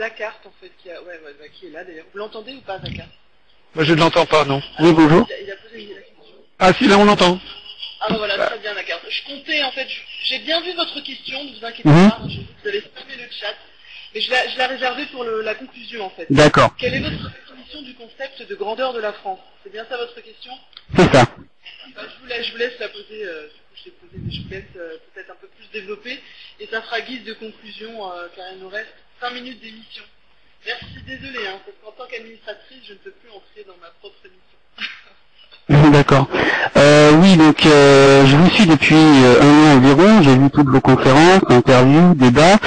en fait, qui, a, ouais, ouais, bah, qui est là d'ailleurs. Vous l'entendez ou pas Zakart moi je ne l'entends pas non. Oui, bonjour. il a, il a posé une la question. Ah si là on l'entend. Ah bah voilà, très bien Zakart. Je comptais en fait, j'ai bien vu votre question, ne vous inquiétez Mhm. pas, je, vous avez fermé le chat, mais je l'ai je l'ai réservé pour le, la conclusion en fait. D'accord. Quelle est votre définition du concept de grandeur de la France? C'est bien ça votre question? C'est ça. Bah, je, vous laisse, je vous laisse la poser, euh, coup mais je vous laisse euh, peut-être un peu plus développer, et ça fera guise de conclusion, euh, car il nous reste 5 minutes d'émission. Merci, désolé, hein, parce qu'en tant qu'administratrice, je ne peux plus entrer dans ma propre émission. D'accord. Euh, oui, donc je vous suis depuis un an environ. J'ai vu toutes vos conférences, interviews, débats.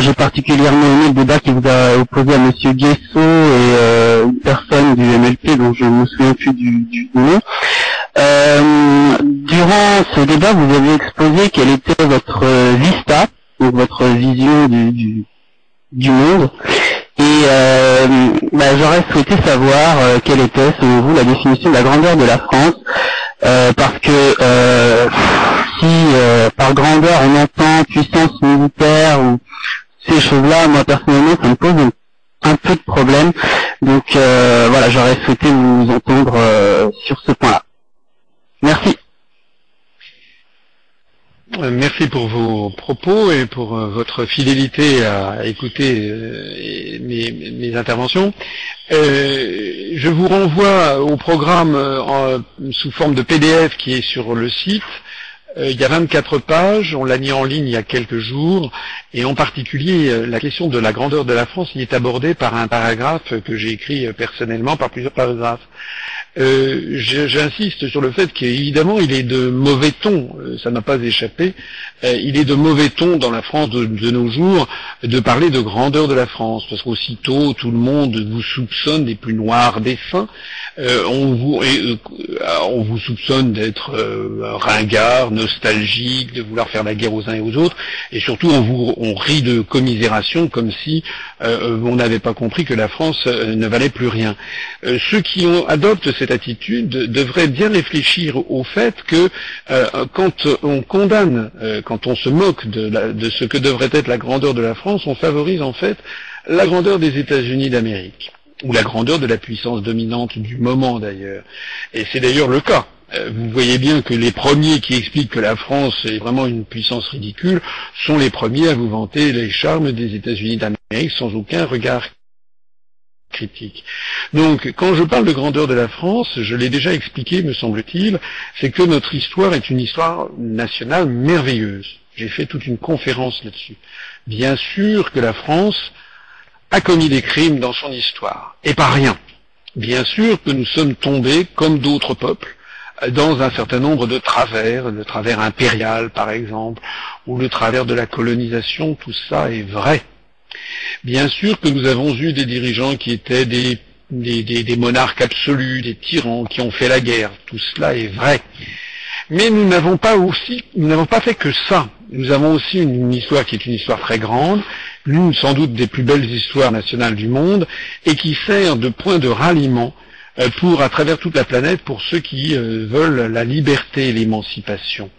J'ai particulièrement aimé le débat qui vous a opposé à Monsieur Guesso et une personne du MLP dont je ne me souviens plus du nom. Durant ce débat, vous avez exposé quelle était votre euh, vista, donc votre vision du, du, du monde. Et euh, bah, j'aurais souhaité savoir euh, quelle était, selon vous, la définition de la grandeur de la France, euh, parce que euh, si par grandeur on entend puissance militaire ou ces choses-là, moi personnellement, ça me pose un, un peu de problème. Donc voilà, j'aurais souhaité vous entendre sur ce point-là. Merci. Euh, Merci pour vos propos et pour euh, votre fidélité à écouter euh, mes, interventions. Je vous renvoie au programme sous forme de PDF qui est sur le site. Il y a 24 pages, on l'a mis en ligne il y a quelques jours, et en particulier la question de la grandeur de la France y est abordée par un paragraphe que j'ai écrit personnellement, par plusieurs paragraphes. Euh, J'insiste sur le fait qu'évidemment il est de mauvais ton, euh, ça n'a pas échappé, euh, il est de mauvais ton dans la France de, nos jours de parler de grandeur de la France, parce qu'aussitôt tout le monde vous soupçonne des plus noirs fins, euh, on, vous, euh, soupçonne d'être euh, ringard, nostalgique, de vouloir faire la guerre aux uns et aux autres, et surtout on vous rit de commisération comme si on n'avait pas compris que la France ne valait plus rien. Ceux qui adoptent cette attitude devraient bien réfléchir au fait que quand on condamne, quand on se moque de, ce que devrait être la grandeur de la France, on favorise en fait la grandeur des États-Unis d'Amérique ou la grandeur de la puissance dominante du moment d'ailleurs. Et c'est d'ailleurs le cas. Euh, Vous voyez bien que les premiers qui expliquent que la France est vraiment une puissance ridicule sont les premiers à vous vanter les charmes des États-Unis d'Amérique sans aucun regard Donc, quand je parle de grandeur de la France, je l'ai déjà expliqué, me semble-t-il, c'est que notre histoire est une histoire nationale merveilleuse. J'ai fait toute une conférence là-dessus. Bien sûr que la France a commis des crimes dans son histoire, et pas rien. Bien sûr que nous sommes tombés, comme d'autres peuples, dans un certain nombre de travers, le travers impérial par exemple, ou le travers de la colonisation, tout ça est vrai. Bien sûr que nous avons eu des dirigeants qui étaient des, monarques absolus, des tyrans qui ont fait la guerre, tout cela est vrai. Mais nous n'avons pas aussi, nous n'avons pas fait que ça. Nous avons aussi une, histoire qui est une histoire très grande, l'une sans doute des plus belles histoires nationales du monde, et qui sert de point de ralliement euh, pour, à travers toute la planète, pour ceux qui euh, veulent la liberté et l'émancipation.